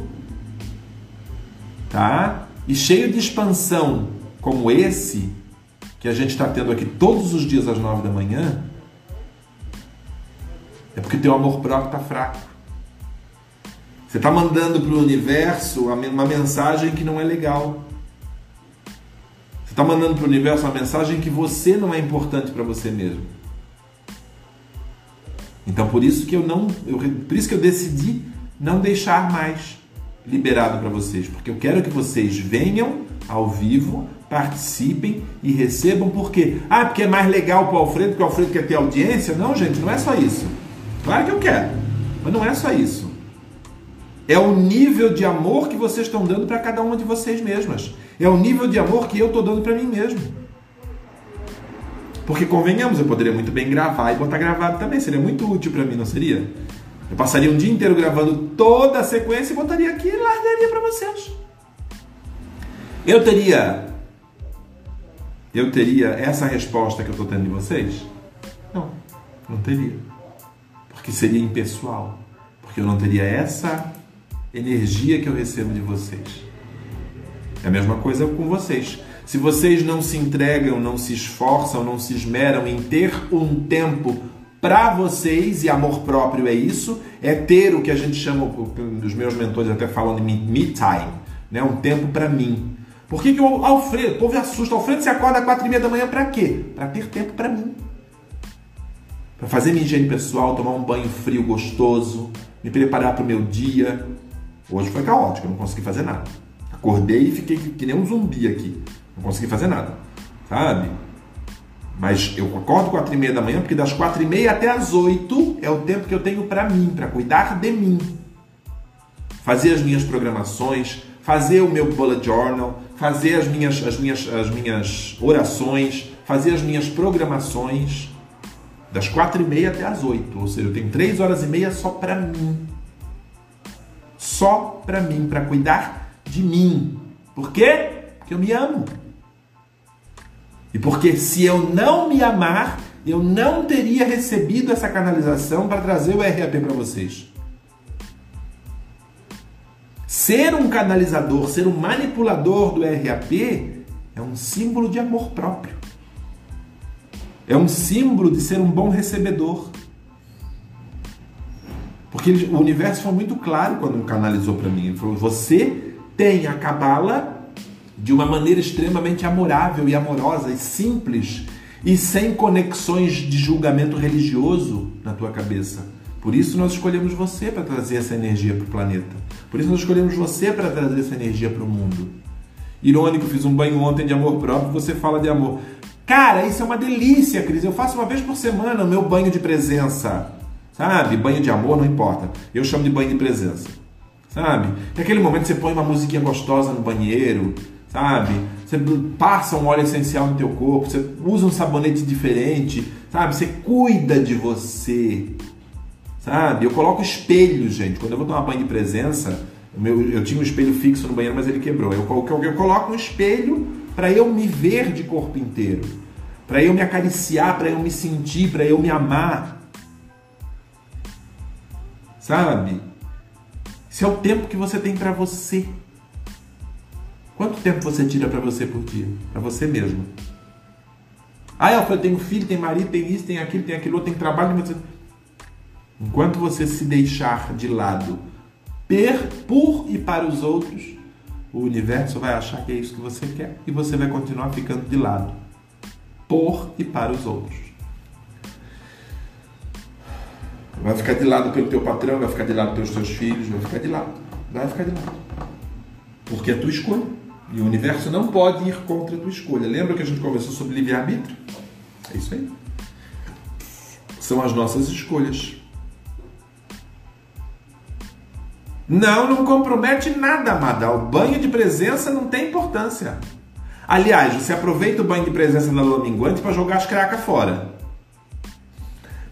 tá? E cheio de expansão como esse, que a gente está tendo aqui todos os dias às nove da manhã, é porque teu amor próprio está fraco. Você está mandando para o universo uma mensagem que não é legal. Você está mandando para o universo uma mensagem que você não é importante para você mesmo. Então por isso que eu não, eu, por isso que eu decidi não deixar mais liberado para vocês, porque eu quero que vocês venham ao vivo, participem e recebam, por quê? Ah, porque é mais legal para o Alfredo, porque o Alfredo quer ter audiência? Não, gente, não é só isso. Claro que eu quero, mas não é só isso. É o nível de amor que vocês estão dando para cada uma de vocês mesmas. É o nível de amor que eu estou dando para mim mesmo. Porque convenhamos, eu poderia muito bem gravar e botar gravado também, seria muito útil para mim, não seria? Eu passaria um dia inteiro gravando toda a sequência e botaria aqui e largaria para vocês. Eu teria eu teria essa resposta que eu estou tendo de vocês? Não, não teria. Porque seria impessoal. Porque eu não teria essa energia que eu recebo de vocês. É a mesma coisa com vocês. Se vocês não se entregam, não se esforçam, não se esmeram em ter um tempo para vocês, e amor próprio é isso, é ter o que a gente chama, os meus mentores até falam de me time, né? um tempo para mim. Por que, que o Alfredo, o povo assusta, Alfredo, você acorda às quatro e meia da manhã para quê? Para ter tempo para mim. Para fazer minha higiene pessoal, tomar um banho frio gostoso, me preparar para o meu dia. Hoje foi caótico, eu não consegui fazer nada. Acordei e fiquei que nem um zumbi aqui. Não consegui fazer nada, sabe? Mas eu acordo quatro e meia da manhã porque das quatro e meia até as oito é o tempo que eu tenho para mim, para cuidar de mim. Fazer as minhas programações, fazer o meu bullet journal, fazer as minhas, as minhas, as minhas orações, fazer as minhas programações das quatro e meia até as oito. Ou seja, eu tenho três horas e meia só para mim. Só para mim, para cuidar de mim. Por quê? Porque eu me amo. E porque se eu não me amar, eu não teria recebido essa canalização para trazer o RAP para vocês. Ser um canalizador, ser um manipulador do RAP é um símbolo de amor próprio. É um símbolo de ser um bom recebedor. Porque o universo foi muito claro quando canalizou para mim. Ele falou: você tem a cabala de uma maneira extremamente amorável e amorosa e simples e sem conexões de julgamento religioso na tua cabeça. Por isso nós escolhemos você para trazer essa energia para o planeta. Por isso nós escolhemos você para trazer essa energia para o mundo. Irônico, fiz um banho ontem de amor próprio, você fala de amor. Cara, isso é uma delícia, Cris. Eu faço uma vez por semana o meu banho de presença. Sabe? Banho de amor, não importa. Eu chamo de banho de presença. Sabe? É aquele momento você põe uma musiquinha gostosa no banheiro, sabe? Você passa um óleo essencial no teu corpo, você usa um sabonete diferente, sabe? Você cuida de você, sabe? Eu coloco espelho, gente. Quando eu vou tomar banho de presença, meu, eu tinha um espelho fixo no banheiro, mas ele quebrou. Eu, eu, eu coloco um espelho para eu me ver de corpo inteiro, para eu me acariciar, para eu me sentir, para eu me amar. Sabe? Esse é o tempo que você tem para você. Quanto tempo você tira para você por dia? Para você mesmo. Ah, eu tenho filho, tem marido, tem isso, tem aquilo, tem aquilo, tem trabalho. Enquanto você se deixar de lado per, por e para os outros, o universo vai achar que é isso que você quer e você vai continuar ficando de lado por e para os outros. Vai ficar de lado pelo teu patrão, vai ficar de lado pelos teus filhos, vai ficar de lado. Vai ficar de lado. Porque é tua escolha. E o universo não pode ir contra a tua escolha. Lembra que a gente conversou sobre livre-arbítrio? É isso aí. São as nossas escolhas. Não, não compromete nada, amada. O banho de presença não tem importância. Aliás, você aproveita o banho de presença na lua minguante para jogar as cracas fora.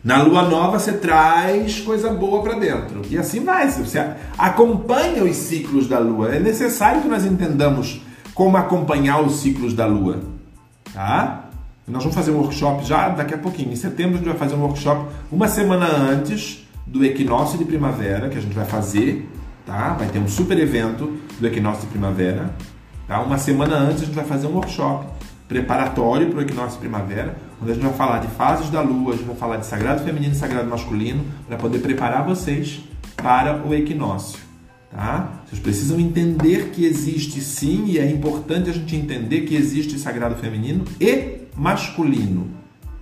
Na lua nova você traz coisa boa para dentro. E assim vai. Você acompanha os ciclos da lua. É necessário que nós entendamos como acompanhar os ciclos da lua. Tá? Nós vamos fazer um workshop já daqui a pouquinho. Em setembro a gente vai fazer um workshop uma semana antes do equinócio de primavera que a gente vai fazer tá? Vai ter um super evento do equinócio de primavera, tá? Uma semana antes a gente vai fazer um workshop preparatório para o equinócio de primavera, onde a gente vai falar de fases da lua, a gente vai falar de sagrado feminino e sagrado masculino, para poder preparar vocês para o equinócio, tá? Vocês precisam entender que existe sim, e é importante a gente entender que existe sagrado feminino e masculino,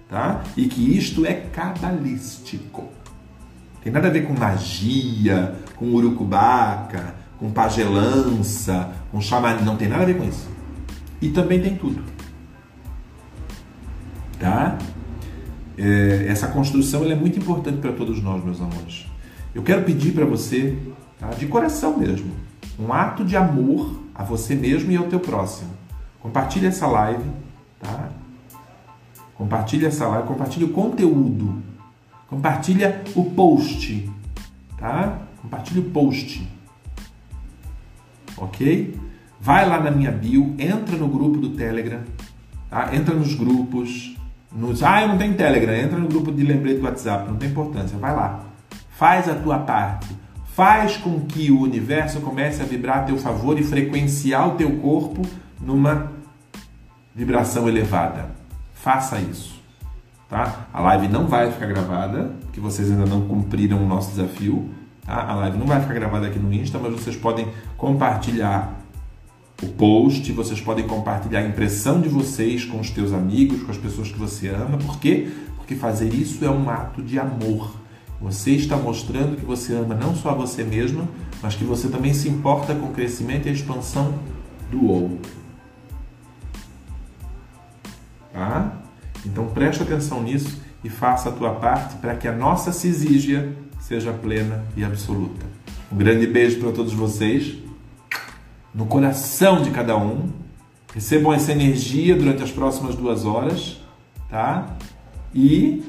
tá? E que isto é cabalístico. Tem nada a ver com magia, com urucubaca, com pagelança, com chamarismo. Não tem nada a ver com isso. E também tem tudo. Tá? É, essa construção é muito importante para todos nós, meus amores. Eu quero pedir para você, tá? de coração mesmo, um ato de amor a você mesmo e ao teu próximo. Compartilhe essa live, tá? Compartilhe essa live, compartilhe o conteúdo Compartilha o post, tá? Compartilha o post. Ok? Vai lá na minha bio, entra no grupo do Telegram, tá? Entra nos grupos. Nos... Ah, eu não tenho Telegram. Entra no grupo de lembrete do WhatsApp, não tem importância. Vai lá. Faz a tua parte. Faz com que o universo comece a vibrar a teu favor e frequenciar o teu corpo numa vibração elevada. Faça isso tá? A live não vai ficar gravada, porque vocês ainda não cumpriram o nosso desafio, tá? A live não vai ficar gravada aqui no Insta, mas vocês podem compartilhar o post, vocês podem compartilhar a impressão de vocês com os teus amigos, com as pessoas que você ama. Por quê? Porque fazer isso é um ato de amor. Você está mostrando que você ama não só você mesmo, mas que você também se importa com o crescimento e a expansão do outro. Tá? Então preste atenção nisso e faça a tua parte para que a nossa cisígia seja plena e absoluta. Um grande beijo para todos vocês, no coração de cada um. Recebam essa energia durante as próximas duas horas, tá? E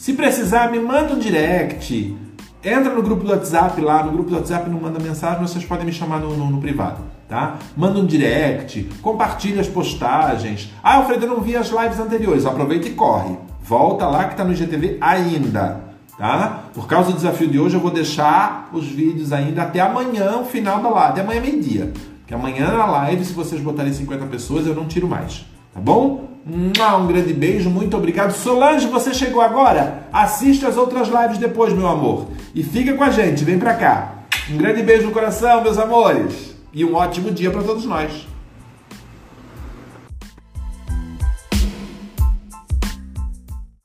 se precisar, me manda um direct. Entra no grupo do WhatsApp lá, no grupo do WhatsApp não manda mensagem, vocês podem me chamar no, no, no privado tá? Manda um direct, compartilha as postagens. Ah, Alfredo, eu não vi as lives anteriores. Aproveita e corre. Volta lá que está no IGTV ainda, tá? Por causa do desafio de hoje, eu vou deixar os vídeos ainda até amanhã, o final da live, até amanhã meio-dia. Porque amanhã na live, se vocês botarem 50 pessoas, eu não tiro mais, tá bom? Um grande beijo, muito obrigado. Solange, você chegou agora? Assiste as outras lives depois, meu amor. E fica com a gente, vem pra cá. Um grande beijo no coração, meus amores. e um ótimo dia para todos nós.